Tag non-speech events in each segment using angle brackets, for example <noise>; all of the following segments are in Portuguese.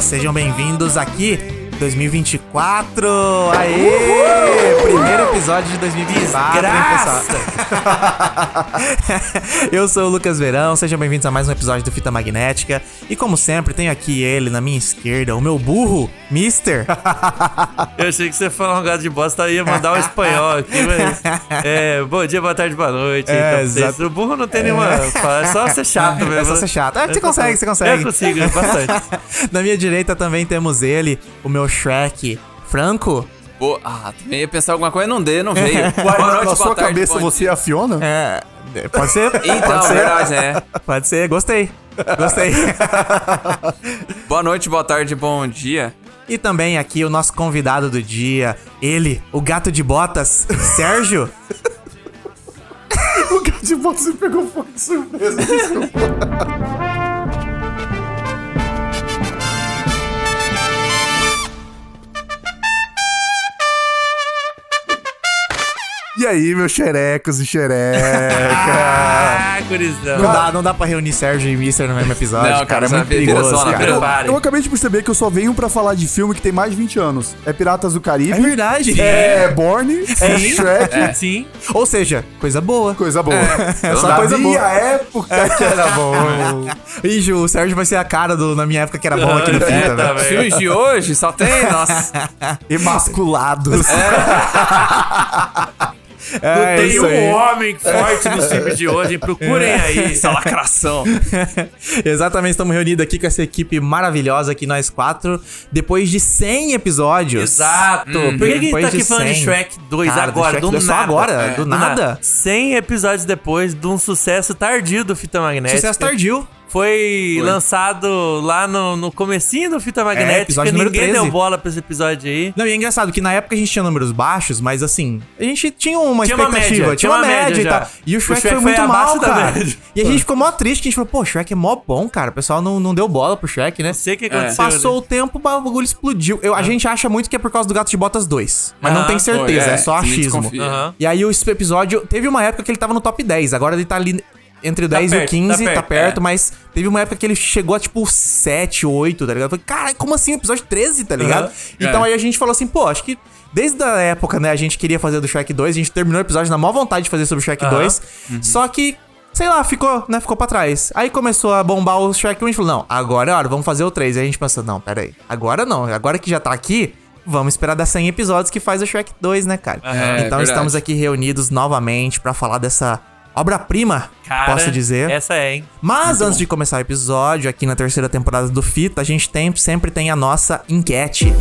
Sejam bem-vindos aqui 2024! Aê! Primeiro episódio de 2024, hein, pessoal? <laughs> Eu sou o Lucas Verão, sejam bem-vindos a mais um episódio do Fita Magnética. E como sempre, tenho aqui ele na minha esquerda, o meu burro, Mister. Eu achei que você ia falar um gato de bosta, ia mandar um espanhol aqui, mas. É, bom dia, boa tarde, boa noite. É, então. O burro não tem nenhuma. É só ser chato mesmo. É só ser chato. <laughs> É, você consegue, você consegue. Eu consigo, bastante. <laughs> na minha direita também temos ele, o meu Shrek, Franco. Pô, ah, também ia pensar alguma coisa, não dê, não veio. Uai, <laughs> Boa na noite, sua boa tarde, cabeça você dia. é a Fiona? É, pode ser. Então, pode ser. verdade, é. Pode ser, gostei. Gostei. <laughs> Boa noite, boa tarde, bom dia. e também aqui o nosso convidado do dia, ele, o gato de botas, <laughs> Sérgio. O gato de botas me pegou de surpresa. E aí, meus xerecos e xereca? Ah, <laughs> gurizão. Não dá, não dá pra reunir Sérgio e Mister no mesmo episódio, Não, cara, cara, é muito perigoso, zona, cara. Eu, eu acabei de perceber que eu só venho pra falar de filme que tem mais de 20 anos. É Piratas do Caribe. É verdade. É Borne, é Shrek, Sim. Ou seja, coisa boa. coisa boa. É <laughs> só coisa boa. minha época que <laughs> era bom. Ih, Ju, o Sérgio vai ser a cara do na minha época que era bom aqui no Fita, tá velho. bem. Filmes de hoje só tem, nossa. Emasculados. É, Tem isso aí. um homem forte nos filmes de hoje, procurem aí. Essa lacração. <laughs> Exatamente, estamos reunidos aqui com essa equipe maravilhosa aqui, nós quatro, depois de 100 episódios. Exato. Por que, que a gente tá aqui de falando de 100? Shrek 2 Cara, do agora? Shrek Do, 2 só nada. agora? É, Do nada? 100 episódios depois de um sucesso tardio do Fita Magnética. Sucesso tardio. Foi, lançado lá no, no comecinho do Fita Magnética. É, episódio número Ninguém 13. deu bola pra esse episódio aí. Não, e é engraçado que na época a gente tinha números baixos, mas assim, a gente tinha uma Tinha uma expectativa, média, tinha uma média, e já. tal. E o Shrek, O Shrek foi foi muito mal, cara. média. E a gente ficou mó triste, a gente falou, pô, Shrek é mó bom, cara. O pessoal não, não deu bola pro Shrek, né? Não sei o que aconteceu. Passou o tempo, o bagulho explodiu. Eu, A gente acha muito que é por causa do Gato de Botas 2. Mas não Aham. tem certeza, Foi, é, só a gente achismo. E aí esse episódio, teve uma época que ele tava no top 10, agora ele tá ali entre o Tá 10 e o perto, 15, tá tá perto, perto, é. mas teve uma época que ele chegou a tipo 7, 8, tá ligado? Eu falei, cara, como assim, episódio 13, tá ligado? Aham. Então É. aí a gente falou assim, pô, acho que desde a época, né, a gente queria fazer do Shrek 2, a gente terminou o episódio na maior vontade de fazer sobre o Shrek Aham. 2, só que Sei lá, ficou, né? Ficou pra trás. Aí começou a bombar o Shrek 1 e a gente falou: não, agora é hora, vamos fazer o 3. Aí a gente pensou: não, pera aí. Agora não. Agora que já tá aqui, vamos esperar dar 100 episódios que faz o Shrek 2, né, cara? É, então verdade. estamos aqui reunidos novamente pra falar dessa obra-prima, posso dizer. Essa é, hein? Mas antes de começar o episódio, aqui na terceira temporada do Fita, a gente tem, sempre tem a nossa enquete.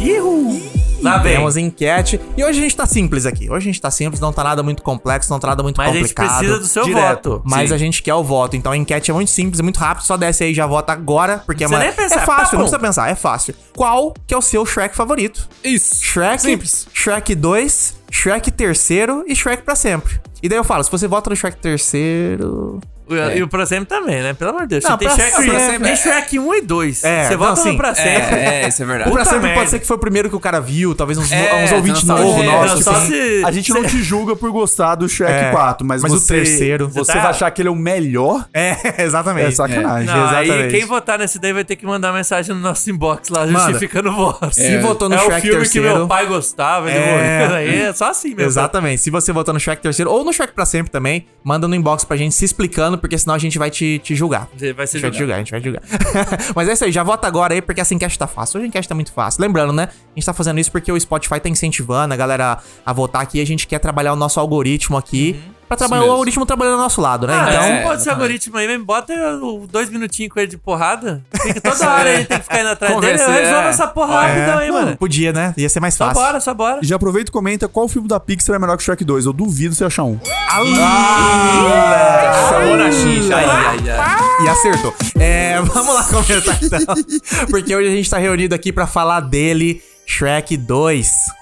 Lá vem. Temos enquete. E hoje a gente tá simples aqui. Hoje a gente tá simples, não tá nada muito complexo, não tá nada muito Mas a gente complicado. precisa do seu direto. voto. Mas Sim. a gente quer o voto. Então a enquete é muito simples, é muito rápido. Só desce aí e já vota agora, porque é, uma... é fácil, tá não bom. precisa pensar, é fácil. Qual que é o seu Shrek favorito? Isso. Shrek, Simples. Shrek 2, Shrek terceiro e Shrek pra sempre. E daí eu falo, se você vota no Shrek terceiro... O- E o pra sempre também, né? Pelo amor de Deus. Não, tem pra Shrek, sempre. tem- tem Shrek 1 e 2. É, Você não, vota sim. no pra sempre. É, é, isso é O verdade. pra Puta sempre pode ser que foi o primeiro que o cara viu, talvez uns, É, uns ouvintes novos, É, nossos. assim. A gente não te julga por gostar do Shrek É, 4, mas, mas o você, terceiro- Você tá- vai achar que ele é o melhor? É, <laughs> exatamente. É sacanagem. Não, aí Exatamente. quem votar nesse daí vai ter que mandar mensagem no nosso inbox lá, justificando o voto. Se votou no é o Shrek filme terceiro... que meu pai gostava. É. É. Aí é só assim mesmo. Exatamente. Se você votou no Shrek terceiro ou no Shrek pra sempre também, manda no inbox pra gente se explicando, porque senão a gente vai te, te julgar. Vai ser A gente vai te julgar, a gente vai te julgar. <laughs> Mas é isso aí, já vota agora aí, porque essa enquete tá fácil. Hoje a enquete tá muito fácil. Lembrando, né? A gente tá fazendo isso porque o Spotify tá incentivando a galera a votar aqui. A gente quer trabalhar o nosso algoritmo aqui. Pra trabalhar o algoritmo trabalhando do nosso lado, né? Ah, então, então, pode ser algoritmo aí, mesmo. Bota dois minutinhos com ele de porrada. Fica toda <laughs> hora ele tem que ficar indo atrás dele. Convencer, Resolve é. essa porra rapidão aí, não, mano. podia, né? Ia ser mais Só fácil. bora, só bora. Já aproveita e comenta qual filme da Pixar é melhor que Shrek 2. Eu duvido você achar um. Chamou na xixa. Ai, ai, ai. E acertou. É, <laughs> vamos lá comentar então. Porque hoje a gente tá reunido aqui pra falar dele, Shrek 2.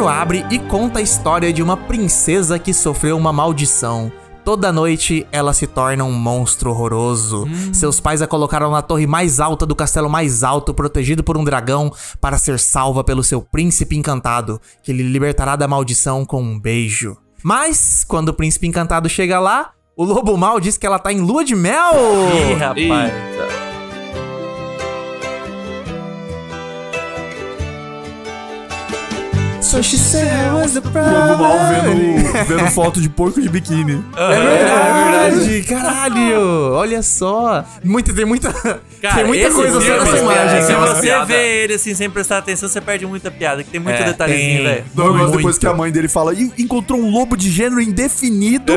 Livro abre e conta a história de uma princesa que sofreu uma maldição. Toda noite ela se torna um monstro horroroso. Seus pais a colocaram na torre mais alta do castelo mais alto, protegido por um dragão, para ser salva pelo seu príncipe encantado, que lhe libertará da maldição com um beijo. Mas, quando o príncipe encantado chega lá, o lobo mal diz que ela tá em lua de mel! Ih, rapaz. So she said I was the Lobo mal vendo, vendo foto de porco de biquíni. É verdade, caralho! Olha só! Muito, tem muita, tem muita coisa só filme, nessa é, imagem. Se você vê ele assim sem prestar atenção, você perde muita piada, que tem muito É, detalhezinho, velho. Muito. depois que a mãe dele fala, "Ih, encontrou um lobo de gênero indefinido.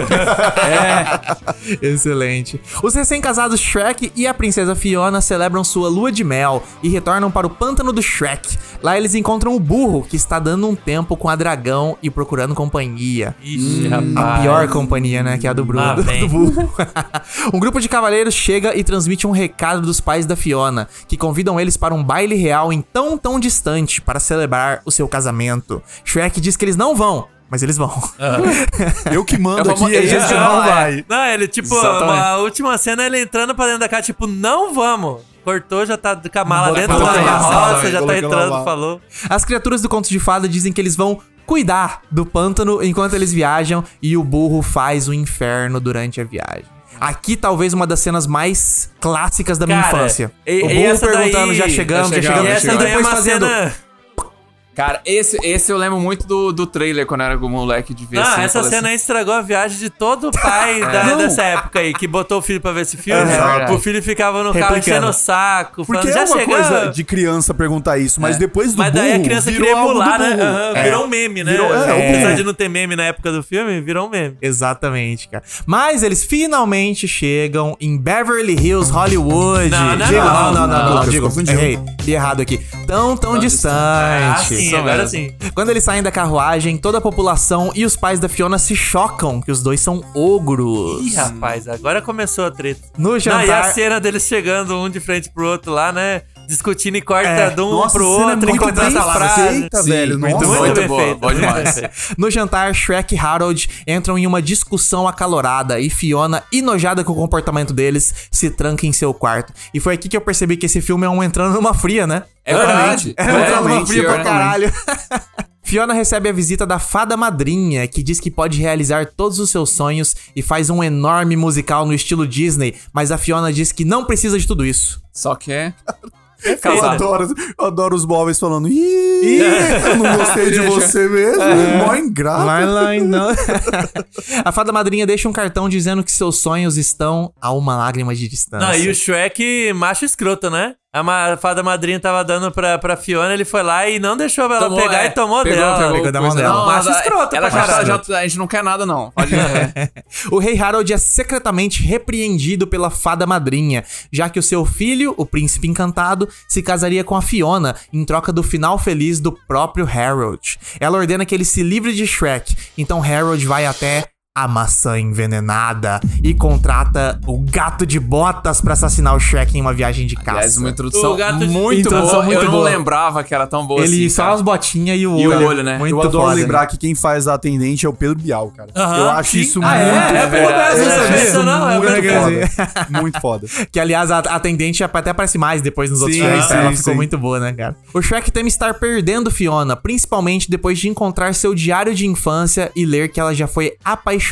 Excelente. Os recém-casados Shrek e a princesa Fiona celebram sua lua de mel e retornam para o pântano do Shrek. Lá eles encontram o burro, que está dando um tempo com a dragão e procurando companhia. Ixi, A rapaz. pior companhia, né? Que é a do Bruno. Lá <laughs> do, do <laughs> um grupo de cavaleiros chega e transmite um recado dos pais da Fiona, que convidam eles para um baile real em tão tão distante para celebrar o seu casamento. Shrek diz que eles não vão, mas eles vão. Eu que mando Eu vou- aqui, a gente Isso, não é. vai. Não, ele, tipo, a última cena ele entrando pra dentro da casa, tipo, não vamos. Cortou, já tá com a mala Bota dentro da carroça, mala, já tá na entrando, falou. As criaturas do conto de fada dizem que eles vão cuidar do pântano enquanto eles viajam e o burro faz o inferno durante a viagem. Aqui talvez uma das cenas mais clássicas da minha Cara, infância. e- o e burro essa perguntando, daí- já chegamos, já Já chegamos, E chegamos, e essa daí é depois uma fazendo... cena... Cara, esse, esse eu lembro muito do, do trailer quando eu era moleque de ver Não, assim, essa cena aí estragou a viagem de todo pai <laughs> da- dessa época aí, que botou o filho pra ver esse filme. Exato. o filho ficava no carro enchendo o saco, Porque falando, é já uma chegou. coisa de criança perguntar isso, mas depois do Mas daí burro, a criança virou queria emular, né? É. Virou um meme, né? Virou- é, o Apesar de não ter meme na época do filme, virou um meme. Exatamente, cara. Mas eles finalmente chegam em Beverly Hills, Hollywood. Não, não, Digo, não. não, não, não, não, Lucas, digo, confundiu. errei. Li errado aqui. Tão, tão Ah, distante. sim, Isso agora mesmo. Sim. Quando eles saem da carruagem, toda a população e os pais da Fiona se chocam que os dois são ogros. Ih, rapaz, agora começou a treta. No Não, e a jantar. cena deles chegando um de frente pro outro lá, né? Discutindo e corta É, de um Nossa, pro é outro, muito encontrando bem as frases. feita, Sim, velho. muito Nossa. bom. Muito bem boa, boa demais. <laughs> No jantar, Shrek e Harold entram em uma discussão acalorada e Fiona, enojada com o comportamento deles, se tranca em seu quarto. E foi aqui que eu percebi que esse filme é um entrando numa fria, né? É verdade. É um entrando numa fria pra caralho. <laughs> Fiona recebe a visita da fada madrinha, que diz que pode realizar todos os seus sonhos e faz um enorme musical no estilo Disney, mas a Fiona diz que não precisa de tudo isso. Só que é. Eu adoro, eu adoro os móveis falando, Ih, <laughs> eu não gostei de você mesmo. Mó ingrato. Vai lá então. <laughs> a fada madrinha deixa um cartão dizendo que seus sonhos estão a uma lágrima de distância. Não, e o Shrek, macho escroto, né? A fada madrinha tava dando pra, pra Fiona, ele foi lá e não deixou ela Tomou, pegar é, e tomou pegou, dela. Pegou, Pegou da mão coisa dela. não, Macho ela- escroto ela pra já, tá- já- a gente não quer nada, não. Pode é. <laughs> O rei Harold é secretamente repreendido pela fada madrinha, já que o seu filho, o príncipe encantado, se casaria com a Fiona em troca do final feliz do próprio Harold. Ela ordena que ele se livre de Shrek, então Harold vai até a maçã envenenada e contrata o gato de botas pra assassinar o Shrek em uma viagem de caça. Aliás, uma introdução muito Introdução boa. muito eu não boa. lembrava que era tão boa Ele assim. só cara. as botinhas e o E o olho. olho, né? Muito eu adoro foda. lembrar que quem faz a atendente é o Pedro Bial, cara. Aham, eu acho sim. isso Ah, muito é? É sabia. isso Não, é muito verdade. foda. Muito foda. <laughs> Que, aliás, a atendente até aparece mais depois nos outros Sim, filmes. sim, Ela ficou sim. muito boa, né, cara? O Shrek teme estar perdendo Fiona, principalmente depois de encontrar seu diário de infância e ler que ela já foi apaixonada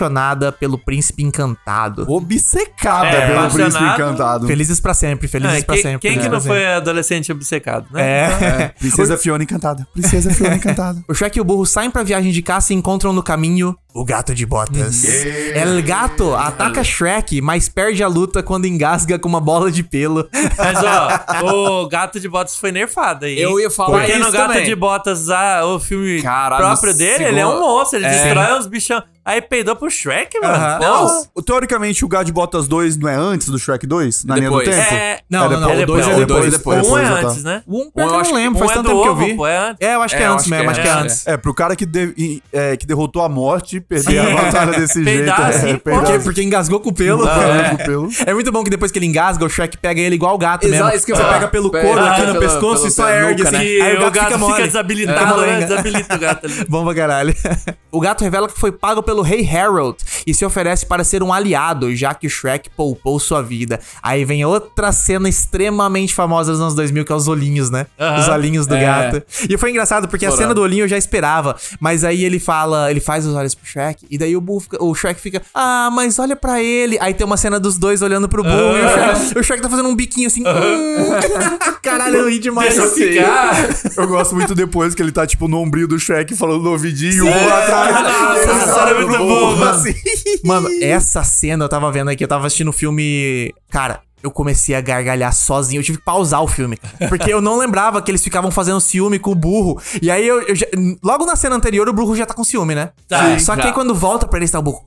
pelo príncipe encantado. Obcecada É, pelo apaixonado. príncipe encantado. Felizes pra sempre, felizes É, pra quem, sempre. quem que né? não foi adolescente obcecado, né? É. Princesa Fiona encantada. Princesa Fiona <laughs> encantada. O Shrek e o burro saem pra viagem de caça e encontram no caminho o gato de botas. El gato ataca Shrek, mas perde a luta quando engasga com uma bola de pelo. <laughs> Mas, ó, o Gato de Botas foi nerfado aí. Eu ia falar Porque isso no Gato também. de Botas, ah, o filme Caralho, próprio dele, ele é um monstro, ele É. destrói uns bichão. Aí peidou pro Shrek, mano. Não, O- Teoricamente, o Gato de Botas 2 não é antes do Shrek 2? Na linha do Depois. tempo? É, Não, não, não. depois, O dois é depois, depois. o é depois. um é Depois, antes, né? Um, Um eu acho não lembro, um faz é tanto tempo que eu ovo, vi. pô, é antes. É, eu acho que É, é antes mesmo, é, acho que é é, antes. É, pro cara que, de- é, que derrotou a morte, perder a batalha desse <laughs> jeito. assim, é, peidar Porque, assim, porque engasgou com o pelo. o. É muito bom que depois que ele engasga, o Shrek pega ele igual o gato Exato, mesmo. isso que Você falar. pega pelo couro aqui no pescoço e só ergue assim. né? Aí o gato fica, desabilitado, É, né? Desabilita o gato ali. Bom pra caralho. <laughs> O gato revela que foi pago pelo rei Harold e se oferece para ser um aliado, já que o Shrek poupou sua vida. Aí vem outra cena extremamente famosa dos anos 2000, que é os olhinhos, né? Aham. Os olhinhos do É. gato. E foi engraçado, porque a cena do olhinho eu já esperava. Mas aí ele fala, ele faz os olhos pro Shrek, e daí o, burro fica- o Shrek fica, ah, mas olha pra ele. Aí tem uma cena dos dois olhando pro burro e o Shrek, o Shrek tá fazendo um biquinho assim. hum. <laughs> Caralho, eu ri demais. Deixa eu assim. ficar. Eu gosto muito depois que ele tá, tipo, no ombrio do Shrek falando no ouvidinho, e o Sim. atrás. Nossa, Muito boa. assim. <laughs> Mano, essa cena eu tava vendo aqui, eu tava assistindo o filme. Cara, eu comecei a gargalhar sozinho. Eu tive que pausar o filme. Porque eu não lembrava que eles ficavam fazendo ciúme com o burro. E aí eu, eu já- logo na cena anterior, o burro já tá com ciúme, né? Tá, Só que já. aí quando volta pra ele, está o burro.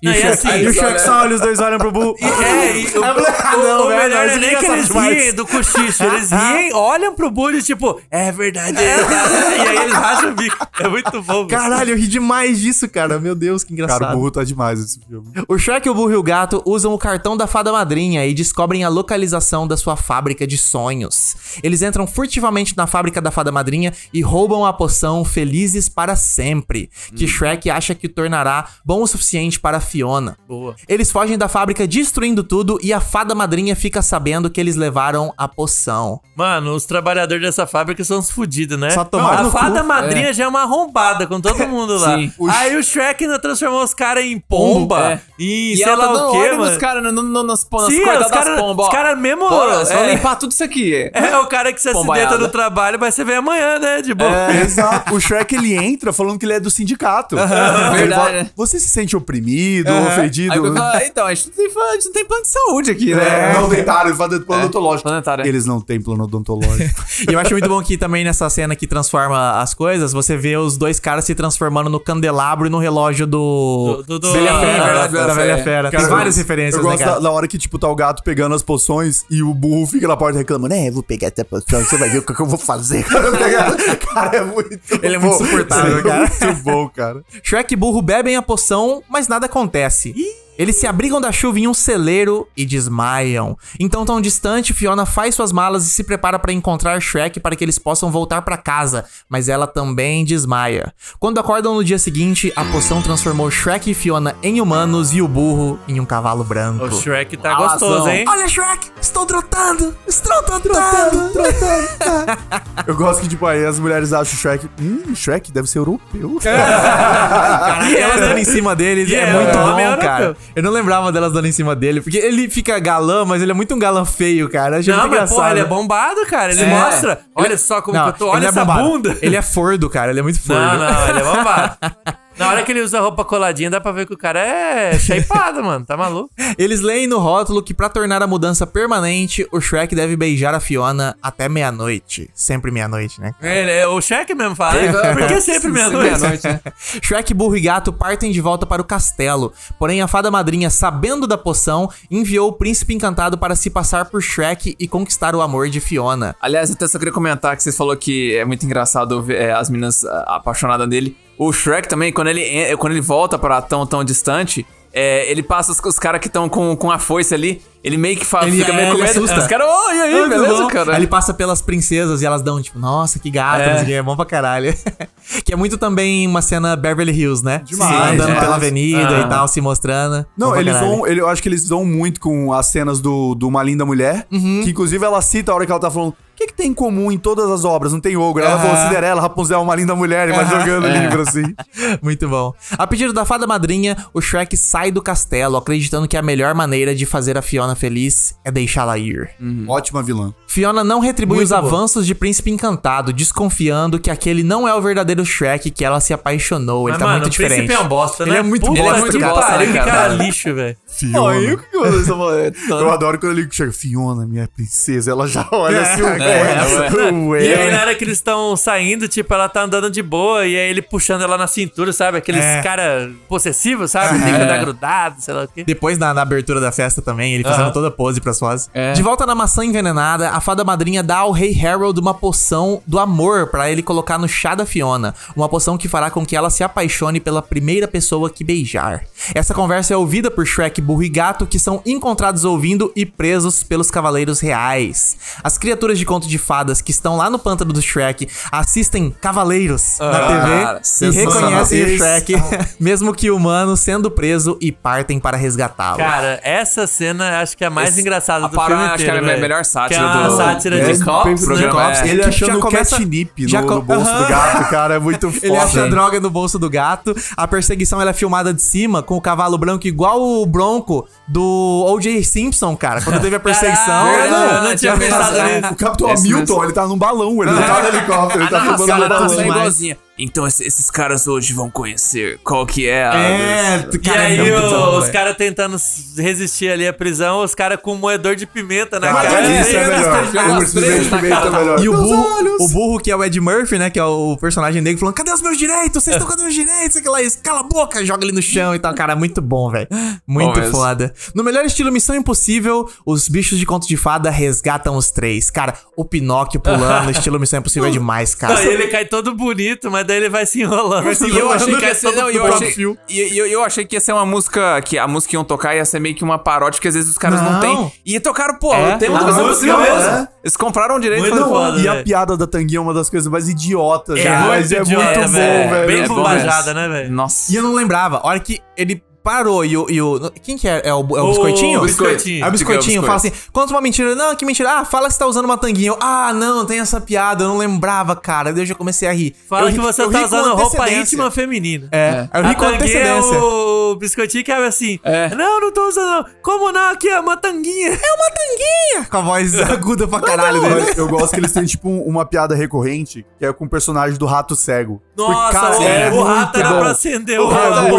E, Não, o e Shrek, assim, e o só, Shrek só olha, os dois olham pro burro. <laughs> É, e o, Ah, não, o, o velho, melhor não é nem é que eles riem do cochicho. Eles <laughs> riem, olham pro bulho e tipo, é verdade. É verdade. e aí eles racham o bico. É muito bom. velho. Caralho, eu ri demais disso, cara. Meu Deus, que engraçado. Cara, o burro tá demais esse filme. O Shrek, o burro e o gato usam o cartão da fada madrinha e descobrem a localização da sua fábrica de sonhos. Eles entram furtivamente na fábrica da fada madrinha e roubam a poção Felizes para Sempre, que Shrek acha que tornará bom o suficiente para Fiona. Boa. Eles fogem da fábrica destruindo tudo e a fada madrinha fica sabendo que eles levaram a poção. Mano, os trabalhadores dessa fábrica são uns fudidos, né? Só tomaram a no fada cu. madrinha já é uma arrombada com todo <laughs> mundo lá. Sim. Aí o Shrek ainda transformou os caras em pomba. É. E, E sei ela lá tá o quê, mano. nos caras, no, no, nas, nas Sim, os das cara- pombas. os ó. cara mesmo- Bora, só é. limpar tudo isso aqui. É o cara que se acidenta no trabalho, mas você vê amanhã, né? De boa. É, exato. O Shrek, ele entra falando que ele é do sindicato. Verdade, fala, né? Você se sente oprimido, ofendido? Aí eu falo, então, a gente, não tem, a gente não tem plano de saúde aqui, É, né? não dentário, ele fala plano odontológico. plano dentário, é. Eles não têm plano odontológico. <laughs> E eu acho muito bom que também nessa cena que transforma as coisas, você vê os dois caras se transformando no candelabro e no relógio do. Do- do- do- Velha Ah, Fera. verdade, da Velha Velha Fera. Tem várias eu- referências, Eu né, gosto cara? da, da hora que, tipo, tá o gato pegando as poções e o burro fica na porta reclamando. É, eu vou pegar essa poção, você vai ver o que, que eu vou fazer. <laughs> Cara, é muito Ele é muito bom. insuportável, Ele é cara. muito bom, cara. Shrek e Burro bebem a poção, mas nada acontece acontece. Ih! Eles se abrigam da chuva em um celeiro e desmaiam. Então, tão distante, Fiona faz suas malas e se prepara para encontrar Shrek para que eles possam voltar para casa, mas ela também desmaia. Quando acordam no dia seguinte, a poção transformou Shrek e Fiona em humanos e o burro em um cavalo branco. O Shrek tá Alazão. gostoso, hein? Olha, Shrek! Estou trotando! Estou trotando! <laughs> Eu gosto que, tipo, aí as mulheres acham o Shrek. Hum, Shrek deve ser europeu. <laughs> Cara, elas dando em cima dele E é, é, muito bom, homem é cara. Eu não lembrava delas dando em cima dele, porque ele fica galã, mas ele é muito um galã feio, cara. Achei Não, muito mas engraçado. porra, ele é bombado, cara. Ele É. mostra. Olha só como Não, que eu tô. ele Olha é essa bombado. bunda. Ele é fordo, cara. Ele é muito fordo. Não, não, ele é bombado. <laughs> Na hora que ele usa roupa coladinha, dá pra ver que o cara é shapeado, mano. Tá maluco? <laughs> Eles leem no rótulo que pra tornar a mudança permanente, o Shrek deve beijar a Fiona até meia-noite. Sempre meia-noite, né? Ele, é- o Shrek mesmo fala. Por que <laughs> sempre meia-noite? meia-noite, né? Shrek, Burro e Gato partem de volta para o castelo. Porém, a fada madrinha, sabendo da poção, enviou o príncipe encantado para se passar por Shrek e conquistar o amor de Fiona. Aliás, até só queria comentar que você falou que é muito engraçado ver é, as meninas ah, apaixonadas dele. O Shrek também, quando ele, quando ele volta pra tão, tão distante, é, ele passa os, os caras que estão com, com a foice ali, ele meio que fala, Ele- fica meio é, com ele medo. assusta. Os caras, oi, e aí, Muito beleza, bom. cara? Aí ele passa pelas princesas e elas dão, tipo, nossa, que gato, É. quê, é bom pra caralho. <laughs> Que é muito também uma cena Beverly Hills, né? Demais, Sim, andando demais. pela avenida Ah. e tal, se mostrando. Não, eles caralho. vão. Ele, eu acho que eles vão muito com as cenas do, do Uma Linda Mulher. Uhum. Que inclusive ela cita a hora que ela tá falando. O que, que tem em comum em todas as obras? Não tem ogro. Ela Aham. falou Cinderela, Rapunzel, uma linda mulher, e vai jogando o livro assim. <laughs> Muito bom. A pedido da fada madrinha, o Shrek sai do castelo, acreditando que a melhor maneira de fazer a Fiona feliz é deixá-la ir. Ótima vilã. Fiona não retribui Muito os boa. avanços de Príncipe Encantado, desconfiando que aquele não é o verdadeiro Shrek que ela se apaixonou. Ele Mas, tá mano, muito o príncipe diferente. é um bosta, né? Ele é muito Puta bosta, Ele é muito que bosta, né, que cara? cara lixo, velho. Fiona. O? Eu adoro quando ele chega, Fiona, minha princesa. Ela já olha assim, É, ué, ué. E aí, na hora que eles estão saindo, tipo, ela tá andando de boa, e aí ele puxando ela na cintura, sabe? Aqueles É. cara possessivos, sabe? Tem que andar grudado, sei lá o quê. Depois na, na abertura da festa também, ele fazendo toda a pose pras fotos. É. De volta na maçã envenenada, a fada madrinha dá ao rei Harold uma poção do amor pra ele colocar no chá da Fiona. Uma poção que fará com que ela se apaixone pela primeira pessoa que beijar. Essa conversa é ouvida por Shrek, Burro e Gato, que são encontrados ouvindo e presos pelos cavaleiros reais. As criaturas de conto de fadas que estão lá no pântano do Shrek assistem Cavaleiros na cara, TV e sensacional. reconhecem o Shrek, mesmo que humano, sendo preso e partem para resgatá-lo. Cara, essa cena acho que é a mais Esse- engraçada a do filme acho que inteiro, era a melhor sátira que é do- sátira É, de cops, né? Cops, Ele Que achando começa- catnip no, no bolso do gato, cara, é muito <laughs> Ele foda. acha droga no bolso do gato. A perseguição ela é filmada de cima com o cavalo branco igual o bronco do O.J. Simpson, cara. Quando teve a perseguição. Caralho, Não, eu não tinha pensado é. nisso. O Capitão Hamilton, mesmo. ele tá num balão, ele não tá no <laughs> helicóptero, ele tá filmando Cara, no tá balão. igualzinha. Então esse- esses caras hoje vão conhecer qual que é a... É, E cara, aí, é o- bom, os caras tentando resistir ali à prisão, os caras com um moedor de pimenta na Cara, cara. isso é E- melhor. Joga O as Mercedes três na Pimenta é melhor. E o burro, o burro, que é o Ed Murphy, né? Que é o personagem negro, falando: cadê os meus direitos? Vocês estão com os meus direitos? Sei lá, isso. Cala a boca, joga ele no chão e tal. Cara, muito bom, velho. Muito Bom mesmo. foda. No melhor estilo Missão Impossível, os bichos de conto de fada resgatam os três. Cara, o Pinóquio pulando no <laughs> estilo Missão Impossível é demais, cara. Não, e ele cai todo bonito, mas daí ele vai se enrolando. se E eu achei que ia ser, não, e eu achei, e, e eu, eu achei que ia ser uma música, que a música que iam tocar ia ser meio que uma paródia, porque às vezes os caras não, Não. têm. E tocaram, pô, É, o tema a Missão música Impossível mesmo. mesmo. Eles compraram direito fazer- foda. E a velho. piada da tanguinha é uma das coisas mais idiotas, É mas é muito muito bom, velho. Bem É bom bombajada, né, velho? Nossa. E eu não lembrava. A hora que ele parou e o. E o quem que é? É o, é o O biscoitinho? biscoitinho. É o biscoitinho. Fala assim: conta uma mentira. Não, que mentira. Ah, fala que você tá usando uma tanguinha. Eu, ah, não, tem essa piada. Eu não lembrava, cara. Daí eu já comecei a rir. Fala Eu que você tá usando roupa íntima feminina. É, eu ri A com tanguinha é antecedência. o biscoitinho que é assim. É. Não, não tô usando. não. Como não? Aqui é uma tanguinha. É uma tanguinha! Com a voz <laughs> aguda pra caralho Não, dele. eu, gosto que eles têm, tipo, um- uma piada recorrente, que é com o personagem do Rato Cego. Porque, Nossa, cara, o, é o rato era bom. pra acender O o rato é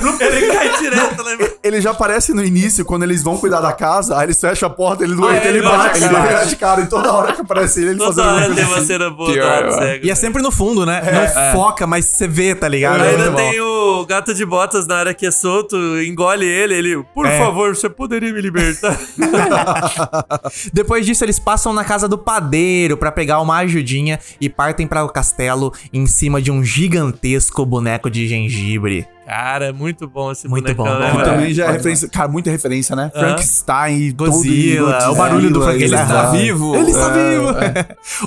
muito Ele cai direto, né? Ele já aparece no início, quando eles vão cuidar da casa, aí eles fecham a porta, ele não Ah, ele ele bate, bate, ele bate. cara, e toda hora que aparece ele, ele Toda fazendo hora alguma tem uma cena boa do cego. E é sempre no fundo, né? não foca, mas você vê, tá ligado? É Ainda tem o gato de botas na área que é solto, engole ele, ele, por É. favor, você poderia me libertar? <laughs> Depois disso, eles passam na casa do padeiro pra pegar uma ajudinha e partem para o castelo em cima de um gigantesco boneco de gengibre. Cara, é muito bom esse Muito bonecão, bom, né, velho? Também já é referência, cara, muita referência, né? Frankenstein, e todo- Godzilla, Godzilla, o barulho do ele Frankenstein. tá Aham. vivo. Ele está É, vivo.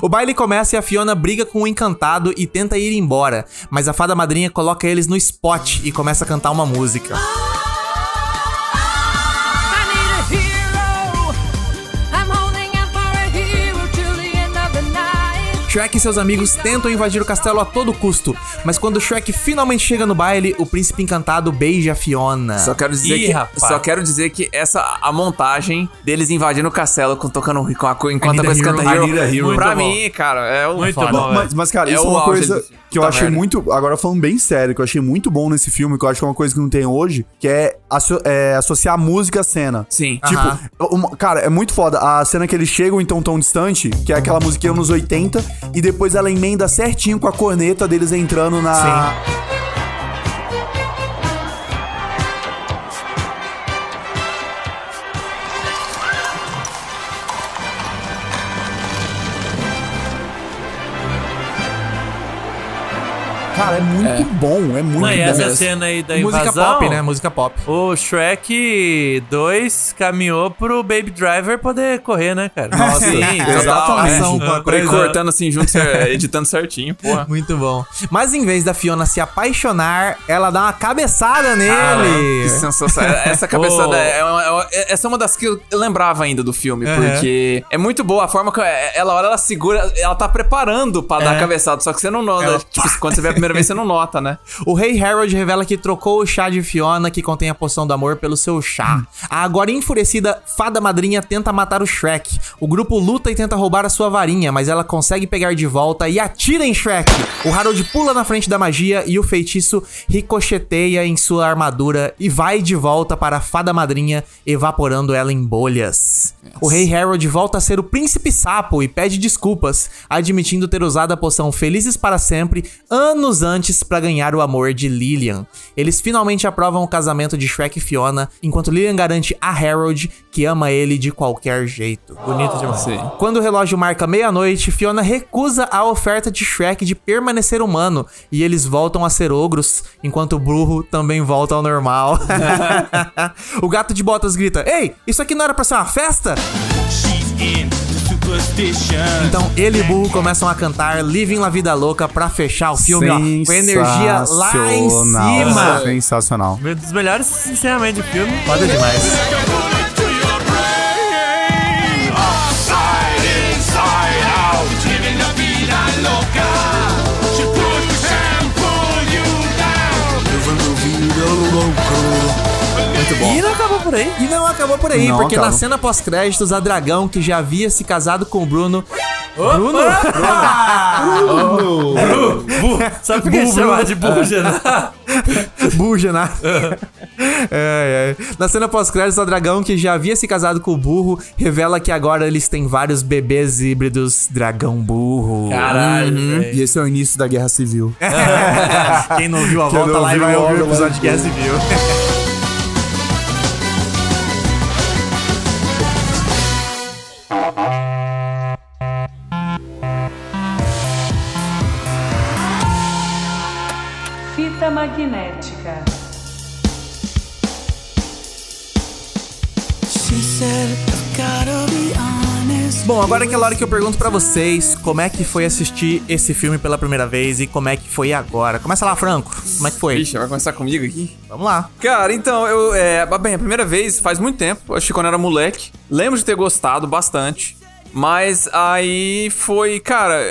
<laughs> o baile começa e a Fiona briga com o encantado e tenta ir embora, mas a fada madrinha coloca eles no spot e começa a cantar uma música. I Shrek e seus amigos tentam invadir o castelo a todo custo, mas quando Shrek finalmente chega no baile, o príncipe encantado beija a Fiona. Só quero dizer Ih, que rapaz. só quero dizer que essa a montagem deles invadindo o castelo com tocando com a, enquanto a coisa canta Hero. Hero, Hero. pra bom. mim, cara, é um Muito foda. bom, Mas, mas, cara, É isso é uma coisa do- que eu Puta achei merda. muito. Agora falando bem sério, que eu achei muito bom nesse filme, que eu acho que é uma coisa que não tem hoje, que é, asso- é associar a música à cena. Sim. Tipo, Aham. uma- cara, é muito foda. A cena que eles chegam então tão distante, que é aquela musiquinha nos 80, e depois ela emenda certinho com a corneta deles entrando na. Cara, é muito bom, é muito Não, e bom. essa mesmo. cena aí da Música invasão... pop, né? Música pop. O Shrek 2 caminhou pro Baby Driver poder correr, né, cara? <laughs> Nossa, Sim, exatamente. é. Ação Pra ir cortando assim junto, <laughs> editando certinho, porra. Muito bom. Mas em vez da Fiona se apaixonar, ela dá uma cabeçada Que nele. sensacional. Essa cabeçada <laughs> Oh. é, uma- é uma- é- essa é uma das que eu lembrava ainda do filme, Aham. porque é muito boa a forma que ela olha, ela segura, ela tá preparando pra dar É. a cabeçada, só que você não nota. Ela- Tipo, quando você vê a primeira vez, você não nota, né? O rei Harold revela que trocou o chá de Fiona, que contém a poção do amor, pelo seu chá. A agora enfurecida fada madrinha tenta matar o Shrek. O grupo luta e tenta roubar a sua varinha, mas ela consegue pegar de volta e atira em Shrek. O Harold pula na frente da magia e o feitiço ricocheteia em sua armadura e vai de volta para a fada madrinha, evaporando ela em bolhas. O rei Harold volta a ser o príncipe sapo e pede desculpas, admitindo ter usado a poção Felizes para Sempre anos antes para ganhar o amor de Lillian. Eles finalmente aprovam o casamento de Shrek e Fiona, enquanto Lillian garante a Harold que ama ele de qualquer jeito. Bonito demais. Sim. Quando o relógio marca meia-noite, Fiona recusa a oferta de Shrek de permanecer humano e eles voltam a ser ogros, enquanto o burro também volta ao normal. <laughs> <laughs> o gato de botas grita: Ei, isso aqui não era pra ser uma festa? Então ele e burro começam a cantar Living La Vida Louca pra fechar o filme, ó, com energia lá em cima. Sensacional. Um dos melhores encerramentos de filme. Foda demais. E não acabou por aí. E não acabou por aí, Não porque na acaba. cena pós-créditos, a dragão, que já havia se casado com o Bruno. Bruno? Bu, <laughs> sabe por que Bu, chamar bu. de <laughs> né? Buja, <laughs> né? É, é. Na cena pós-créditos, a dragão, que já havia se casado com o burro, revela que agora eles têm vários bebês híbridos dragão-burro. Caralho, Uhum. E esse é o início da Guerra Civil. Quem não viu a Quem volta lá e vai ouvir o episódio de Guerra Civil. Bom, agora é aquela hora que eu pergunto pra vocês como é que foi assistir esse filme pela primeira vez e como é que foi agora. Começa lá, Franco. Como é que foi? Ixi, vai começar comigo aqui? Vamos lá. Cara, então, eu. É, bem, a primeira vez faz muito tempo, acho que quando eu era moleque. Lembro de ter gostado bastante. Mas aí foi, cara.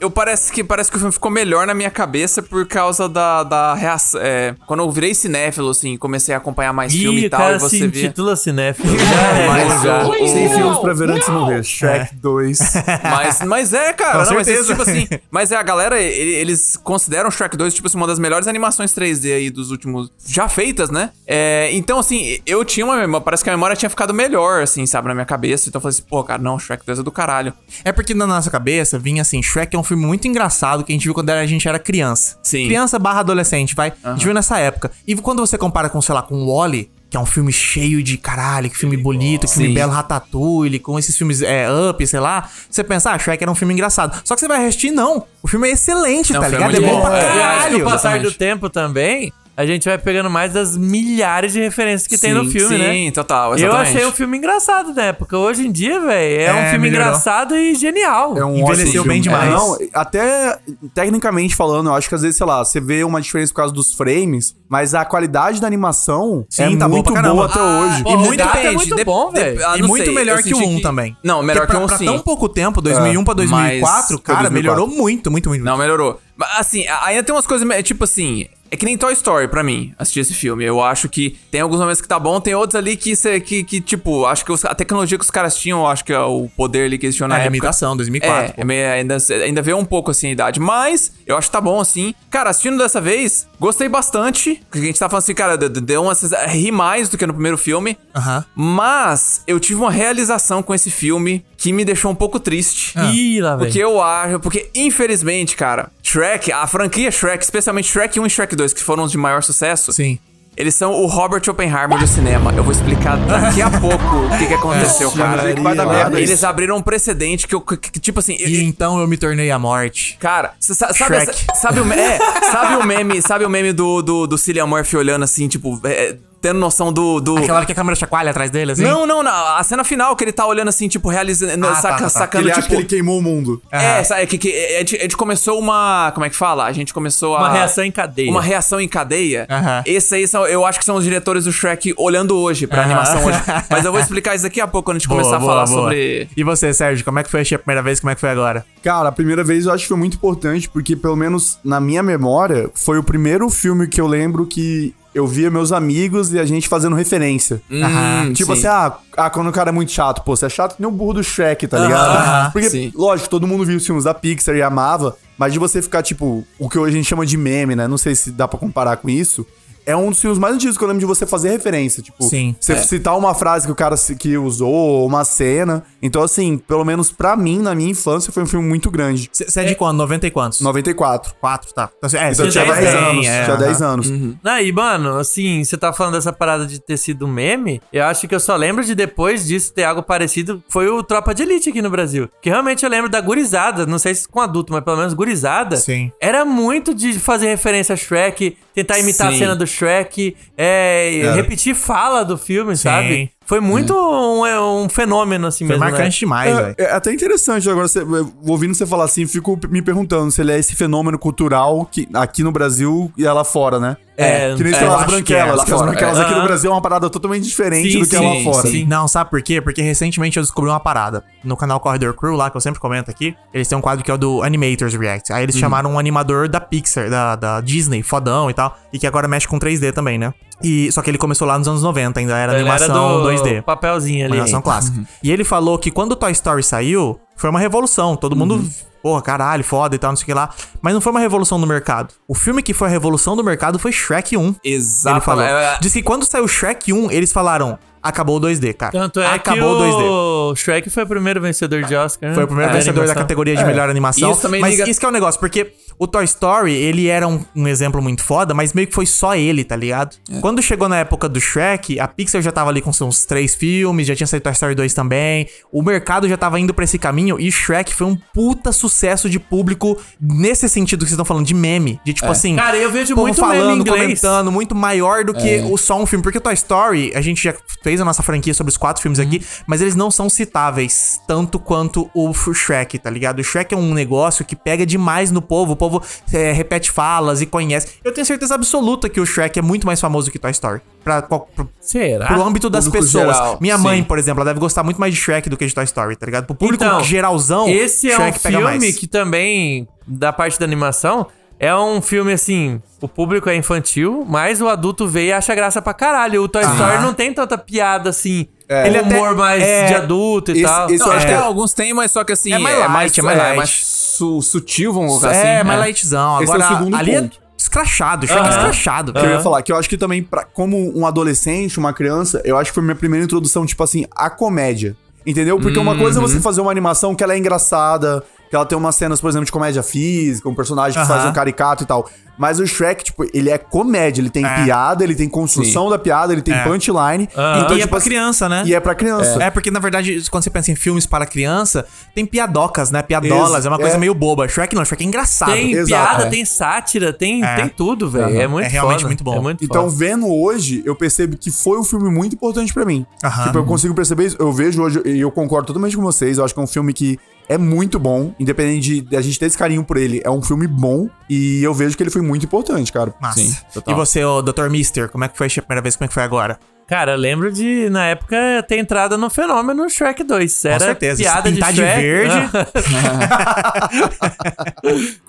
Eu parece que parece que o filme ficou melhor na minha cabeça por causa da, da reação. É, quando eu virei cinéfilo, assim, comecei a acompanhar mais filme Ih, e o tal, cara e você se via. intitula cinéfilo. <laughs> Já é. Mas, já- Sem filmes pra ver antes de morrer. Shrek 2. <laughs> Mas, mas é, cara. Com não, mas, tipo assim, <laughs> mas é a galera, ele- eles consideram Shrek 2, tipo assim, uma das melhores animações 3D aí dos últimos. Já feitas, né? É, então, assim, eu tinha uma memória. Parece que a memória tinha ficado melhor, assim, sabe, na minha cabeça. Então eu falei assim, pô, cara, não, Shrek 2 é do caralho. É porque na nossa cabeça vinha assim, Shrek é um filme muito engraçado que a gente viu quando a gente era criança. Sim. Criança barra adolescente, vai. A gente viu nessa época. E quando você compara com, sei lá, com o Wally, que é um filme cheio de caralho, que filme bonito, que filme Sim. belo, Ratatouille, com esses filmes é, Up, sei lá, você pensa, ah, Shrek era um filme engraçado. Só que você vai assistir, não. O filme é excelente, Não, tá é ligado? É, muito bom bom, pra é. E acho que caralho. o passar do tempo também, a gente vai pegando mais das milhares de referências que tem no Sim, filme, né? sim, total, Eu exatamente. achei o filme engraçado na época. Hoje em dia, velho, é, É, um filme melhorou. engraçado e genial. É um Envelheceu ótimo bem filme. demais. É, não, até tecnicamente falando, eu acho que às vezes, sei lá, você vê uma diferença por causa dos frames, mas a qualidade da animação Sim, é tá bom muito pra caramba. boa até hoje. pô, E o muito é muito dep- bom, velho. Ah, E muito sei, melhor eu que o senti 1 que- também. Não, melhor Porque que o pra, 1 pra sim. tão pouco tempo, 2001 pra 2004, Mas- cara, 2004. melhorou muito, muito, muito. Não, melhorou. Mas, Assim, ainda tem umas coisas, é tipo assim, é que nem Toy Story pra mim, assistir esse filme. Eu acho que tem alguns momentos que tá bom, tem outros ali que, cê- que, que tipo, acho que os- a tecnologia que os caras tinham, eu acho que é o poder ali que eles tinham na É, época. imitação, 2004. É, pô. é meio- ainda, ainda vê um pouco assim a idade. Mas eu acho que tá bom assim. Cara, assistindo dessa vez, gostei bastante. Porque a gente tá falando assim, cara, deu- deu uma. ri mais do que no primeiro filme. Aham. Mas eu tive uma realização com esse filme que me deixou um pouco triste. Ih, lá, velho. Porque eu acho, porque infelizmente, cara, Shrek, a franquia Shrek, especialmente Shrek 1 e Shrek 2, que foram os de maior sucesso, Sim. Eles são o Robert Oppenheimer do cinema. Eu vou explicar daqui a pouco o que, que aconteceu, cara. Merda isso. Eles abriram um precedente que, eu, que- que, tipo assim. E então eu me tornei a morte. Cara, sabe, essa- sabe, o, é, sabe o meme, sabe o meme do, do, do Cillian Murphy olhando assim, tipo, é, tendo noção do. do... Aquela hora que a câmera chacoalha atrás dele, assim? Não, não, não. A cena final que ele tá olhando assim, tipo, realizando. Ah, tá, saca- tá, tá. Sacando, Ele acha tipo. que ele queimou o mundo. É, sabe, é que, que a, gente, a gente começou uma. Como é que fala? A gente começou a. Uma reação em cadeia. Uma reação em cadeia. Aham. Esse aí são, eu acho que são os diretores do Shrek olhando hoje pra Aham. animação hoje. <laughs> Mas eu vou explicar isso daqui a pouco quando a gente começar a falar sobre. E você, Sérgio, como é que foi a primeira vez? Como é que foi agora? Cara, a primeira vez eu acho que foi muito importante, porque pelo menos na minha memória, foi o primeiro filme que eu lembro que eu via meus amigos e a gente fazendo referência. Hum, Tipo sim. assim, ah, ah, quando o cara é muito chato, pô, você é chato que nem o burro do Shrek, tá ligado? Aham, Porque, sim. lógico, todo mundo viu os filmes da Pixar e amava, mas de você ficar, tipo, o que hoje a gente chama de meme, né? Não sei se dá pra comparar com isso. É um dos filmes mais antigos que eu lembro de você fazer referência. Tipo, Sim. você citar uma frase que o cara que usou, ou uma cena. Então, assim, pelo menos pra mim, na minha infância, foi um filme muito grande. Você é de quando? 90 e quantos? 94. 4, tá. Então, é, Então tinha já 10 tem, anos. é, tinha 10 aham. anos. Não, e mano, assim, você tá falando dessa parada de ter sido meme, eu acho que eu só lembro de depois disso ter algo parecido, foi o Tropa de Elite aqui no Brasil. Que realmente eu lembro da gurizada, não sei se com adulto, mas pelo menos gurizada. Sim. Era muito de fazer referência a Shrek, tentar imitar Sim. a cena do Shrek, é, repetir fala do filme, sabe? Foi muito um, é, um fenômeno assim Foi mesmo. marcante né? demais, velho. É, é até interessante agora, você, ouvindo você falar assim, fico me perguntando se ele é esse fenômeno cultural que, aqui no Brasil e lá fora, né? É, que nem é, sei lá, as é, branquelas. que as branquelas é. aqui no Aham. Brasil é uma parada totalmente diferente Sim, do que é lá sim, fora. sim. Não, sabe por quê? Porque recentemente eu descobri uma parada. No canal Corridor Crew, lá, que eu sempre comento aqui, eles têm um quadro que é o do Animators React. Aí Uhum. eles chamaram um animador da Pixar, da, da Disney, fodão e tal, e que agora mexe com 3D também, né? E, só que ele começou lá nos anos 90, ainda era Ele era animação do 2D. papelzinho ali. Animação clássica. E ele falou que quando o Toy Story saiu, foi uma revolução. Todo mundo, Uhum. Porra, caralho, foda e tal, não sei o que lá. Mas não foi uma revolução no mercado. O filme que foi a revolução do mercado foi Shrek 1. Exato. Ele falou. É, é, Diz que quando saiu Shrek 1, eles falaram: acabou o 2D, cara. Tanto é acabou que o 2D. o Shrek foi o primeiro vencedor de Oscar, né? Foi o primeiro É, vencedor da categoria de melhor animação. Isso também mas liga- isso que é o negócio, porque o Toy Story, ele era um, um exemplo muito foda, mas meio que foi só ele, tá ligado? É. Quando chegou na época do Shrek, a Pixar já tava ali com seus três filmes, já tinha saído Toy Story 2 também. O mercado já tava indo pra esse caminho e Shrek foi um puta sucesso de público nesse sentido que vocês estão falando, de meme. De É. tipo assim. Cara, eu vejo muito falando, comentando, muito maior do que o só um filme. Porque o Toy Story, a gente já fez a nossa franquia sobre os quatro filmes aqui, mas eles não são citáveis tanto quanto o Shrek, tá ligado? O Shrek é um negócio que pega demais no povo, o povo é, repete falas e conhece. Eu tenho certeza absoluta que o Shrek é muito mais famoso que Toy Story. Pra, qual- pro, Será? pro âmbito das Público pessoas. geral, Minha sim. mãe, por exemplo, ela deve gostar muito mais de Shrek do que de Toy Story, tá ligado? Pro público Então, geralzão, Esse é um Shrek pega filme mais. que também, da parte da animação, é um filme assim. O público é infantil, mas o adulto vê e acha graça pra caralho. O Toy Story não tem tanta piada assim. Ele Ele humor até- mais é, de adulto e esse- tal. esse Não, acho até que é- alguns tem, mas só que assim. É mais light, é mais light. su- sutil, vamos colocar assim. É, mais lightzão. Esse é o Agora, segundo ali ponto. é escrachado, Shrek é escrachado. Que eu ia falar, que eu acho que também, pra, como um adolescente, uma criança, eu acho que foi minha primeira introdução, tipo assim, à comédia. Entendeu? Porque uma coisa é você fazer uma animação que ela é engraçada, ela tem umas cenas, por exemplo, de comédia física, um personagem que faz Aham. um caricato e tal. Mas o Shrek, tipo, ele é comédia, ele tem É. piada, ele tem construção da piada, ele tem É. punchline. e é tipo pra assim, criança, né? E é pra criança. É, porque na verdade, quando você pensa em filmes para criança, tem piadocas, né? Piadolas, Ex- é uma coisa é. meio boba. Shrek não, Shrek é engraçado. Tem Exato, piada, é. tem sátira, tem, É. tem tudo, velho. É muito É realmente foda. muito bom. É muito Então, foda. vendo hoje, eu percebo que foi um filme muito importante pra mim. Aham. Tipo, eu consigo perceber isso. Eu vejo hoje, e eu concordo totalmente com vocês. Eu acho que é um filme que é muito bom, independente de, de a gente ter esse carinho por ele. É um filme bom e eu vejo que ele foi muito importante, cara. Massa. Sim, total. e você, o Dr. Mister, como é que foi a primeira vez? Como é que foi agora? Cara, eu lembro de, na época, ter entrado no fenômeno Shrek 2. Era certeza, piada de de verde.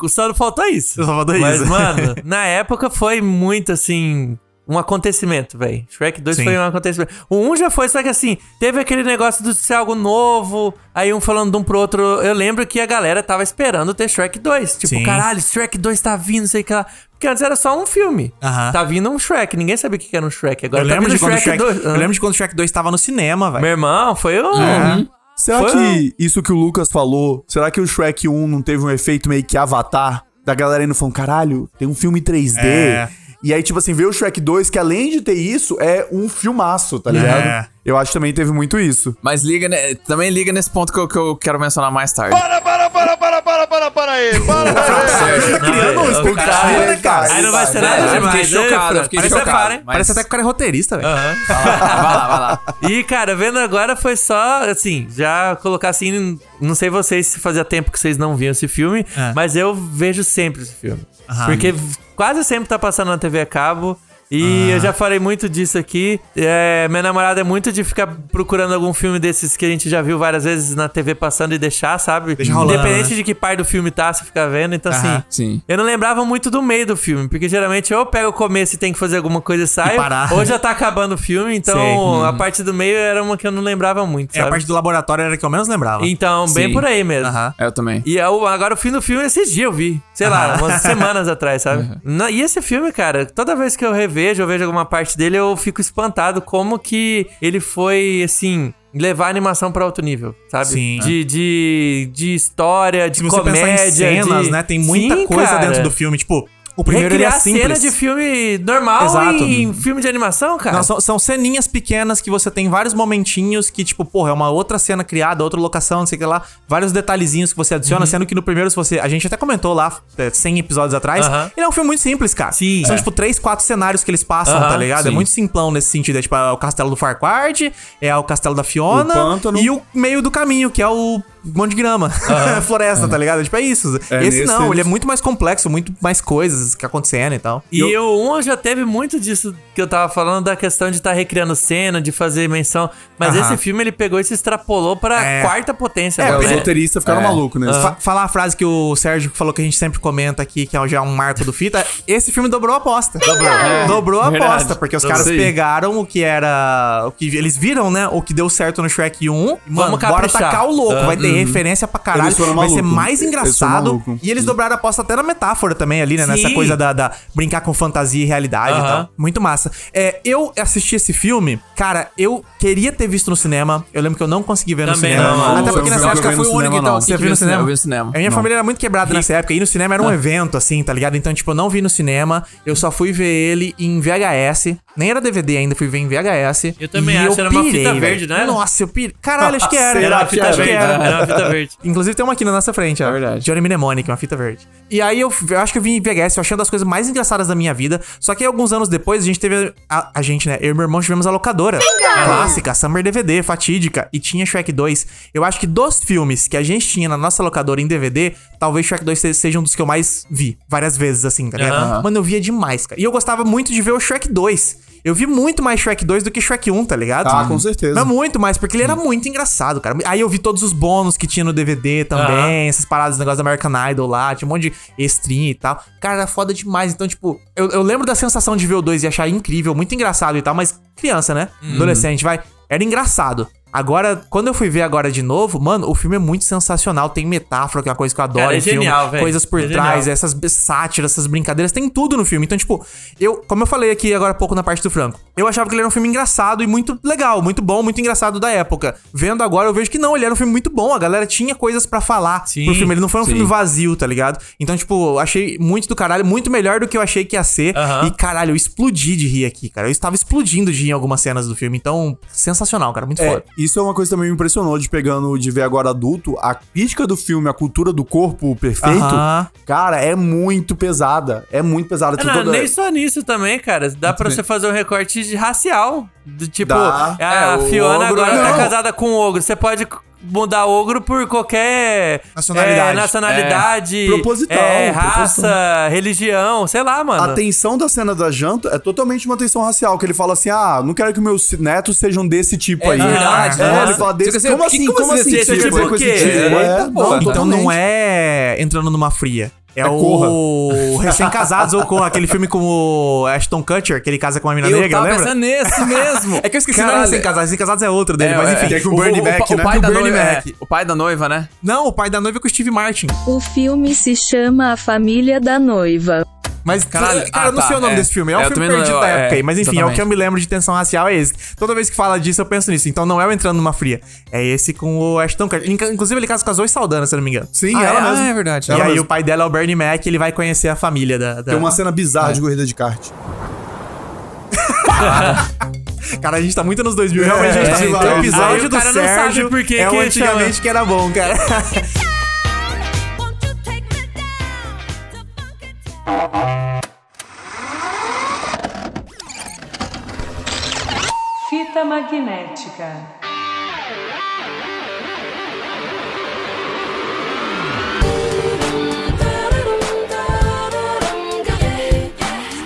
<laughs> Só não faltou isso. Só faltou Mas, isso. mano, na época foi muito assim. Um acontecimento, velho. Shrek 2 Sim. foi um acontecimento. O 1 já foi, só que assim, teve aquele negócio de ser algo novo, aí um falando de um pro outro. Eu lembro que a galera tava esperando ter Shrek 2. Tipo, Sim. caralho, Shrek 2 tá vindo, não sei o que lá. Porque antes era só um filme. Aham. Tá vindo um Shrek, ninguém sabia o que era um Shrek. Agora Eu tá lembro, vindo de quando Shrek Shrek, 2. eu lembro de quando o Shrek 2 tava no cinema, velho. Meu irmão, foi um. Será Foi que isso que o Lucas falou, será que o Shrek 1 não teve um efeito meio que avatar? Da galera indo falando, caralho, tem um filme 3D. É. E aí, tipo assim, ver o Shrek 2, que além de ter isso, é um filmaço, tá ligado? É. Eu acho que também teve muito isso. Mas liga, né, também liga nesse ponto que eu, que eu quero mencionar mais tarde. Para, para, para, para, para, para, para aí. Para, para. Criando uma expectativa, né, cara? Aí não vai ser nada eu fiquei demais. né, chocado, eu fiquei Parece chocado. para? Mas- Parece até que o cara é roteirista, velho. vai lá, vai lá. E, cara, vendo agora foi só, assim, já colocar assim, não sei vocês se fazia tempo que vocês não viam esse filme, É. mas eu vejo sempre esse filme. Aham. Porque quase sempre tá passando na TV a cabo. E eu já falei muito disso aqui. É, minha namorada é muito de ficar procurando algum filme desses que a gente já viu várias vezes na TV passando e deixar, sabe? Deixa rolando, Independente né? de que parte do filme tá, você fica vendo. Então, Aham, assim, sim. eu não lembrava muito do meio do filme, porque geralmente ou eu pego o começo e tem que fazer alguma coisa e saio, ou já tá acabando o filme, então Sei. a parte do meio era uma que eu não lembrava muito, É, a sabe? parte do laboratório era a que eu menos lembrava. Então, bem Sim. por aí mesmo. Aham. Eu também. E eu- agora o fim do filme, esses dias eu vi. Sei lá, umas semanas atrás, sabe? <laughs> Na- e esse filme, cara, toda vez que eu revejo, eu vejo alguma parte dele, eu fico espantado como que ele foi, assim, levar a animação pra outro nível, sabe? Sim. De, de, de história, de Se você comédia. pensar em cenas, de- né? Tem muita Sim, coisa cara. dentro do filme. Tipo, o primeiro ele é Recriar simples. cena de filme normal Exato. em filme de animação, cara. Não, são, são ceninhas pequenas que você tem vários momentinhos que, tipo, porra, é uma outra cena criada, outra locação, não sei o que lá. Vários detalhezinhos que você adiciona, Uhum. sendo que no primeiro, se você. A gente até comentou lá, é, 100 episódios atrás. Aham. Ele é um filme muito simples, cara. Sim. São, É. tipo, três, quatro cenários que eles passam, Aham, tá ligado? É sim. muito simplão nesse sentido. É tipo, é o castelo do Farquaad, é o castelo da Fiona O e o meio do caminho, que é o monte de grama. <laughs> Floresta, tá ligado? Tipo, é isso. É, Esse nesse não, ele é muito mais complexo, muito mais coisas que acontecendo e tal. E o 1 já teve muito disso que eu tava falando, da questão de estar recriando cena, de fazer menção. Mas Aham. esse filme ele pegou e se extrapolou pra É. quarta potência. É, agora, os né? roteiristas ficaram É. malucos, né? Fa- falar a frase que o Sérgio falou que a gente sempre comenta aqui, que é já um marco do fita. Esse filme dobrou a aposta. Dobrou. Dobrou a Verdade. aposta, porque os Dobrou. caras Sim. pegaram o que era. O que eles viram, né? O que deu certo no Shrek 1. E, Mano, bora caprichar. tacar o louco. Vai ter Uhum. Referência pra caralho. Eles Vai ser malucos. mais Eles engraçado. malucos. E eles dobraram a aposta até na metáfora também ali, né? Nessa Sim. coisa da, da brincar com fantasia e realidade e Aham. tal. Muito massa. É, eu assisti esse filme, cara, eu queria ter visto no cinema. Eu lembro que eu não consegui ver no Também cinema. não. Até porque nessa época eu no o único então, não. Você Que viu no cinema? Eu vi no cinema. A minha família era muito quebrada nessa época. E no cinema era um evento, assim, tá ligado? Então, tipo, eu não vi no cinema. Eu só fui ver ele em VHS. Nem era DVD ainda, fui ver em VHS. Eu também E acho, era uma fita verde, não era? Nossa, eu pirei. Caralho, acho que era. Era uma que fita era? verde. Era. Era uma <laughs> fita verde. Inclusive tem uma aqui na nossa frente, ó. É verdade. Johnny Mnemonic, uma fita verde. E aí eu, eu acho que eu vim em VHS, eu achei uma das coisas mais engraçadas da minha vida. Só que aí, alguns anos depois, a gente teve. A, a gente, né? Eu e meu irmão tivemos a locadora. Clássica, Summer DVD, fatídica. E tinha Shrek 2. Eu acho que dos filmes que a gente tinha na nossa locadora em DVD, talvez Shrek 2 se- seja um dos que eu mais vi. Várias vezes, assim, tá ligado? Mano, eu via demais, cara. E eu gostava muito de ver o Shrek 2. Eu vi muito mais Shrek 2 do que Shrek 1, tá ligado? Ah, com certeza. Mas muito mais, porque ele era muito engraçado, cara. Aí eu vi todos os bônus que tinha no DVD também, essas paradas, negócio da American Idol lá, tinha um monte de extrinha e tal. Cara, era foda demais. Então, tipo, eu, eu lembro da sensação de ver o 2 e achar incrível, muito engraçado e tal, mas criança, né? Adolescente, vai. Era engraçado. Agora, quando eu fui ver agora de novo, mano, o filme é muito sensacional. Tem metáfora, que é uma coisa que eu adoro Cara, é filme. genial, velho. Coisas por É trás, genial. essas sátiras, essas brincadeiras, tem tudo no filme. Então, tipo, eu, como eu falei aqui agora há pouco na parte do Franco, eu achava que ele era um filme engraçado e muito legal, muito bom, muito engraçado da época. Vendo agora, eu vejo que não, ele era um filme muito bom. A galera tinha coisas pra falar Sim, pro filme. Ele não foi um sim. filme vazio, tá ligado? Então, tipo, eu achei muito do caralho, muito melhor do que eu achei que ia ser. E, caralho, eu explodi de rir aqui, cara. Eu estava explodindo de rir em algumas cenas do filme. Então, sensacional, cara. Muito É, foda. Isso é uma coisa que também me impressionou de pegando de ver agora adulto. A crítica do filme, a cultura do corpo perfeito, Aham. cara, é muito pesada. É muito pesada. Não, toda- nem só nisso também, cara. Dá pra você fazer um recorte de racial. Do tipo, Dá. a É, o Fiona ogro- agora tá Não. casada com um ogro. Você pode mudar ogro por qualquer Nacionalidade. é, nacionalidade, É. Proposital, é, proposital. raça, religião, sei lá, mano. A tensão da cena da janta é totalmente uma tensão racial, que ele fala assim: ah, não quero que meus netos sejam desse tipo É aí. verdade, É, nossa. ele fala desse. Tipo assim, como que- assim? como Como assim assim? tipo tipo? É. Então não é entrando numa fria. É, É o <laughs> Recém-Casados ou com aquele filme com o Ashton Kutcher, que ele casa com uma mina Eu negra, tava lembra? pensando nesse mesmo. <laughs> É que eu esqueci não é Caralho. Recém-Casados. Recém-Casados é outro dele, mas enfim. que é com o Bernie Mac, o né? pai Com da o noiva, é, o pai da noiva, né? Não, o pai da noiva é com o Steve Martin. O filme se chama A Família da Noiva. Mas, Caralho, cara, ah, eu não tá, sei o nome é. desse filme. É um É, eu filme perdido da é, época aí. Mas enfim, é o que eu me lembro de tensão racial, é esse. Toda vez que fala disso, eu penso nisso. Então não é o Entrando numa Fria. É esse com o Ashton Kutcher. Inclusive, ele casa com a Zoe Saldana, se eu não me engano. Sim, Ah, ela é? mesmo. Ah, é verdade. E Ela aí mesmo. o pai dela é o Bernie Mac, ele vai conhecer a família da... da- Tem uma cena bizarra de corrida de kart. <laughs> Cara, a gente tá muito nos 2000. Realmente, a gente tá é, no então. episódio Aí o do cara não sabe Sérgio. por que é que antigamente que era bom, cara. <laughs> Fita magnética.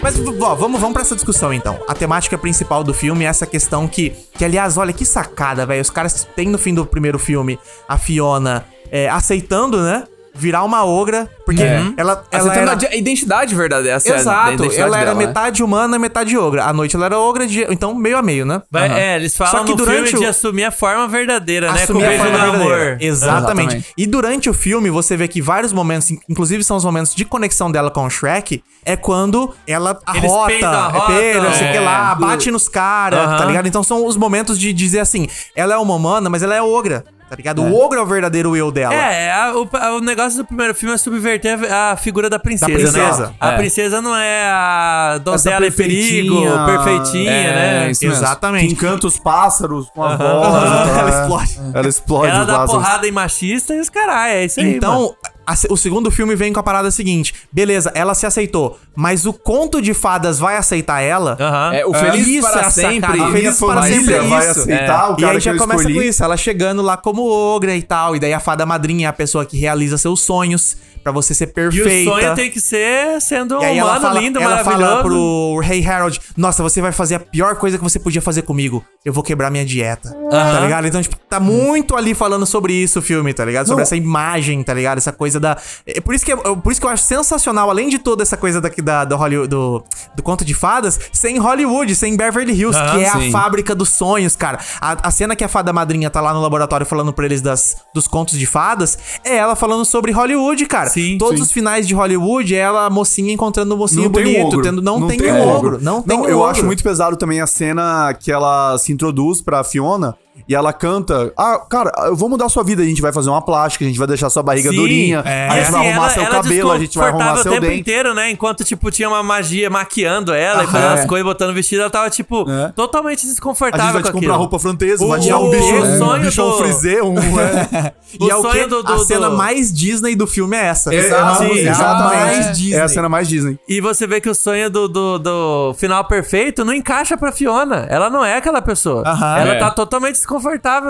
Mas, vamos, vamos pra essa discussão então. A temática principal do filme é essa questão que. Que, aliás, olha que sacada, velho. Os caras têm no fim do primeiro filme a Fiona é, aceitando, né? Virar uma ogra. Porque É. ela, ela Aceitando era. a a identidade verdadeira. essa é a Exato, identidade ela era dela, né? metade humana metade ogra. À noite ela era ogra, de... então meio a meio, né? Vai- Aham. É, eles falam Só que no durante filme de o- assumir a forma verdadeira, né? Com o Assumir a beijo forma do verdadeira. amor. Exatamente. Exatamente. E durante o filme, você vê que vários momentos, in- inclusive são os momentos de conexão dela com o Shrek, é quando ela Eles arrota, peidam, arrotam, peida, não sei o que é. lá, bate nos caras, Aham. tá ligado? Então são os momentos de dizer assim, ela é uma humana, mas ela é ogra, tá ligado? O ogro é o verdadeiro eu dela. É, é, a- o, o negócio do primeiro filme é subverter a, a figura da princesa, Da princesa. né? A É. princesa não é a donzela em perigo, perfeitinha. É, né? isso mesmo. Que Exatamente. encanta os pássaros com a voz. e tal, Ela é. explode. Ela explode Ela os dá pássaros. porrada em machista e os caralho, é isso aí, mano. Então, a se- o segundo filme vem com a parada seguinte: beleza, ela se aceitou, mas o conto de fadas vai aceitar ela? Aham. É, o Feliz para é a sempre. A minha Felizes para sempre é vai isso. aceitar o E cara aí que já começa escolhi. com isso, ela chegando lá como ogra e tal, e daí a fada madrinha é a pessoa que realiza seus sonhos pra você ser E perfeita. o sonho tem que ser sendo um E ela humano fala, lindo, ela maravilhoso. fala pro Rei Harold, nossa, você vai fazer a pior coisa que você podia fazer comigo. Eu vou quebrar minha dieta. Tá ligado? Então, tipo, tá muito ali falando sobre isso o filme, tá ligado? Sobre Não. essa imagem, tá ligado? Essa coisa da... É por isso que, eu- por isso que eu acho sensacional, além de toda essa coisa daqui da, do, Hollywood, do, do conto de fadas, sem Hollywood, sem Beverly Hills, Aham, que é sim. a fábrica dos sonhos, cara. A, a cena que a fada madrinha tá lá no laboratório falando pra eles das, dos contos de fadas, é ela falando sobre Hollywood, cara. Sim, Todos sim. os finais de Hollywood é ela, a mocinha, encontrando um mocinho Não bonito, um tendo, não, tem, tem um um ogro. Não tem um eu ogro. acho muito pesado também a cena que ela se introduz pra Fiona e ela canta: Ah, cara, eu vou mudar sua vida. A gente vai fazer uma plástica, a gente vai deixar sua barriga Sim, durinha, é. a E gente vai assim, arrumar ela- seu ela cabelo, a gente vai arrumar desconfortável seu o tempo dente. inteiro, né? Enquanto, tipo, tinha uma magia maquiando ela e Aham. fazendo as É. coisas, botando vestido, ela tava, tipo, É. totalmente A gente desconfortável vai com te comprar roupa francesa, vai tirar um bicho, o um sonho bichão do- frisé, um. <laughs> é. E O é o sonho que? do- do- a do- cena mais Disney do filme é essa. Exato, é a exatamente. mais Disney. É a cena mais Disney. E você vê que o sonho do, do, do final perfeito não encaixa pra Fiona. Ela não é aquela pessoa. Ela É. tá totalmente desconfortável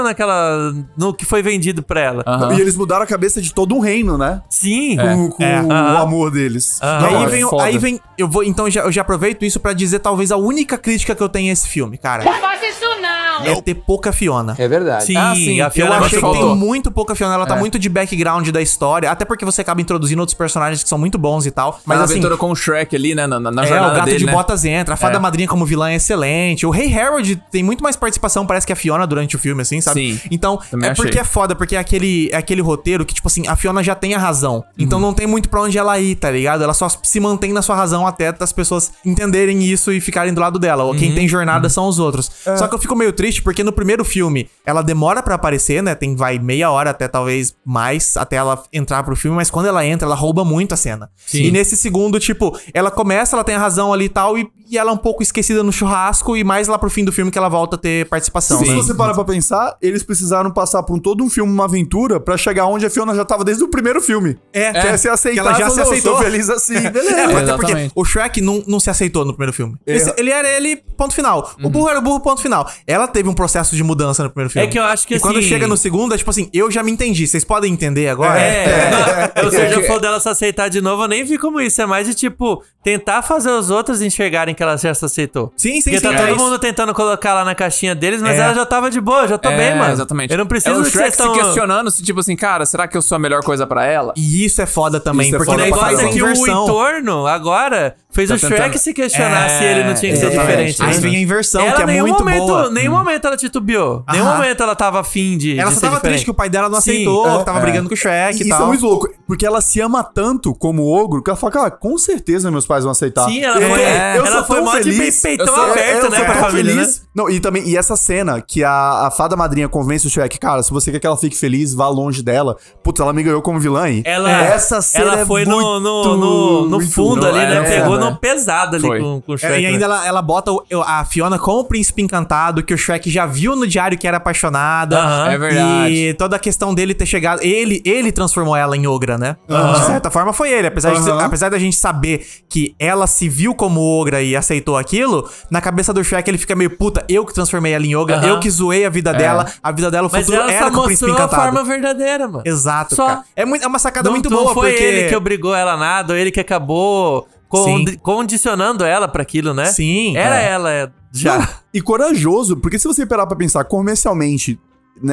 naquela. no que foi vendido pra ela. E eles mudaram a cabeça de todo um reino, né? Sim. Com, com É. o amor deles. E Aham. aí é vem, o- foda. aí vem, eu vou, então eu já, eu já aproveito isso pra dizer talvez a única crítica que eu tenho a esse filme, cara. Não faça isso não! É ter pouca Fiona. É verdade. Sim, Ah, sim. a Fiona eu é achei que muito tem muito pouca Fiona, ela tá É. muito de background da história, até porque você acaba introduzindo outros personagens que são muito bons e tal. Mas Mas a assim, aventura com o Shrek ali, né? Na, na, na é, jornada o gato dele, de né? botas entra, a fada É. madrinha como vilã é excelente. O Rei Harold tem muito mais participação, parece que a Fiona durante o filme, assim, sabe? Sim, Então, é porque achei. é foda, porque é aquele, é aquele roteiro que, tipo assim, a Fiona já tem a razão. Então não tem muito pra onde ela ir, tá ligado? Ela só se mantém na sua razão até as pessoas entenderem isso e ficarem do lado dela. Ou quem tem jornada são os outros. Só que eu fico meio triste porque no primeiro filme ela demora pra aparecer, né? Tem, vai, meia hora até talvez mais até ela entrar pro filme, mas quando ela entra, ela rouba muito a cena. E nesse segundo, tipo, ela começa, ela tem a razão ali e tal, e, e ela é um pouco esquecida no churrasco, e mais lá pro fim do filme que ela volta a ter participação, Se né? você parar pra pensar, eles precisaram passar por um- todo um filme, uma aventura, pra chegar onde a Fiona já tava desde o primeiro filme. É, que é se aceitar, que ela já se "Não, aceitou. Sou feliz assim, beleza. É, até porque o Shrek não, não se aceitou no primeiro filme. É. Esse- ele era ele, ponto final. O burro era o burro, ponto final. Ela teve um processo de mudança no primeiro filme. É que eu acho que E quando assim- chega no segundo, é tipo assim, eu já me entendi. Vocês podem entender agora? É, ou seja, for dela se aceitar de novo, eu nem vi como isso. É mais de tipo, tentar fazer os outros enxergarem que ela já se aceitou. Sim, sim, Porque sim. tá é todo isso. mundo tentando colocar lá na caixinha deles, mas É. ela já tava de boa, já tô É, bem, mano. Exatamente. Eu não preciso é o ser Shrek tão... se questionando se, tipo assim, cara, será que eu sou a melhor coisa pra ela? E isso é foda também, Isso é porque foda O daí pra faz negócio é que o entorno agora fez Tá o Shrek tentando- se questionar É, se ele não tinha que ser exatamente. diferente. Aí né? vem a inversão, ela que é nenhum muito momento, boa. Nenhum momento ela titubeou. Nenhum Aham. momento ela tava afim de. Ela de só ser tava diferente. triste que o pai dela não Sim, aceitou, é, que tava é. brigando com o Shrek e Isso tal. é muito louco, porque ela se ama tanto como ogro que ela fala, cara, com certeza meus pais vão aceitar. Sim, ela eu, foi- é, eu ela foi mó de feliz. peitão sou, aberto, né, pra família, feliz. Não, e também, e essa cena que a, a fada madrinha convence o Shrek, cara, se você quer que ela fique feliz, vá longe dela. Putz, ela me ganhou como vilã aí. Ela, essa cena ela é foi no, no, no, fundo ali, né? é, Pegou é. no pesado ali Foi. com, com o É, Shrek. e ainda ela, ela bota o- a Fiona com o príncipe encantado, que o Shrek já viu no diário que era apaixonada. É verdade. E toda a questão dele ter chegado. Ele, ele transformou ela em ogra, né? De certa forma foi ele. Apesar, de, apesar da gente saber que ela se viu como ogra e aceitou aquilo, na cabeça do Shrek ele fica meio puta, eu que transformei ela em ogra, eu que zoei a vida dela, a vida dela, o Mas futuro ela era só com o príncipe mostrou a encantado. forma verdadeira, mano. Exato, Só. cara. É, muito, é uma sacada Não, muito não boa, foi porque... ele que obrigou ela a nada, ou ele que acabou. Condi- condicionando ela pra aquilo, né? Sim, Era é. ela já. Não, e corajoso, porque se você parar pra pensar comercialmente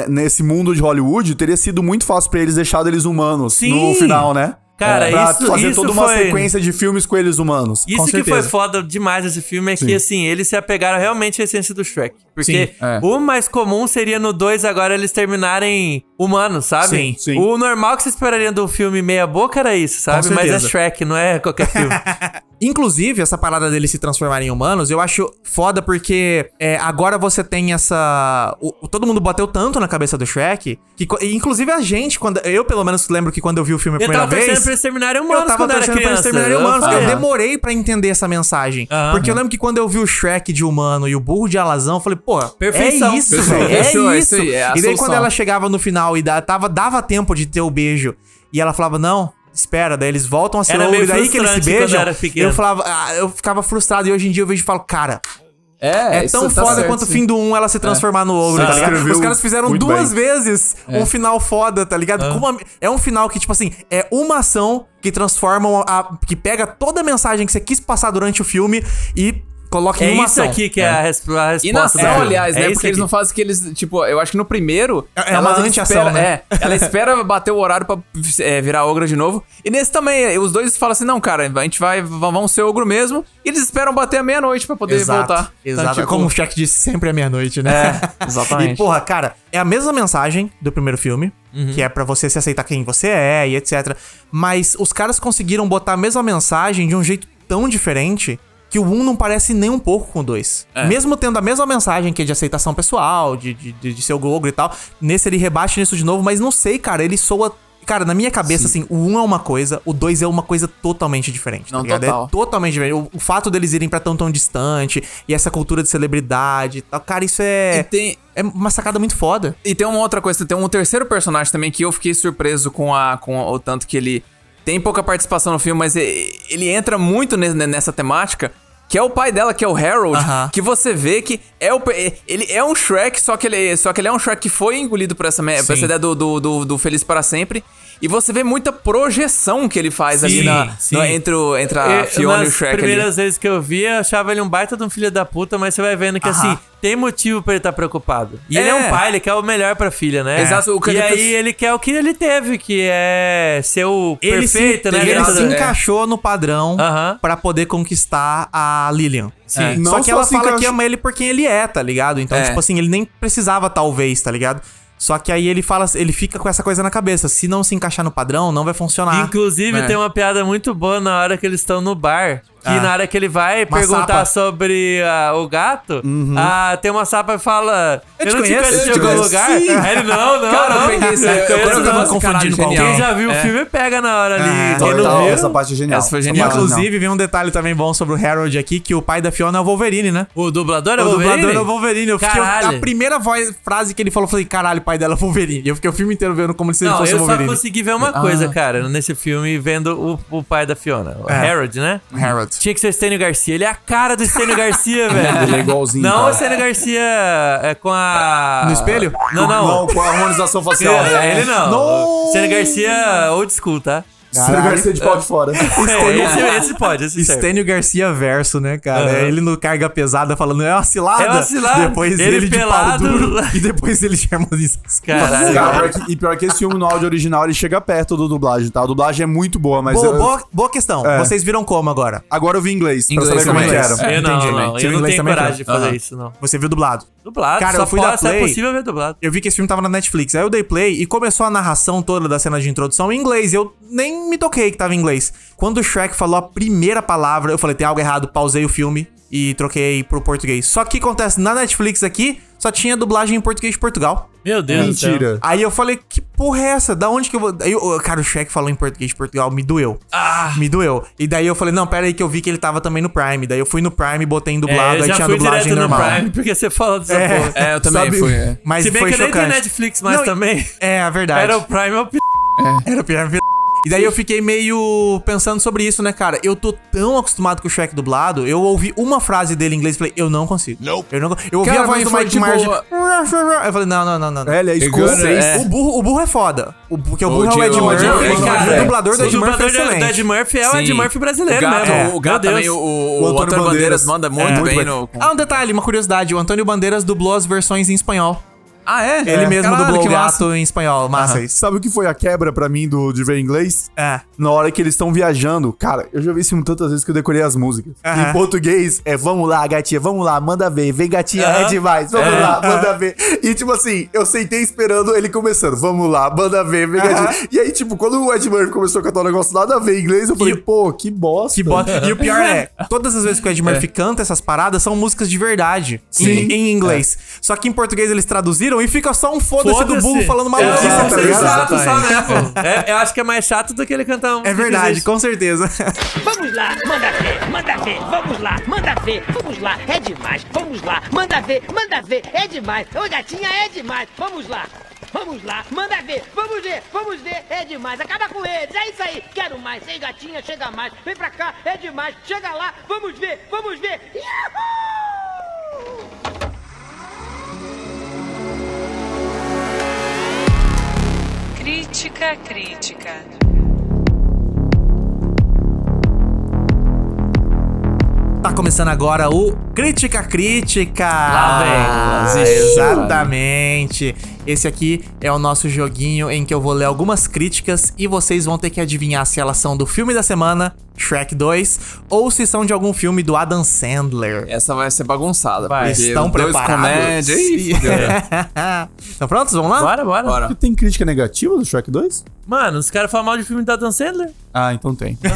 nesse mundo de Hollywood, teria sido muito fácil pra eles deixar eles humanos Sim. no final, né? Cara, pra isso- fazer isso toda uma foi- sequência de filmes com eles humanos. Isso com que foi foda demais desse filme é que, assim, eles se apegaram realmente à essência do Shrek. Porque Sim, é. o mais comum seria no 2 agora eles terminarem humanos, sabe? Sim, sim. O normal que você esperaria do filme meia boca era isso, sabe? Mas é. Shrek, não é qualquer filme. <laughs> Inclusive, essa parada deles se transformarem em humanos, eu acho foda porque é, agora você tem essa. o- todo mundo bateu tanto na cabeça do Shrek que, inclusive a gente, quando eu pelo menos lembro que quando eu vi o filme a Eu primeira tava torcendo vez. pra eles terminarem humanos eu tava quando eu era torcendo pra eles terminarem humanos. Eu Aham. demorei pra entender essa mensagem. Aham. Porque eu lembro que quando eu vi o Shrek de humano e o burro de alazão, eu falei, pô, Perfeição. é isso, velho. É Fechou, é isso. isso é e daí quando ela chegava no final e da- tava, dava tempo de ter o beijo, e ela falava, não. Espera, daí eles voltam a ser meio e daí que eles se beijam. Eu falava, ah, eu ficava frustrado e hoje em dia eu vejo e falo, cara, É, é isso tão tá foda certo, quanto o sim. fim do 1 ela se transformar no ogro, tá ligado? Os caras fizeram duas bem. vezes um final foda, tá ligado? Com uma- é um final que, tipo assim, é uma ação que transforma, a, que pega toda a mensagem que você quis passar durante o filme e coloca É em uma isso ação. aqui que é, a, res- a resposta E na ação, filme. aliás, É né? isso Porque eles aqui. não fazem que eles, tipo, eu acho que no primeiro. É ela uma espera, anti-ação, né? É, ela espera <laughs> bater o horário pra é, virar ogra de novo. E nesse também, os dois falam assim: não, cara, a gente vai, vamos ser ogro mesmo. E eles esperam bater a meia-noite pra poder Exato, voltar. Exato. Então, tipo, Como o Shaq disse, sempre é meia-noite, né? É, <laughs> exatamente. E, porra, cara, é a mesma mensagem do primeiro filme, que é pra você se aceitar quem você é e etc. Mas os caras conseguiram botar a mesma mensagem de um jeito tão diferente que o 1 não parece nem um pouco com o 2. Mesmo tendo a mesma mensagem que é de aceitação pessoal, de, de, de, de ser ogro e tal, nesse ele rebate nisso de novo, mas não sei, cara, ele soa. Cara, na minha cabeça, assim, o 1 é uma coisa, o 2 é uma coisa totalmente diferente. Não, tá total. É totalmente diferente. O, o fato deles irem pra tão tão distante e essa cultura de celebridade e tal, cara, isso é. Tem, É uma sacada muito foda. E tem uma outra coisa, tem um terceiro personagem também que eu fiquei surpreso com, a, com o tanto que ele tem pouca participação no filme, mas ele entra muito ne- nessa temática. Que é o pai dela, que é o Harold, Aham. que você vê que é o, ele é um Shrek, só que ele, só que ele é um Shrek que foi engolido por essa, por essa ideia do, do, do, do Feliz para Sempre. E você vê muita projeção que ele faz ali Sim, na, sim. no- entre, o- entre a Eu- Fiona e o Shrek ali. primeiras vezes que eu vi, eu achava ele um baita de um filho da puta, mas você vai vendo que, assim, tem motivo pra ele estar preocupado. E ele é É. um pai, ele quer o melhor pra filha, né? Exato, o que E aí ele quer o que ele teve, que é ser o Ele perfeito, se, né? ele se da- é. encaixou no padrão Aham. pra poder conquistar a Lilian. Sim. É. Não Só que só ela fala que ama ele por quem ele é, tá ligado? Então, É. tipo assim, ele nem precisava, talvez, tá ligado? Só que aí ele fala, ele fica com essa coisa na cabeça. Se não se encaixar no padrão, não vai funcionar. Inclusive, É. tem uma piada muito boa na hora que eles estão no bar. Que Ah. na hora que ele vai Uma perguntar sapa. sobre ah, o gato, ah, tem uma sapa e fala: Eu, te não te conheço, conheço eu de te algum conheço." lugar? Sim. Aí ele, não, não, Cara, eu não. peguei isso eu- eu tava não. confundindo com. Quem já viu o É. filme pega na hora ali. Ah, Quem não viu? essa parte é genial. Essa foi genial. Inclusive, vi um detalhe também bom sobre o Harold aqui, que o pai da Fiona é o Wolverine, né? O dublador é o o dublador Wolverine? é o Wolverine. Eu fiquei, Caralho. a primeira voz, frase que ele falou, eu falei, caralho, o pai dela é Wolverine. E eu fiquei o filme inteiro vendo como se ele Não, fosse eu o só Wolverine. consegui ver uma coisa, cara, nesse filme, vendo o, o pai da Fiona. O É. Harold, né? Harold. Tinha que ser o Stênio Garcia. Ele é a cara do Stênio <laughs> Garcia, velho. Ele é igualzinho, Não cara. o Stênio Garcia é com a... No espelho? Não, não. Não, com a harmonização facial. É, ele não. Não. Stênio Garcia old school, tá? Estênio Garcia de pau de fora. <laughs> É, esse, esse pode, esse serve. Estênio Garcia verso, né, cara? Aham. Ele no carga pesada falando, é uma cilada. É uma cilada. Depois Ele ele, de pelado. pau duro. E depois ele de harmonização. Caralho. Cara, e pior que esse filme no áudio original ele chega perto do dublagem, tá? A dublagem é muito boa, mas. Boa, eu- boa, boa questão. É. Vocês viram como agora? Agora eu vi inglês, Inglês pra saber como é que também. era. Eu não, Entendi. não. Eu não tenho coragem de Fran? fazer isso, não. Você viu dublado? Dublado, Cara, só eu fui da pode, se é Play. possível ver dublado. Eu vi que esse filme tava na Netflix. Aí eu dei play e começou a narração toda da cena de introdução em inglês. Eu nem me toquei que tava em inglês. Quando o Shrek falou a primeira palavra, eu falei, tem algo errado, pausei o filme e troquei pro português. Só que acontece, na Netflix aqui, só tinha dublagem em português de Portugal. Meu Deus do céu. Mentira. Aí eu falei, que porra é essa? Da onde que eu vou. Aí, eu- cara, o Shrek falou em português de Portugal, me doeu. Ah. Me doeu. E daí eu falei, não, pera aí que eu vi que ele tava também no Prime. Daí eu fui no Prime, botei em dublado, É, eu aí já tinha fui dublagem direto normal. no Prime, porque você falou dessa porra. <laughs> É, eu também Sabe? fui. é. Mas Se bem foi que nem tem chocante. Netflix mais Não, também. É, a verdade. Era o Prime ou o p... Era o pior vida. E daí eu fiquei meio pensando sobre isso, né, cara? Eu tô tão acostumado com o Shrek dublado, eu ouvi uma frase dele em inglês e falei, eu não consigo. Eu, não, eu ouvi Cara, a voz do Mike tipo- Marge. Eu falei, não, não, não, não. não. É, ele é escocês. é. O, burro, o burro é foda. O, porque o burro é o Ed- Ed o Murphy. Ed Murphy, e cara, o dublador do O Ed Murphy é dublador do excelente. Ed Murphy é o Ed. Murphy brasileiro o gato, mesmo. O gato Meu também, o, o, O Antônio Bandeiras manda muito É, bem bem. no... Ah, um detalhe, uma curiosidade. O Antônio Bandeiras dublou as versões em espanhol. Ah, é? Ele mesmo Caralho, dublou que o massa. gato em espanhol. Massa isso. Sabe o que foi a quebra pra mim do, de ver inglês? É. Na hora que eles estão viajando, cara, eu já vi esse filme tantas vezes que eu decorei as músicas. Aham. Em português é vamos lá, gatinha, vamos lá, manda ver, vem gatinha, é Aham. demais, vamos lá, manda ver. E tipo assim, eu sentei esperando ele começando, vamos lá, manda ver, vem gatinha. E aí, tipo, quando o Ed Murphy começou a cantar um negócio nada a ver em inglês, eu falei, E- pô, que bosta. Que bota. E o pior é, <laughs> todas as vezes que o Ed Murphy canta essas paradas são músicas de verdade. Em, em inglês. Só que em português eles traduziram e fica só um foda-se do burro falando maluquice, é, tá é ligado? chato só, né? É, eu acho que é mais chato do que ele cantar um. É verdade, com certeza. Vamos lá, manda ver, manda ver, vamos lá, manda ver, vamos lá, é demais, vamos lá, manda ver, manda ver, é demais, ô gatinha, é demais, vamos lá. Vamos lá, manda ver, vamos ver, vamos ver, é demais, acaba com eles, é isso aí, quero mais, ei gatinha, chega mais, vem pra cá, é demais, chega lá, vamos ver, vamos ver, Yahoo! Crítica, crítica. Tá começando agora o Crítica Crítica. Lá vem, lá vem. Exatamente. Esse aqui é o nosso joguinho em que eu vou ler algumas críticas e vocês vão ter que adivinhar se elas são do filme da semana, Shrek 2, ou se são de algum filme do Adam Sandler. Essa vai ser bagunçada. Vai. Estão preparados? comédia. Ih. <laughs> Estão prontos? Vamos lá? Bora, bora. Bora. Tem crítica negativa do Shrek 2? Mano, os caras falam mal de filme do Adam Sandler. Ah, então tem. <laughs>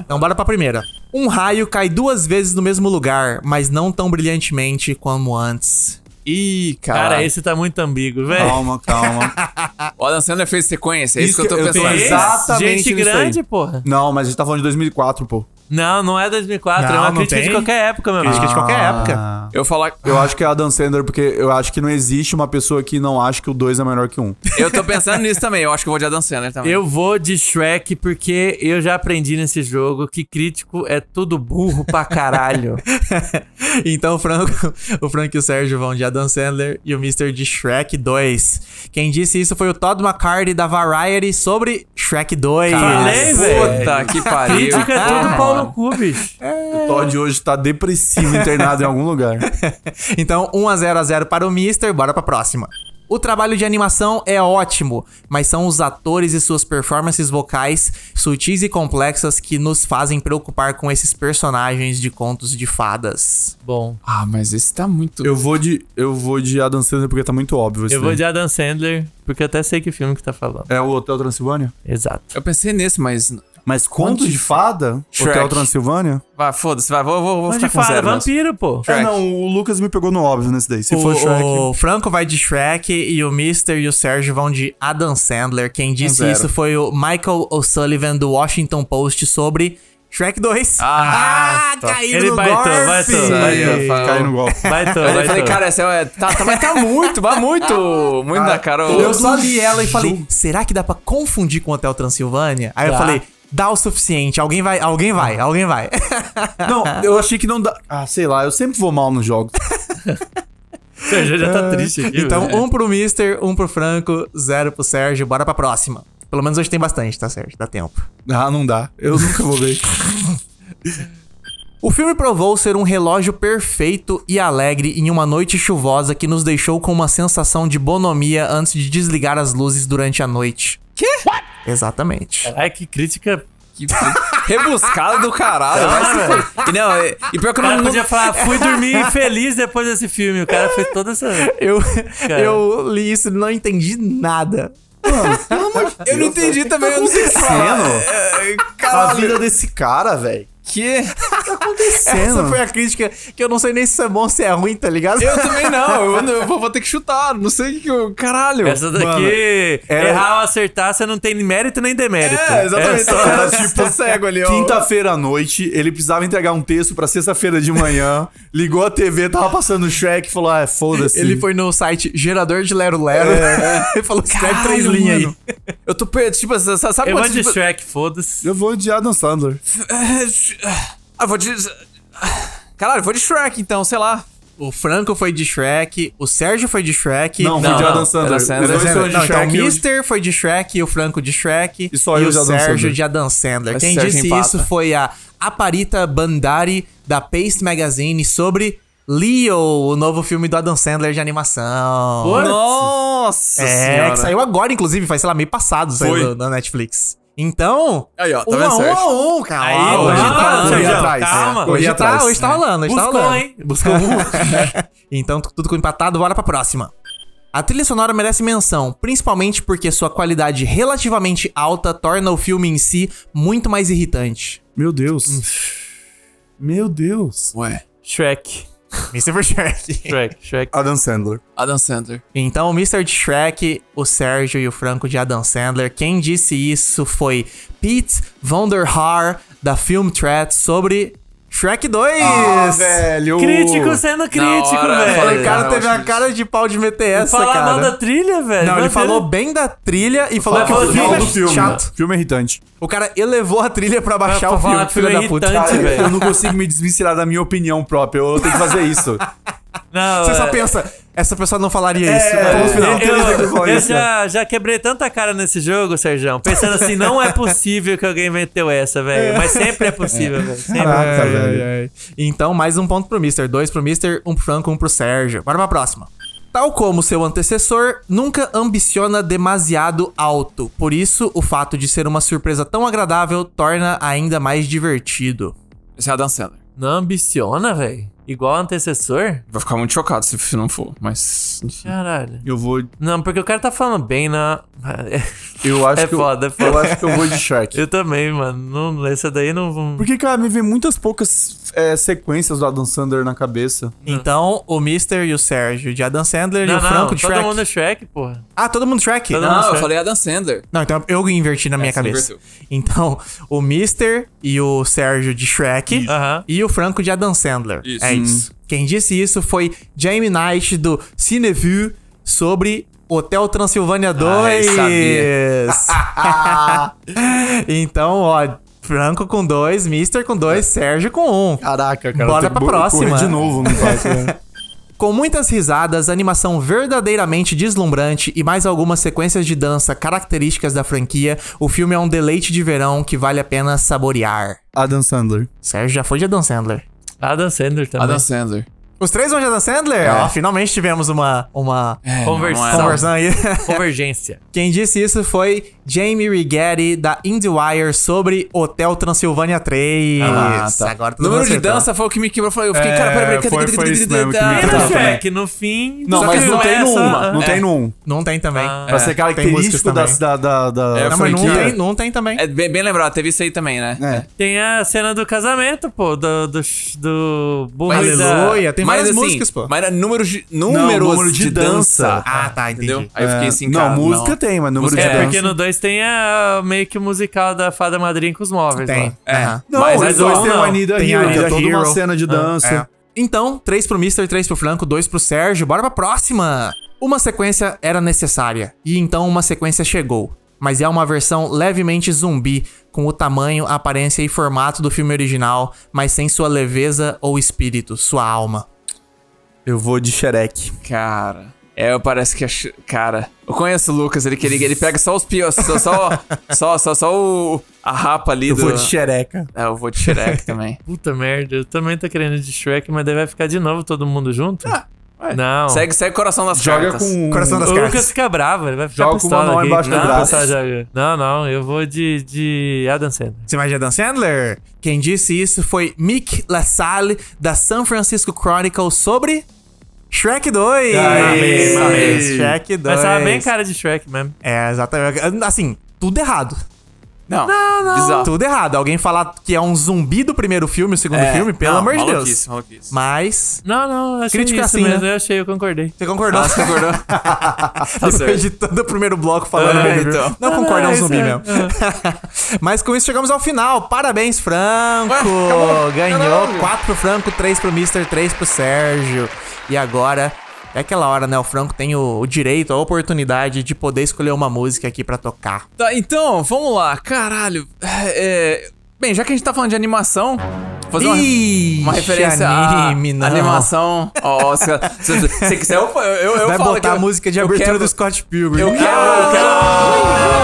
Então bora pra primeira. Um raio cai duas vezes no mesmo lugar, mas não tão brilhantemente como antes. Ih, cara. Cara, esse tá muito ambíguo, velho. Calma, calma. <laughs> O Adam Sandler fez sequência, é isso, Isso que eu tô eu pensando. Exatamente Gente grande, porra. Não, mas a gente tá falando de 2004, pô. Não, não é 2004, é Não, uma não crítica tem. de qualquer época, meu Crítica amigo. de qualquer Ah. época. Eu falar. Eu acho que é Adam Sandler, porque eu acho que não existe uma pessoa que não acha que o 2 é melhor que o 1. Um. Eu tô pensando nisso também. Eu acho que eu vou de Adam Sandler também. Eu vou de Shrek porque eu já aprendi nesse jogo que crítico é tudo burro pra caralho. <laughs> então o Franco, o Franco e o Sérgio vão de Adam Sandler e o Mr. de Shrek 2. Quem disse isso foi o Todd McCarthy da Variety sobre Shrek 2. Falei, velho. Puta que pariu. Crítica é tudo pau no cu, bicho. <laughs> O Todd hoje tá depressivo, internado em algum lugar. <laughs> Então 1 a 0 a 0 para o Mr. Bora pra próxima. O trabalho de animação é ótimo, mas são os atores e suas performances vocais sutis e complexas que nos fazem preocupar com esses personagens de contos de fadas. Bom, Ah, mas esse tá muito. Eu vou de, eu vou de Adam Sandler porque tá muito óbvio eu vou daí. de Adam Sandler porque eu até sei que filme que tá falando. É o Hotel Transilvânia? Exato. Eu pensei nesse, mas. Mas Conto de Fada? Shrek. Hotel Transilvânia? Vai, foda-se, vai. Vou, vou, vou ficar com fala? zero. mesmo. Vampiro, pô. É, não, o Lucas me pegou no óbvio nesse daí. Se o, for Shrek. o Franco vai de Shrek e o Mr. e o Sérgio vão de Adam Sandler. Quem disse zero. isso foi o Michael O'Sullivan do Washington Post sobre Shrek 2. Ah, Ah, caído Ele no baitou, golpe. baitou, baitou. Rafael. Cai no golpe. Baitou, <laughs> Eu falei, baitou. cara, essa é, tá, tá, mas tá <laughs> muito, vai muito, muito na cara. Eu só li ela e falei, será que dá pra confundir com o Hotel Transilvânia? Aí eu Dá. falei, dá o suficiente, alguém vai, alguém vai, alguém vai. <laughs> Não, eu achei que não dá. Ah, sei lá, eu sempre vou mal nos jogos. <laughs> Você já, já tá triste aqui, então, velho. um pro Mr., um pro Franco, zero pro Sérgio. Bora pra próxima. Pelo menos hoje tem bastante, tá certo? Dá tempo. Ah, não dá. Eu nunca vou ver. O filme provou ser um relógio perfeito e alegre em uma noite chuvosa que nos deixou com uma sensação de bonomia antes de desligar as luzes durante a noite. Quê? Exatamente. Ai, que crítica. Que <laughs> rebuscado do caralho. fuder. e não, e, e pior que eu cara não. podia falar, fui dormir <laughs> feliz depois desse filme. O cara fez toda essa. Eu, Cara. eu li isso e não entendi nada. Eu não entendi também, eu não sei o que falar. É, A vida desse cara, velho. Que? <laughs> Essa foi a crítica que eu não sei nem se é bom ou se é ruim, tá ligado? Eu também não, eu, <laughs> eu vou, vou ter que chutar, não sei o que que eu... Caralho. Essa daqui, Mano, era- errar ou acertar, você não tem mérito nem demérito. É, exatamente. É o cara tipo cego ali, ó. Quinta-feira à noite, ele precisava entregar um texto pra sexta-feira de manhã, <laughs> ligou a TV, tava passando o Shrek e falou: Ah, foda-se. Ele foi no site gerador de Lero Lero e falou: escreve três linhas mano. aí. Eu tô perdido, tipo, sa- sa- sabe Eu vou de tipo, Shrek, foda-se. Eu vou de Adam Sandler. Ah, vou de... Caralho, eu vou de Shrek então, sei lá. O Franco foi de Shrek, o Sérgio foi de Shrek. Não, Não, foi de Adam Sandler. Adam Sandler. Os dois foram de Não, então Shrek o e eu de- Mister foi de Shrek, o Franco de Shrek E só eu o de Adam Sérgio Sandler. de Adam Sandler. Quem Sérgio disse empata. isso foi a Aparita Bandari da Paste Magazine sobre Leo, o novo filme do Adam Sandler de animação. Nossa É, senhora. que saiu agora, inclusive, faz, sei lá, meio passado saiu na Netflix. Então, Aí, ó, tá um vendo, a um a um, cara. Aí, Ah, hoje hoje tá, tá, Sérgio, hoje atrás. calma. Hoje, Hoje tá, atrás. hoje tá rolando, hoje tá Buscou, rolando. hein? Buscou muito. <laughs> Então, tudo com empatado, bora pra próxima. A trilha sonora merece menção, principalmente porque sua qualidade relativamente alta torna o filme em si muito mais irritante. Meu Deus. Meu Deus. Ué, Shrek. <laughs> Mr. Shrek. Shrek, Shrek. Adam Sandler. Adam Sandler. Então, o Mr. Shrek, o Sérgio e o Franco de Adam Sandler. Quem disse isso foi Pete Von der Haar, da Film Threat, sobre Shrek 2. Ah, velho. Crítico sendo crítico, hora, velho. falei, O cara Cara, teve a cara de pau de meter essa, Falar cara. mal da trilha, velho. Não, ele Deus. falou bem da trilha e falou que o filme mal é do filme. chato. Filme é irritante. O cara elevou a trilha pra baixar Pra o filme, filho filme da é puta. irritante, Cara, velho. eu não consigo me desvencilhar da minha opinião própria. Eu tenho que fazer isso. <laughs> Não, Você só é- pensa, essa pessoa não falaria É, isso. é, final. Eu, eu já, já quebrei tanta cara nesse jogo, Sérgio, pensando assim, não é possível que alguém meteu essa, velho. Mas sempre é possível, velho. Sempre. Caraca, Ai, velho. Então, mais um ponto pro Mister. Dois pro Mister, um pro Franco, um pro Sérgio. Bora pra próxima. Tal como seu antecessor, nunca ambiciona demasiado alto. Por isso, o fato de ser uma surpresa tão agradável torna ainda mais divertido. Esse é Adam Sandler. Não ambiciona, velho. Igual o antecessor? Vou ficar muito chocado se, se não for, mas... Enfim. Caralho. Eu vou. Não, porque o cara tá falando bem na. <laughs> Eu acho É que eu- foda, é foda. Eu acho que eu vou de Shrek. <laughs> Eu também, mano. Não, essa daí não. Porque, cara, me vem muitas poucas é, sequências do Adam Sandler na cabeça. Então, o Mister e o Sérgio de Adam Sandler e Não, o Franco não, de todo Shrek. mundo é Shrek, porra. Ah, todo mundo Shrek? Todo Não, mundo Não, eu Shrek. falei Adam Sandler. Não, então eu inverti na minha É, você cabeça. inverteu. Então, o Mister e o Sérgio de Shrek Aham. e o Franco de Adam Sandler. Isso. É isso. Quem disse isso foi Jamie Knight do Cineview sobre Hotel Transilvânia 2. <laughs> então, ó, Franco com dois, Mister com dois, Sérgio com um. Caraca, cara. Bora pra próxima. de novo, não né? <laughs> <laughs> Com muitas risadas, animação verdadeiramente deslumbrante e mais algumas sequências de dança características da franquia, o filme é um deleite de verão que vale a pena saborear. Adam Sandler. Sérgio já foi de Adam Sandler. Adam Sandler também. Adam Sandler. Os três Adam Sandler? Ó, finalmente tivemos uma, uma É, Conversão. não, não é, não. conversão aí. <laughs> Convergência. Quem disse isso foi Jamie Rigetti, da IndieWire, sobre Hotel Transilvânia 3. Ah, tá. Agora todo Número de dança foi o que me quebrou. Eu falei, eu fiquei, É, cara, peraí, peraí. foi- foi isso mesmo que me Tem quebrou. no também. Shrek, no fim. Não, mas que não tem começa- numa. Não é. tem num. Não tem também. Ah, Pra ser Tem característico da, da, da É, não, mas não tem, não tem também. É bem, lembrado, teve isso aí também, né? É. Tem a cena do casamento, pô, do, do, do. Aleluia, tem várias assim, músicas, pô. Mas era números de, números número de de dança. dança. Ah, tá, entendi. Entendeu? Aí eu fiquei assim, não, cara, música não. tem, mas número Música de É, dança. porque no 2 tem a, meio que o musical da Fada Madrinha com os móveis Tem. lá. É. Não, Mas- mas mas dois um tem não. o I Need a Tem a Hero, que é toda uma cena de dança. É. Então, três pro Mister, três pro Franco, dois pro Sérgio. Bora pra próxima! Uma sequência era necessária, e então uma sequência chegou. Mas é uma versão levemente zumbi, com o tamanho, aparência e formato do filme original, mas sem sua leveza ou espírito, sua alma. Eu vou de Shrek. Cara. É, parece que. é ch- Cara, eu conheço o Lucas, ele, que ele, ele pega só os piores. Só, só, só, só, só o, a rapa ali Eu do. vou de xereca. É, eu vou de Shrek também. Puta merda, eu também tô querendo de Shrek, mas daí vai ficar de novo todo mundo junto? Não. Segue, segue o coração das Joga cartas. com Coração das o cartas. Lucas fica bravo, ele vai ficar Joga com uma mão aqui. embaixo do não, braço. tá, joga. não, não, eu vou de, de Adam Sandler. Você vai de Adam Sandler? Quem disse isso foi Mick LaSalle, da San Francisco Chronicle, sobre Shrek 2. Mamei, mamei. Shrek 2. Mas tava bem cara de Shrek mesmo. É, exatamente. Assim, tudo errado. Não, Não, não. bizarro. Tudo errado. Alguém falar que é um zumbi do primeiro filme, o segundo É, filme, pelo não, amor de Deus. maluquice. Mas. Não, não, achei Crítica isso assim, mesmo, né? eu achei, eu concordei. Você concordou? Ah, você concordou? <laughs> Depois certo. de todo o primeiro bloco falando É, então. Não Ah, concorda, é um isso zumbi é- mesmo. <laughs> Mas com isso chegamos ao final. Parabéns, Franco! acabou. Ganhou Caralho. 4 pro Franco, 3 pro Mister, 3 pro Sérgio. E agora. É aquela hora, né? O Franco tem o, o direito, a oportunidade de poder escolher uma música aqui pra tocar. Tá, então, vamos lá. Caralho. É, bem, já que a gente tá falando de animação, fazer uma, Ixi, uma referência anime, à animação. Ó, se, se, se você quiser, eu, eu, eu Vai falo botar eu- a música de abertura quero- do Scott Pilgrim. Eu quero, eu quero.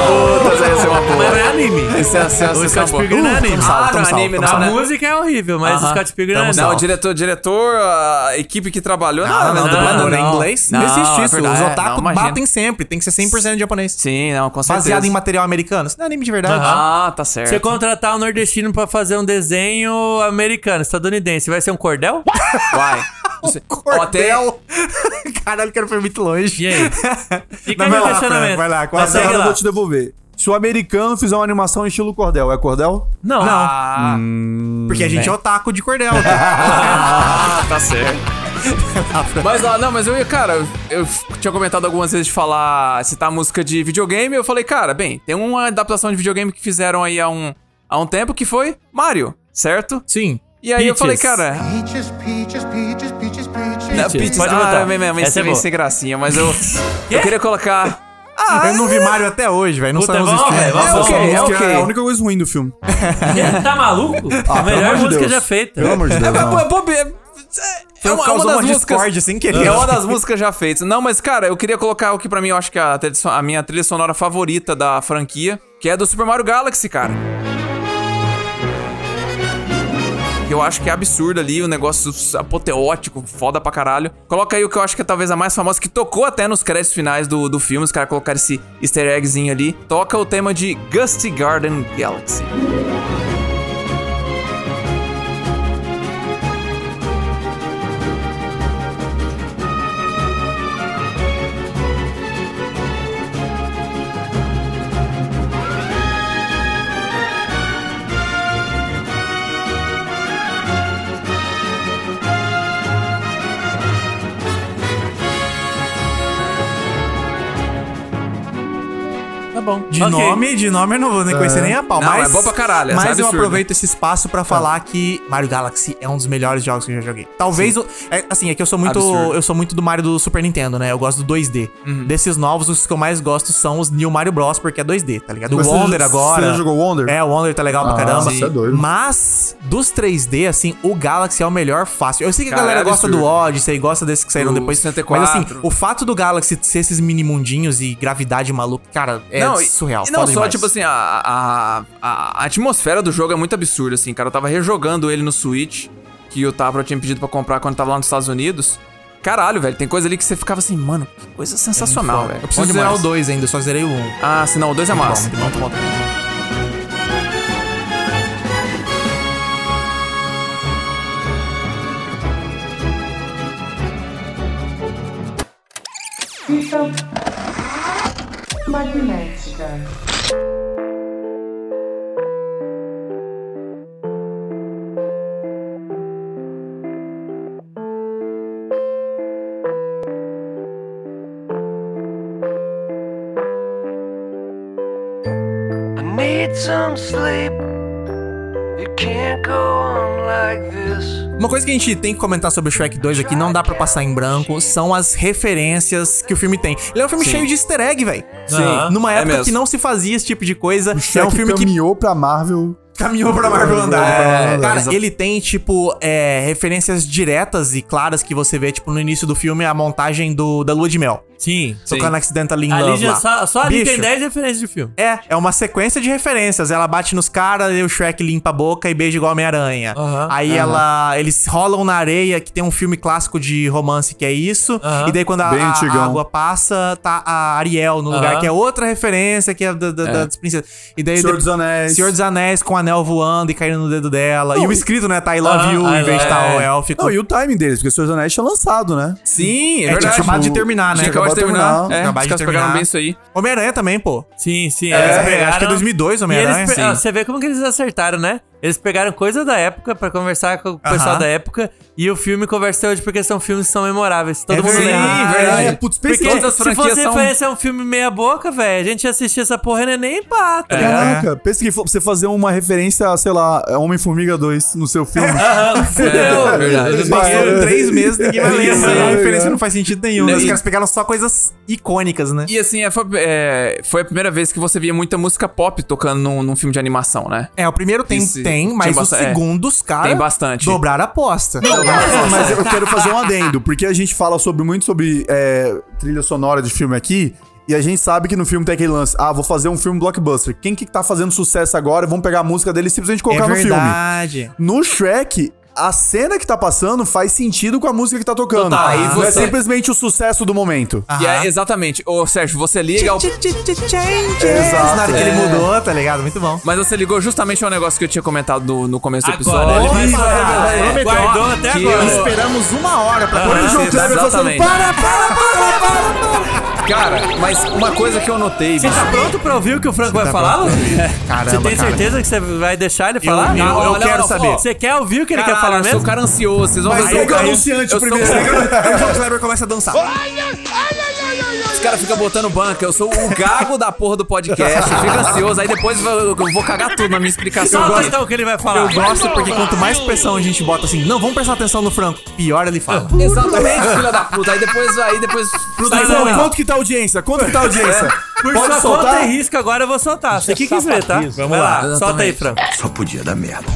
Puta, essa uma. Mas não é anime. Esse é, esse é, O esse é Scott. Pilgrim não é anime. Ah, salvo, não, salvo, anime, não, A música é horrível, mas o. Scott Pilgrim não é anime. Não, o diretor, diretor, a equipe que trabalhou. Não, não, não, em inglês. Não, Não, existe é isso. Os é, otaku batem sempre. Tem que ser 100% japonês. Sim, não, com certeza. Baseado em material americano. Isso não é anime de verdade. Ah, tá certo. Você contratar um nordestino pra fazer um desenho americano, estadunidense, vai ser um cordel? Vai. <laughs> Você- Ó, até- Cordel. <laughs> Caralho, quero ir muito longe. E aí? <laughs> Fica Não, aí vai lá. Fran, vai lá, qual a eu vou te devolver. Se o americano fizer uma animação em estilo cordel, é cordel? Não. Ah, Porque a gente é otaku de cordel. ah, tá certo. mas lá, não, mas eu ia, cara, eu, eu tinha comentado algumas vezes de falar, citar música de videogame, eu falei, cara, bem, tem uma adaptação de videogame que fizeram aí há um, há um tempo que foi Mario, certo? Sim. E aí eu Peaches. falei, cara. Peaches, peaches, peaches, peaches, peaches. Não, Peaches, pode ah, botar. mas- mas Essa é sem- sem gracinha, mas eu. eu queria colocar. eu não vi Mario até hoje, velho. Não Puta, sabemos vamos, filmes. vamos, É ok, é Que ok. é a única coisa ruim do filme. <laughs> Tá maluco? a melhor música Deus. já feita. Pelo amor de Deus, É, não. é, é, é uma, causou uma das uma discórdia sem querer. É uma das músicas já feitas. Não, mas cara, eu queria colocar o que pra mim eu acho que é a, a minha trilha sonora favorita da franquia, que é do Super Mario Galaxy, cara. Eu acho que é absurdo ali, o negócio apoteótico, foda pra caralho. Coloca aí o que eu acho que é talvez a mais famosa, que tocou até nos créditos finais do, do filme, os caras colocaram esse easter eggzinho ali. Toca o tema de Gusty Garden Galaxy. Bom. De Ok. nome, de nome eu não vou nem conhecer nem a pau. Não, mas é bom pra caralho, é Mas eu aproveito esse espaço pra falar que Mario Galaxy é um dos melhores jogos que eu já joguei. Talvez, o, é, assim, é que eu sou muito Absurdo. eu sou muito do Mario do Super Nintendo, né? Eu gosto do 2D. Desses novos, os que eu mais gosto são os New Mario Bros, porque é 2D, tá ligado? O Mas Wonder agora. você já jogou Wonder? É, o Wonder tá legal pra Ah, caramba. você é doido. Mas dos 3D, assim, o Galaxy é o melhor fácil. Eu sei que a Cara, galera é gosta absurdo. do Odyssey, gosta desses que saíram Do depois. 64. Mas assim, o fato do Galaxy ser esses mini mundinhos e gravidade maluca, cara, é e- surreal. E não só, demais. tipo assim, a, a, a, atmosfera do jogo é muito absurda, assim, cara. Eu tava rejogando ele no Switch, que o Tabra tinha pedido pra comprar quando tava lá nos Estados Unidos. Caralho, velho, tem coisa ali que você ficava assim, mano, que coisa sensacional, velho. Eu preciso Bom zerar o demais. 2 ainda, só zerei o 1. Um. Ah, se não, o 2 é massa. Bom, muito bom. Fita magnética. I need some sleep. You can't go on like this. Uma coisa que a gente tem que comentar sobre o Shrek 2 aqui, não dá pra passar em branco, são as referências que o filme tem. Ele é um filme cheio de easter egg, velho. Sim, Numa é época mesmo. que não se fazia esse tipo de coisa. O é um Shrek filme que caminhou pra Marvel Caminhou pra Marvel andar. É, Cara, ele tem, tipo, é, referências diretas e claras que você vê, tipo, no início do filme, a montagem do, da lua de mel. Sim. Tocando Accidentally in Ali Love já, lá. só, só ali Bicho, tem 10 referências de filme. É, é uma sequência de referências. Ela bate nos caras, e o Shrek limpa a boca e beija igual Homem-Aranha. Aham. Aí ela. Eles rolam na areia, que tem um filme clássico de romance que é isso. Aham. E daí quando a, a- água passa, tá a Ariel no lugar, que é outra referência que é da, da, das princesas. E daí Senhor de- dos Anéis. Senhor dos Anéis com o anel voando e caindo no dedo dela. e o escrito, né? Tá I love you, em vez de tá o é. élfico. Não, e o timing deles, porque o Senhor dos Anéis tinha lançado, né? Sim, é, É, verdade. tinha acabado de terminar, né? Tinha acabado de Acabou de terminar. terminar. É, Acabado os de caras pegaram terminar. bem isso aí. Homem-Aranha também, pô. Sim, sim. É, eles acho que é pegaram- 2002 E Homem-Aranha. eles pe- Sim. Você vê como que eles acertaram, né? Eles pegaram coisa da época pra conversar com o pessoal Aham. da época e o filme conversa hoje porque são filmes que são memoráveis. Todo É mundo verdade. lembra. verdade. É, putz, Porque pensa Todas as se fosse são- referência a um filme meia boca, velho, a gente ia assistir essa porra e nem pá, tá ligado? Caraca, pensa que você fazer uma referência, sei lá, Homem-Formiga 2 no seu filme. <laughs> <laughs> Fudeu. É, verdade. Eles passaram três meses, ninguém vai ler. É, referência é. não faz sentido nenhum. Né, Os e- caras pegaram só coisas icônicas, né? E assim, é, foi, é, foi a primeira vez que você via muita música pop tocando num, num filme de animação, né? É, o primeiro tem, tem, mas o bastante- é. segundo, os caras Tem bastante. dobraram a aposta. Mas, mas eu quero fazer um <laughs> adendo, porque a gente fala sobre muito sobre é, trilha sonora de filme aqui. E a gente sabe que no filme tem aquele lance, ah, vou fazer um filme blockbuster. Quem que tá fazendo sucesso agora? Vamos pegar a música dele e simplesmente colocar é no filme. verdade. No Shrek, a cena que tá passando faz sentido com a música que tá tocando. Total. Aí Não é você- simplesmente o sucesso do momento. E é exatamente. Ô, Sérgio, você liga ao. Exato. Na hora que ele mudou, tá ligado? Muito bom. Mas você ligou justamente ao negócio que eu tinha comentado no, no começo do Agora, ele episódio. vai falar. é, vai, Guardou até que agora. eu- Esperamos uma hora pra poder isso o Kleber tá falando, exatamente. para, para, para, para. Cara, mas uma coisa que eu notei, Você tá pronto pra ouvir o que o Franco vai tá falar? Caramba, Você tem cara. certeza que você vai deixar ele falar? eu- Não, eu olha, quero olha, saber. Você quer ouvir o que ele quer falar eu sou mesmo? um cara ansioso, vocês vão Mas ver. aí o anunciante eu sou- primeiro. Aí o Kleber começa a dançar. Os caras ficam botando banca, eu sou o gago da porra do podcast, fica ansioso, aí depois eu, eu vou cagar tudo na minha explicação. Solta então o que ele vai falar. Eu gosto porque quanto mais pressão a gente bota assim, não, vamos prestar atenção no Franco, pior ele fala. Exatamente, filha da puta. Aí depois, aí depois. Tá bom, quanto que tá a audiência? Quanto que tá a audiência? Por Pode sua soltar? conta e risco agora eu vou soltar. Você que quis ver, tá? Vamos lá. Solta aí, Franco. Só podia dar merda.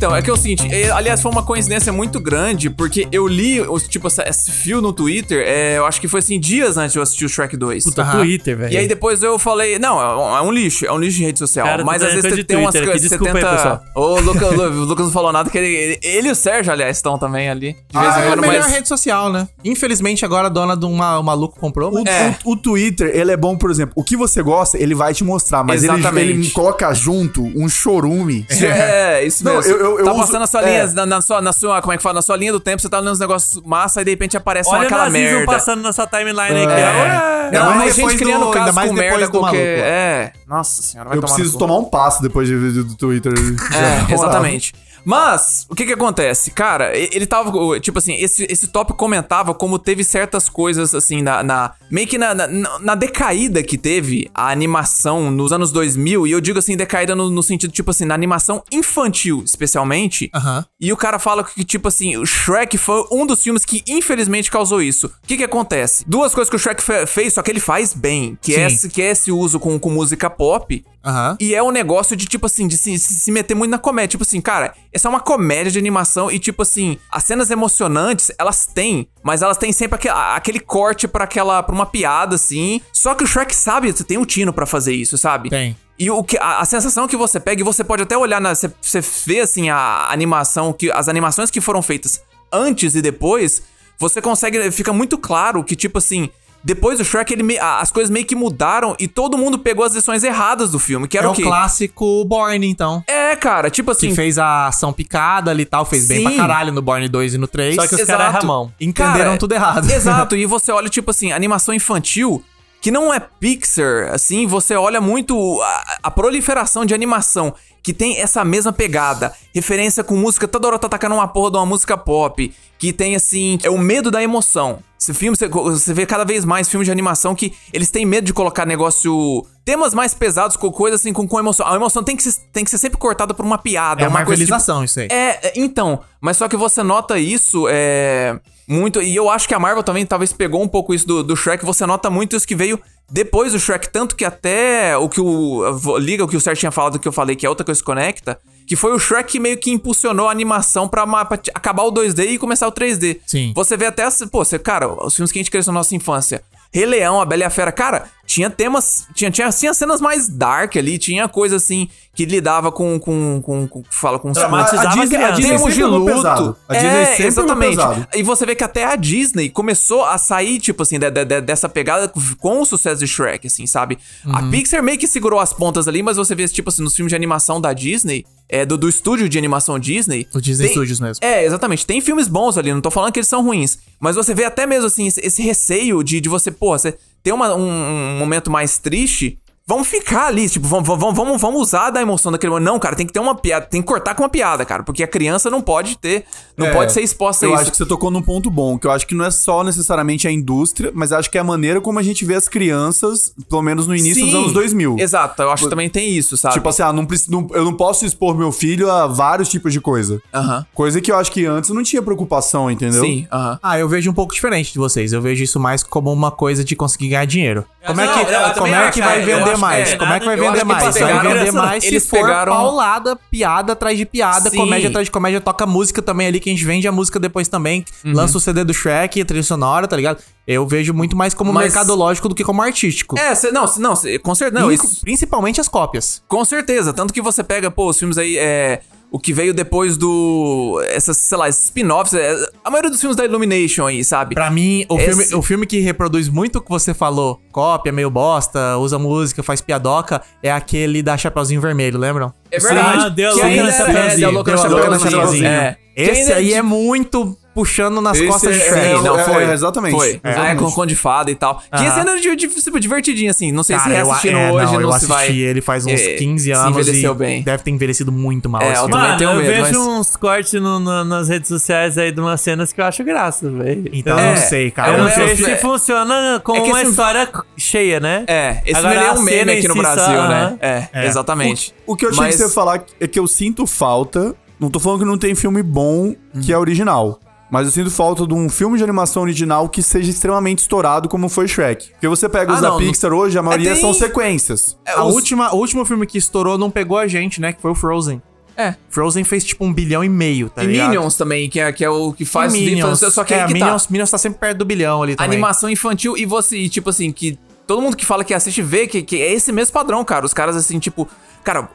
Então, é que é o seguinte, é, aliás, foi uma coincidência muito grande, porque eu li, tipo, essa- esse fio no Twitter, é, eu acho que foi assim, dias antes de eu assistir o Shrek 2. Puta, Twitter, velho. E aí depois eu falei, não, é um, é um lixo, é um lixo de rede social. Cara, mas às vezes tem umas coisas, aqui, você aí, tenta... pessoal. O Lucas, o Lucas não falou nada, que ele, ele, ele e o Sérgio, aliás, estão também ali. De vez Ah, em é a quando, melhor mas... rede social, né? Infelizmente agora a dona de uma, um maluco comprou. O, mas- É. o- o Twitter, ele é bom, por exemplo, o que você gosta, ele vai te mostrar, mas ele, Exatamente. ele coloca junto um chorume. É, isso Não, mesmo. eu- eu- eu tá uso- passando a sua linha, é. na, na sua, na sua, como é que fala, na sua linha do tempo, você tá lendo uns negócios massa e de repente aparece Olha aquela merda. passando na sua timeline aí. que É. é. Não, mas gente depois criando do- caso mais com merda do qualquer... maluco. É, nossa senhora, vai Eu tomar preciso tomar um passo depois de ver do Twitter. É, exatamente. Mas, o que que acontece? Cara, ele tava, tipo assim, esse, esse tópico comentava como teve certas coisas, assim, na... na- meio que na, na, na decaída que teve a animação nos anos 2000, e eu digo assim, decaída no, no sentido, tipo assim, na animação infantil, especialmente. Aham. E o cara fala que, tipo assim, o Shrek foi um dos filmes que infelizmente causou isso. O que que acontece? Duas coisas que o Shrek fe- fez, só que ele faz bem, que, é esse, que é esse uso com, com música pop, Aham. e é um negócio de, tipo assim, de se, se, meter muito na comédia. Tipo assim, cara, essa é uma comédia de animação e, tipo assim, as cenas emocionantes, elas têm, mas elas têm sempre aquele, aquele corte pra aquela, pra uma piada, assim. Só que o Shrek sabe, você tem um tino pra fazer isso, sabe? Tem. E o que, a, a sensação que você pega, e você pode até olhar, na, você, você vê, assim, a animação, que as animações que foram feitas antes e depois, você consegue, fica muito claro que, tipo assim, depois do Shrek, ele as coisas meio que mudaram e todo mundo pegou as lições erradas do filme, que era É o o quê? clássico Born, então. É, cara, tipo Que assim. fez a ação picada ali e tal, fez bem pra Sim. caralho no Born 2 e no 3. Só que os Exato. caras erram a mão. entenderam Cara, tudo errado. Exato, <laughs> e você olha, tipo assim, animação infantil, que não é Pixar, assim, você olha muito a, a proliferação de animação, que tem essa mesma pegada, referência com música, toda hora tá atacando uma porra de uma música pop, que tem, assim, é o medo da emoção. Esse filme, você, você vê cada vez mais filmes de animação que eles têm medo de colocar negócio. Temas mais pesados, com coisa assim, com, com emoção. A emoção tem que, ser, tem que ser sempre cortada por uma piada. É uma coisa tipo- isso aí. é, é, então, mas só que você nota isso é, Muito. E eu acho que a Marvel também talvez pegou um pouco isso do, do Shrek. Você nota muito isso que veio depois do Shrek. Tanto que até o que o. Liga o que o Sérgio tinha falado que eu falei, que é outra coisa que se conecta. Que foi o Shrek que meio que impulsionou a animação pra, pra acabar o 2D e começar o 3D. Sim. Você vê até. Pô, você, cara, os filmes que a gente cresceu na nossa infância. Rei Leão, A Bela e a Fera, cara, tinha temas. Tinha, tinha, tinha cenas mais dark ali, tinha coisa assim que lidava com. com, com, com fala, com a a. Disney termos de luto. A Disney é, sempre pegou exatamente. E você vê que até a Disney começou a sair, tipo assim, de- de- de- dessa pegada com o sucesso de Shrek, assim, sabe? A Uhum. Pixar meio que segurou as pontas ali, mas você vê, tipo assim, nos filmes de animação da Disney, é, do, do estúdio de animação Disney. O Disney tem- Studios mesmo. É, exatamente. Tem filmes bons ali, não tô falando que eles são ruins. Mas você vê até mesmo, assim, esse, esse receio de, de você, pô, você ter uma- um, um momento mais triste. Vamos ficar ali, tipo, vamos, vamos, vamos, vamos usar da emoção daquele momento. Não, cara, tem que ter uma piada, tem que cortar com uma piada, cara, porque a criança não pode ter, não É, pode ser exposta a Eu isso. acho que você tocou num ponto bom, que eu acho que não é só necessariamente a indústria, mas acho que é a maneira como a gente vê as crianças, pelo menos no início dos Sim, anos 2000. Exato, eu acho que também tem isso, sabe? Tipo assim, ah, não, não- eu não posso expor meu filho a vários tipos de coisa. Aham. Coisa que eu acho que antes não tinha preocupação, entendeu? Sim, aham. Ah, eu vejo um pouco diferente de vocês. Eu vejo isso mais como uma coisa de conseguir ganhar dinheiro. Como é Não, que, eu também como é que acho, vai eu vender mais? é, como é que vai vender mais? Vai vender mais se for pegaram- paulada, piada atrás de piada, Sim. comédia atrás de comédia, toca música também ali, que a gente vende a música depois também, Uhum. lança o CD do Shrek, trilha sonora, tá ligado? Eu vejo muito mais como Mas- mercadológico do que como artístico. É, cê- não, cê- não, cê- com certeza. Não, isso- Principalmente as cópias. Com certeza. Tanto que você pega, pô, os filmes aí, é. O que veio depois do. Essas, sei lá, spin-offs. é, a maioria dos filmes da Illumination aí, sabe? Pra mim, o, Esse- filme, o filme que reproduz muito o que você falou, cópia, meio bosta, usa música, faz piadoca, é aquele da Chapeuzinho Vermelho, lembram? É verdade. Ah, deu louca é- Chapeuzinho. é, deu louca na Deu a louca na Chapeuzinho. É. Esse ainda- aí é muito puxando nas Esse costas de Shrek. é- Sim, não, é- foi. é, exatamente. Foi. É, Ah, é com exatamente. Conde de Fada e tal. Que esse ainda é de- de- tipo, divertidinho, assim. Não sei se Cara, eu, reassistindo é, hoje, não, não, eu se assisti vai... ele faz uns é, 15 se anos envelheceu e bem. deve ter envelhecido muito mal. É, esse eu Mano, tenho eu medo, vejo mas- uns cortes no- no- nas redes sociais aí de umas cenas que eu acho graça, velho. Então É, eu não sei, cara. Eu não não sei se se- funciona com É uma esse- história cheia, né? É, esse Agora, filme é a um meme cena aqui no si Brasil, só, né? É, exatamente. O que eu achei Mas- que você ia falar é que eu sinto falta. Não tô falando que não tem filme bom que é original. Mas eu sinto falta de um filme de animação original que seja extremamente estourado, como foi Shrek. Porque você pega os Ah, da não, Pixar hoje, a maioria tem- são sequências. É, A os- última, o último filme que estourou não pegou a gente, né? Que foi o Frozen. É. Frozen fez tipo um bilhão e meio, tá E ligado? Minions também, que é, que é o que faz... E Minions. Só que é, aí que Minions, tá. Minions tá sempre perto do bilhão ali também. Animação infantil e você, e, tipo assim, que todo mundo que fala que assiste vê que, que é esse mesmo padrão, cara. Os caras, assim, tipo. Cara,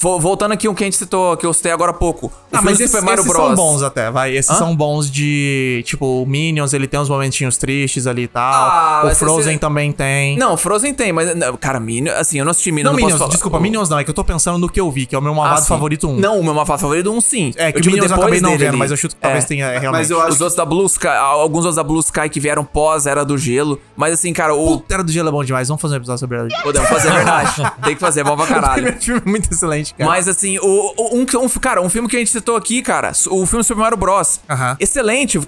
voltando aqui um que a gente citou, que eu citei agora há pouco. O Ah, mas esses, Super Mario esses Bros. são bons até, vai. Esses Hã? são bons de. Tipo, o Minions, ele tem uns momentinhos tristes ali e tal. Ah, o Frozen esse- também tem. Não, Frozen tem, mas. Cara, Minions. Assim, eu não assisti Minions, Não, não, Minions, desculpa, O- Minions não, é que eu tô pensando no que eu vi, que é o meu Ah, malvado sim. favorito 1. Não, o meu malvado favorito um sim. É, que Eu o Minions eu acabei não vendo, ali. mas eu chuto que talvez É. tenha realmente. Mas eu acho Os outros da Blue Sky, alguns outros da Blue Sky que vieram pós Era do Gelo. Mas assim, cara, o. Puta, Era do Gelo é bom demais, vamos fazer um episódio sobre Era do Gelo. Podemos fazer, é verdade. Tem que fazer, é bom pra <laughs> O caralho. filme é muito excelente, cara. Mas assim, o, o- um, um- cara, um filme que a gente citou aqui, cara, o filme Super Mario Bros. Excelente.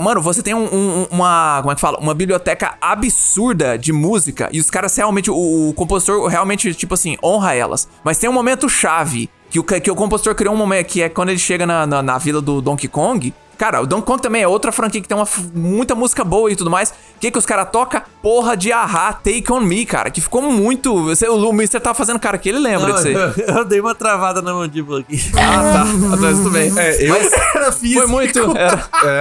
Mano, você tem um- um- uma. Como é que fala? Uma biblioteca absurda de música. E os caras realmente. O, o compositor realmente, tipo assim, honra elas. Mas tem um momento chave. Que o, que o compositor criou um momento que é quando ele chega na, na, na vila do Donkey Kong. Cara, o Donkey Kong também é outra franquia que tem uma, f- muita música boa e tudo mais. O que, que os caras tocam? Porra de Ahá, Take On Me, cara. Que ficou muito. Você, o, o Mr. tava fazendo cara que ele lembra disso aí. eu, <laughs> eu dei uma travada na mandíbula aqui. Ah, tá. Atrás tudo bem. É, eu- Mas Era foi muito. Era, é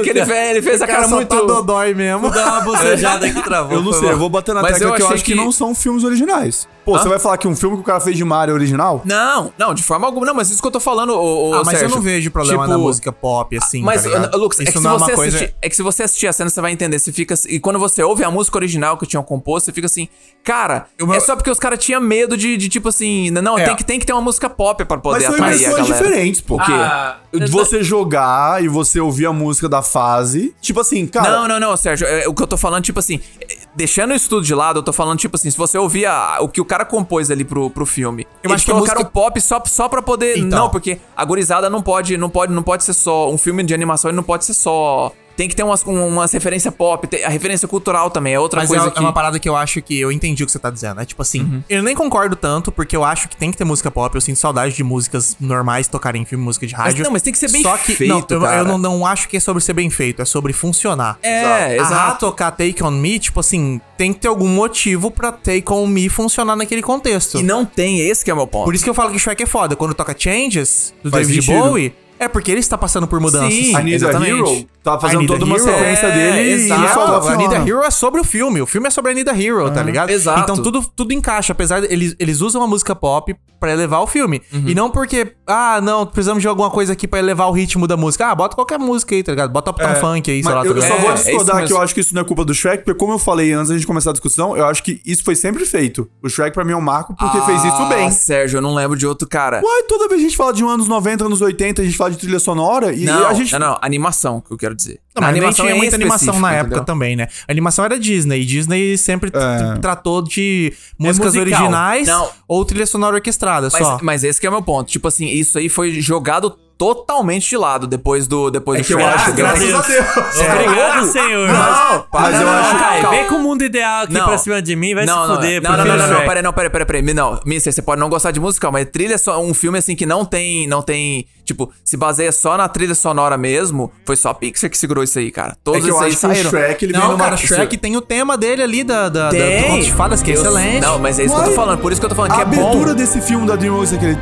que ele, fez- ele fez a cara só muito. tá dodói mesmo. Dá uma bocejada que travou. Eu não sei, eu vou bater na Mas tecla eu que eu acho que... que- não são filmes originais. Pô, Hã? você vai falar que um filme que o cara fez de Mario é original? Não, não, de forma alguma. Não, mas isso que eu tô falando, ô, ô, Ah, mas eu Sérgio. não vejo problema Tipo, na música pop, assim. Mas, tá? Lucas, é que, Isso se não é você uma coisa. assistir, é que se você assistir a cena, você vai entender. Você fica. E quando você ouve a música original que tinham composto, você fica assim, cara, Eu- é só porque os caras tinham medo de, de, tipo assim. Não, É. tem, que, tem que ter uma música pop pra poder Mas atrair a galera. diferentes, pô. O Ah, Você jogar e você ouvir a música da fase. Tipo assim, cara. Não, não, não, Sérgio. é, o que eu tô falando, tipo assim, é, deixando isso tudo de lado, eu tô falando, tipo assim, se você ouvir a- o que o cara compôs ali pro, pro filme. Eu acho que colocaram música- pop só, só pra poder. Então. Não, porque a gorizada não pode, não pode, não pode ser só. Um filme de animação, ele não pode ser só. Tem que ter umas, um- umas referências pop, a referência cultural também é outra Mas coisa é, que... é uma parada que eu acho que eu entendi o que você tá dizendo. É tipo assim, eu nem concordo tanto, porque eu acho que tem que ter música pop. Eu sinto saudade de músicas normais tocarem em filme, música de rádio. não, mas tem que ser bem Só que, feito, não, eu, cara. eu não, não acho que é sobre ser bem feito, é sobre funcionar. É, A exato. tocar Take On Me, tipo assim, tem que ter algum motivo pra Take On Me funcionar naquele contexto. E não tem, esse que é o meu ponto. Por isso que eu falo que Shrek é foda. Quando toca Changes, do Faz David sentido. Bowie, é porque ele está passando por mudanças. Sim, A Need a exatamente. Hero tá fazendo toda uma Hero. sequência É, dele exato. e. Anita Hero é sobre o filme. O filme é sobre a Anita Hero, tá ligado? Exato. Então tudo, tudo encaixa. Apesar de eles, eles usam a música pop pra elevar o filme. Uhum. E não porque, ah, não, precisamos de alguma coisa aqui pra elevar o ritmo da música. Ah, bota qualquer música aí, tá ligado? Bota Uptown Funk aí, sei lá. tá eu, eu ligado? só vou É, é discordar que mesmo. eu acho que isso não é culpa do Shrek, porque como eu falei antes da gente começar a discussão, eu acho que isso foi sempre feito. O Shrek pra mim é um marco porque fez isso bem. Ah, Sérgio, eu não lembro de outro cara. Uai, toda vez a gente fala de um anos 90, anos 80, a gente fala de trilha sonora e Não, a gente... não, não, animação que eu quero dizer. Não, mas nem animação tinha é muita animação na época entendeu? também, né? A animação era Disney. E Disney sempre É. tratou de músicas musical. originais Não. ou trilha sonora orquestrada Mas, só. mas esse que é o meu ponto. Tipo assim, isso aí foi jogado totalmente de lado depois do, depois É do que eu acho, graças a Deus. Obrigado, senhor. Não, Mas eu acho... Caio, calma. vem com o mundo ideal aqui Não. pra cima de mim, vai não, se não, fuder. Não, não, não, prefiro não, não, Shrek. peraí, não, peraí, peraí, peraí. Não, Mister, você pode não gostar de musical, mas trilha é só um filme assim que não tem, não tem, tipo, se baseia só na trilha sonora mesmo, foi só a Pixar que segurou isso aí, cara. É Que que eu acho que o Shrek, ele vem Não, numa... cara, Shrek tem o tema dele ali da, da, da, do Tem. Conto de Fadas, que é Eu- excelente. Não, mas é isso que eu tô falando, por isso que eu tô falando A que é bom. abertura desse filme da DreamWorks é aquele...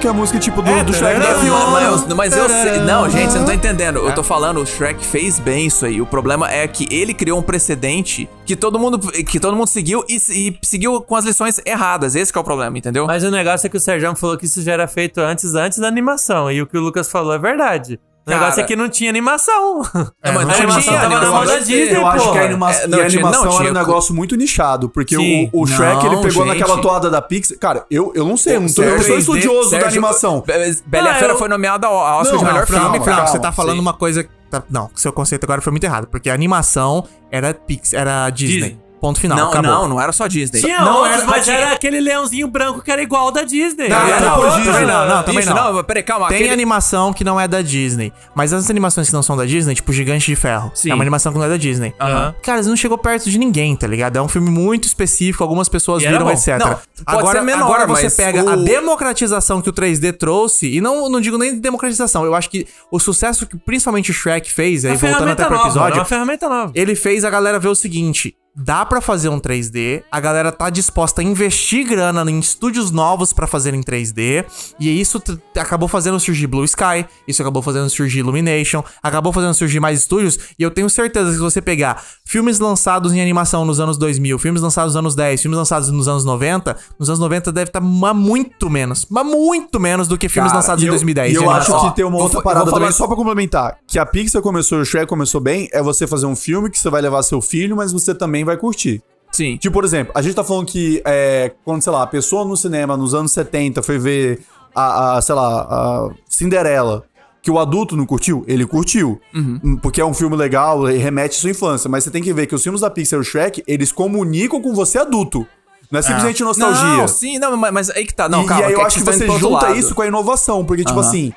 Que é a música tipo do, É, do Shrek da tanana, Fiona. Mas, eu- mas eu sei. Não, gente, você não tá entendendo. É. Eu tô falando, o Shrek fez bem isso aí. O problema é que ele criou um precedente que todo mundo, que todo mundo seguiu e, e seguiu com as lições erradas. Esse que é o problema, entendeu? Mas o negócio é que o Sérgio falou que isso já era feito antes, antes da animação. E o que o Lucas falou é verdade. O Cara. negócio é que não tinha animação. É, mas a animação tava na Eu mão da Disney, Eu acho que a anima É, não, e a tinha- animação não, tinha- era um negócio muito nichado, porque Sim. o, o Shrek, ele Não, pegou gente. naquela toada da Pixar. Cara, eu, eu não sei, eu não sou, eu não sou 3D, estudioso da Sérgio, animação. Be- Bela a Ah, Fera eu- foi nomeada ao ao Oscar Não, de melhor não, filme, calma, cara. Não, você calma, tá falando sim. uma coisa. tá- não, seu conceito agora foi muito errado, porque a animação era Pix, era Disney. Disney. Ponto final. Não, acabou. não, não era só Disney. Tinha Não, outros, era- mas tinha- era aquele leãozinho branco que era igual ao da Disney. Não, Era não, outro, também não, não, também Isso, não. não, peraí, calma. Tem aquele- animação que não é da Disney. Mas as animações que não são da Disney, tipo Gigante de Ferro, Sim. é uma animação que não é da Disney. Aham. Cara, não chegou perto de ninguém, tá ligado? É um filme muito específico, algumas pessoas E viram, etc. Não, pode agora, ser menor, agora você pega o- a democratização que o 3D trouxe, e não, não digo nem de democratização, eu acho que o sucesso que principalmente o Shrek fez, aí Uma voltando até pro nova, episódio, uma ferramenta nova. ele fez a galera ver o seguinte: dá pra fazer um 3D, a galera tá disposta a investir grana em estúdios novos pra fazer em 3D, e isso acabou fazendo surgir Blue Sky, isso acabou fazendo surgir Illumination, acabou fazendo surgir mais estúdios, e eu tenho certeza que se você pegar filmes lançados em animação nos anos 2000, filmes lançados nos anos 10, filmes lançados nos anos 90, nos anos 90 deve estar muito menos, mas muito menos do que filmes Cara, lançados E em eu- 2010. E eu acho que tem uma Vou outra eu parada vou também, só pra complementar. Que a Pixar começou e o Shrek começou bem, é você fazer um filme que você vai levar seu filho, mas você também vai curtir. Sim. Tipo, por exemplo, a gente tá falando que é, quando, sei lá, a pessoa no cinema nos anos 70 foi ver a, a, sei lá, a Cinderela, que o adulto não curtiu, ele curtiu. Hum, Porque é um filme legal, e remete à sua infância. Mas você tem que ver que os filmes da Pixar e o Shrek, eles comunicam com você adulto. Não é simplesmente nostalgia. Não, sim, não, mas, mas aí que tá. Não, e, calma. e aí eu que acho que você junta lado. isso com a inovação, porque, tipo assim,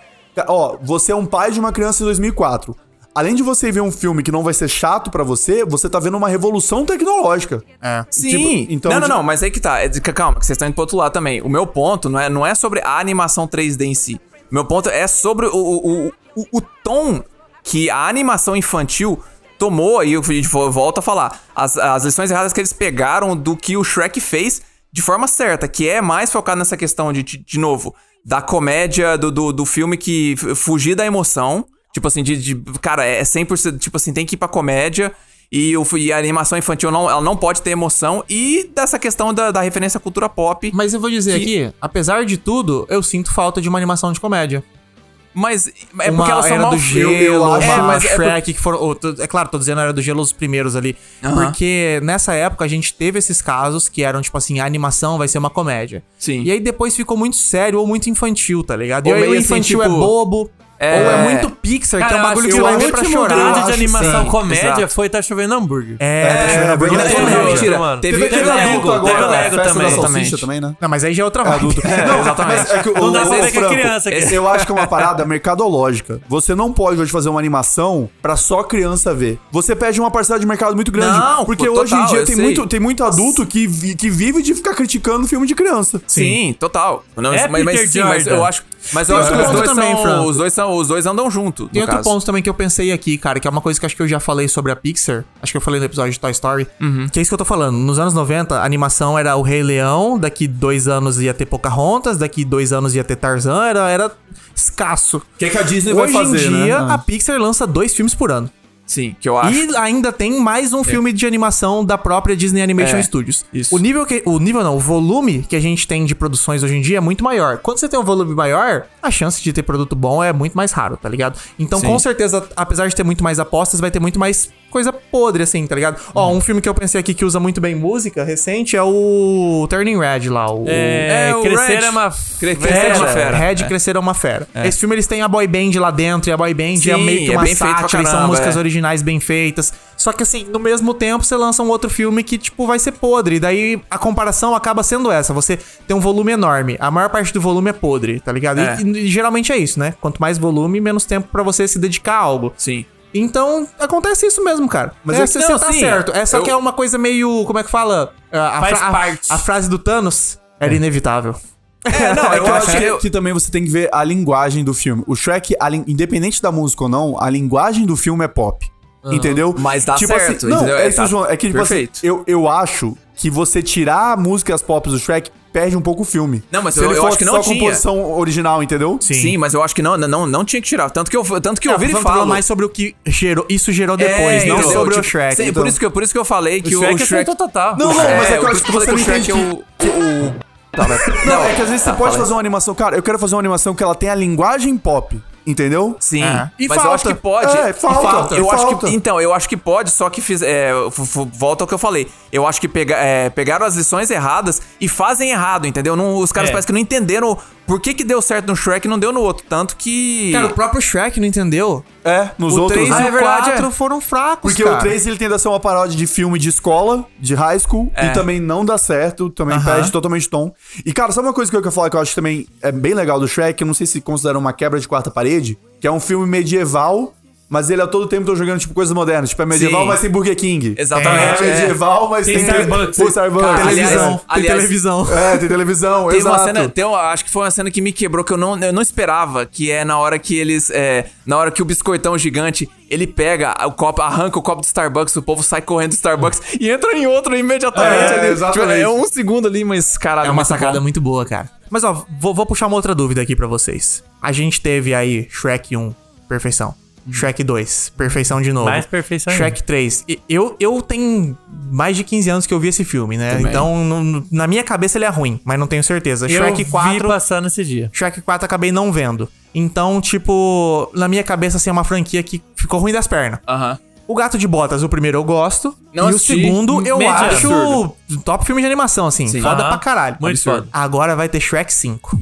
ó, você é um pai de uma criança em 2004. Além de você ver um filme que não vai ser chato pra você, você tá vendo uma revolução tecnológica. É. Sim. Tipo, então, não, não, tipo- não, mas aí que tá. É calma, que vocês estão indo pro outro lado também. O meu ponto não é, não é sobre a animação 3D em si. O meu ponto é sobre o, o, o, o tom que a animação infantil tomou, e eu volto a falar, as, as lições erradas que eles pegaram do que o Shrek fez de forma certa, que é mais focado nessa questão de, de, de novo, da comédia, do, do, do filme que fugir da emoção. Tipo assim, de, de- Cara, é 100%. Tipo assim, tem que ir pra comédia. E, o, e a animação infantil não, ela não pode ter emoção. E dessa questão da, da referência à cultura pop. Mas eu vou dizer Que- aqui, apesar de tudo, eu sinto falta de uma animação de comédia. Mas é uma porque elas são Era mal do. Gelo, eu acho- uma É, mas é por- Shrek, que foram... oh, tô- É claro, tô dizendo Era do Gelo os primeiros ali. Aham. Porque nessa época a gente teve esses casos que eram, tipo assim, a animação vai ser uma comédia. Sim. E aí depois ficou muito sério ou muito infantil, tá ligado? E Ou aí o assim, infantil é tipo- bobo. É. Ou é muito Pixar, que é um bagulho que vai ver pra o chorar. grande de animação Sim, comédia exato. foi Tá Chovendo Hambúrguer. É, tá chovendo é hambúrguer. verdade. Não, Não, não, mentira. mano. Teve, Teve teve Lego, adulto agora, teve Lego festa também. da salsicha também, né? Não, mas aí já é outra vibe. <laughs> Não, Exatamente. é que o, Não dá pra ver que é criança aqui. Eu acho que é uma parada mercadológica. Você não pode hoje fazer uma animação pra só criança ver. Você perde uma parcela de mercado muito grande. Não, porque pô, hoje em total, dia eu tem sei. muito, tem muito adulto que, vi- que vive de ficar criticando filme de criança. Sim, total. Não, É mas, sim, mas eu acho, mas eu acho que os dois, ponto também, são, os dois são, os dois andam junto, Tem outro caso. ponto também que eu pensei aqui, cara, que é uma coisa que acho que eu já falei sobre a Pixar. Acho que eu falei no episódio de Toy Story. Uhum. Que é isso que eu tô falando. Nos anos 90, a animação era o Rei Leão, daqui dois anos ia ter Pocahontas, daqui dois anos ia ter Tarzan, era, era escasso. O que, que a Disney Hoje vai fazer, em dia, né? a Pixar lança dois filmes por ano. Sim, que eu acho. E ainda tem mais um filme de animação da própria Disney Animation É, Studios. isso. O nível que. O nível não, o volume que a gente tem de produções hoje em dia é muito maior. Quando você tem um volume maior, a chance de ter produto bom é muito mais raro, tá ligado? Então, Sim. com certeza, apesar de ter muito mais apostas, vai ter muito mais coisa podre, assim, tá ligado? Ó, Uhum. um filme que eu pensei aqui que usa muito bem música recente é o Turning Red lá. O, É, É, o crescer Red. é uma Cre-. Crescer é uma fera. Red Crescer é uma fera. Esse filme eles têm a boy band lá dentro, e a boy band é Sim, meio que é uma pra sátira, são músicas é. originais bem feitas. Só que assim, no mesmo tempo você lança um outro filme que, tipo, vai ser podre. E daí a comparação acaba sendo essa. Você tem um volume enorme. A maior parte do volume é podre, tá ligado? E- É. E, geralmente é isso, né? Quanto mais volume, menos tempo pra você se dedicar a algo. Sim. Então, acontece isso mesmo, cara. Mas é, é- você não, tá sim, certo. É só eu- que é uma coisa meio. Como é que fala? A, a Faz fra- a- parte. a frase do Thanos era inevitável. É, não, <laughs> É eu que eu acho que... que, que também você tem que ver a linguagem do filme. O Shrek, a independente da música ou não, a linguagem do filme é pop. Entendeu? Mas dá certo, não, entendeu? É, É, isso, tá João, é que, tipo assim, perfeito. eu, eu acho que você tirar músicas pop do Shrek perde um pouco o filme. Não, mas Se eu- ele eu acho que não só tinha. composição original, entendeu? Sim. mas eu acho que não, não, não tinha que tirar. Tanto que eu, tanto que eu Não, vi ele tô falando falo. mais sobre o que gerou, isso gerou É, depois, não entendeu? sobre o Tipo, Shrek. sim, então. por, isso que, eu- por isso que eu falei que o, Shrek o Shrek... aceitou total. Não, não, mas é que eu acho que eu você que o Shrek é entende o... que o... Tá, vai. Não, é que às vezes tá, você pode fala aí. fazer uma animação, cara, eu quero fazer uma animação que ela tenha a linguagem pop, entendeu? Sim, É. E mas eu falta. acho que pode. É, E falta, Eu acho falta. que, então, eu acho que pode, só que fiz, é, f- f- volta ao que eu falei. Eu acho que pega, é, pegaram as lições erradas e fazem errado, entendeu? Não, os caras É. parecem que não entenderam por que, que deu certo no Shrek e não deu no outro. Tanto que. Cara, o próprio Shrek não entendeu. É, nos o outros. 3 né? e é o verdade, 4 é. foram fracos, Porque cara. o 3 ele tende a ser uma paródia de filme de escola, de high school, É. e também não dá certo, também Aham. perde totalmente tom. E, cara, sabe uma coisa que eu quero falar que eu acho que também é bem legal do Shrek? Eu não sei se considera uma quebra de quarta parede, que é um filme medieval. Mas ele a todo tempo tá jogando, tipo, coisas modernas. Tipo, é medieval, Sim. mas tem Burger King. Exatamente, É, é. medieval, mas Tem tem... Starbucks. Pô, Starbucks. Cara, televisão. aliás- Tem aliás- televisão. É, tem televisão, Tem exato. uma cena, tem uma- acho que foi uma cena que me quebrou, que eu não, eu não esperava, que é na hora que eles, é, na hora que o biscoitão gigante, ele pega o copo, arranca o copo do Starbucks, o povo sai correndo do Starbucks e entra em outro imediatamente É, ali. exatamente. Tipo, é um segundo ali, mas caralho, É uma sacada bom. muito boa, cara. Mas ó, vou, vou puxar uma outra dúvida aqui pra vocês. A gente teve aí Shrek 1, perfeição. Shrek 2, perfeição de novo. Mais perfeição Shrek 3. E- Eu, eu tenho mais de 15 anos que eu vi esse filme, né? Também. Então, no- na minha cabeça ele é ruim, mas não tenho certeza. Eu Shrek vi 4. passando esse dia. Shrek 4 acabei não vendo. Então, tipo, na minha cabeça, assim, é uma franquia que ficou ruim das pernas. Aham. O Gato de Botas, o primeiro eu gosto. Não e assisti. o segundo eu Mediano. acho top filme de animação, assim. Sim. Foda Aham. pra caralho. Muito Absurdo. foda. Agora vai ter Shrek 5.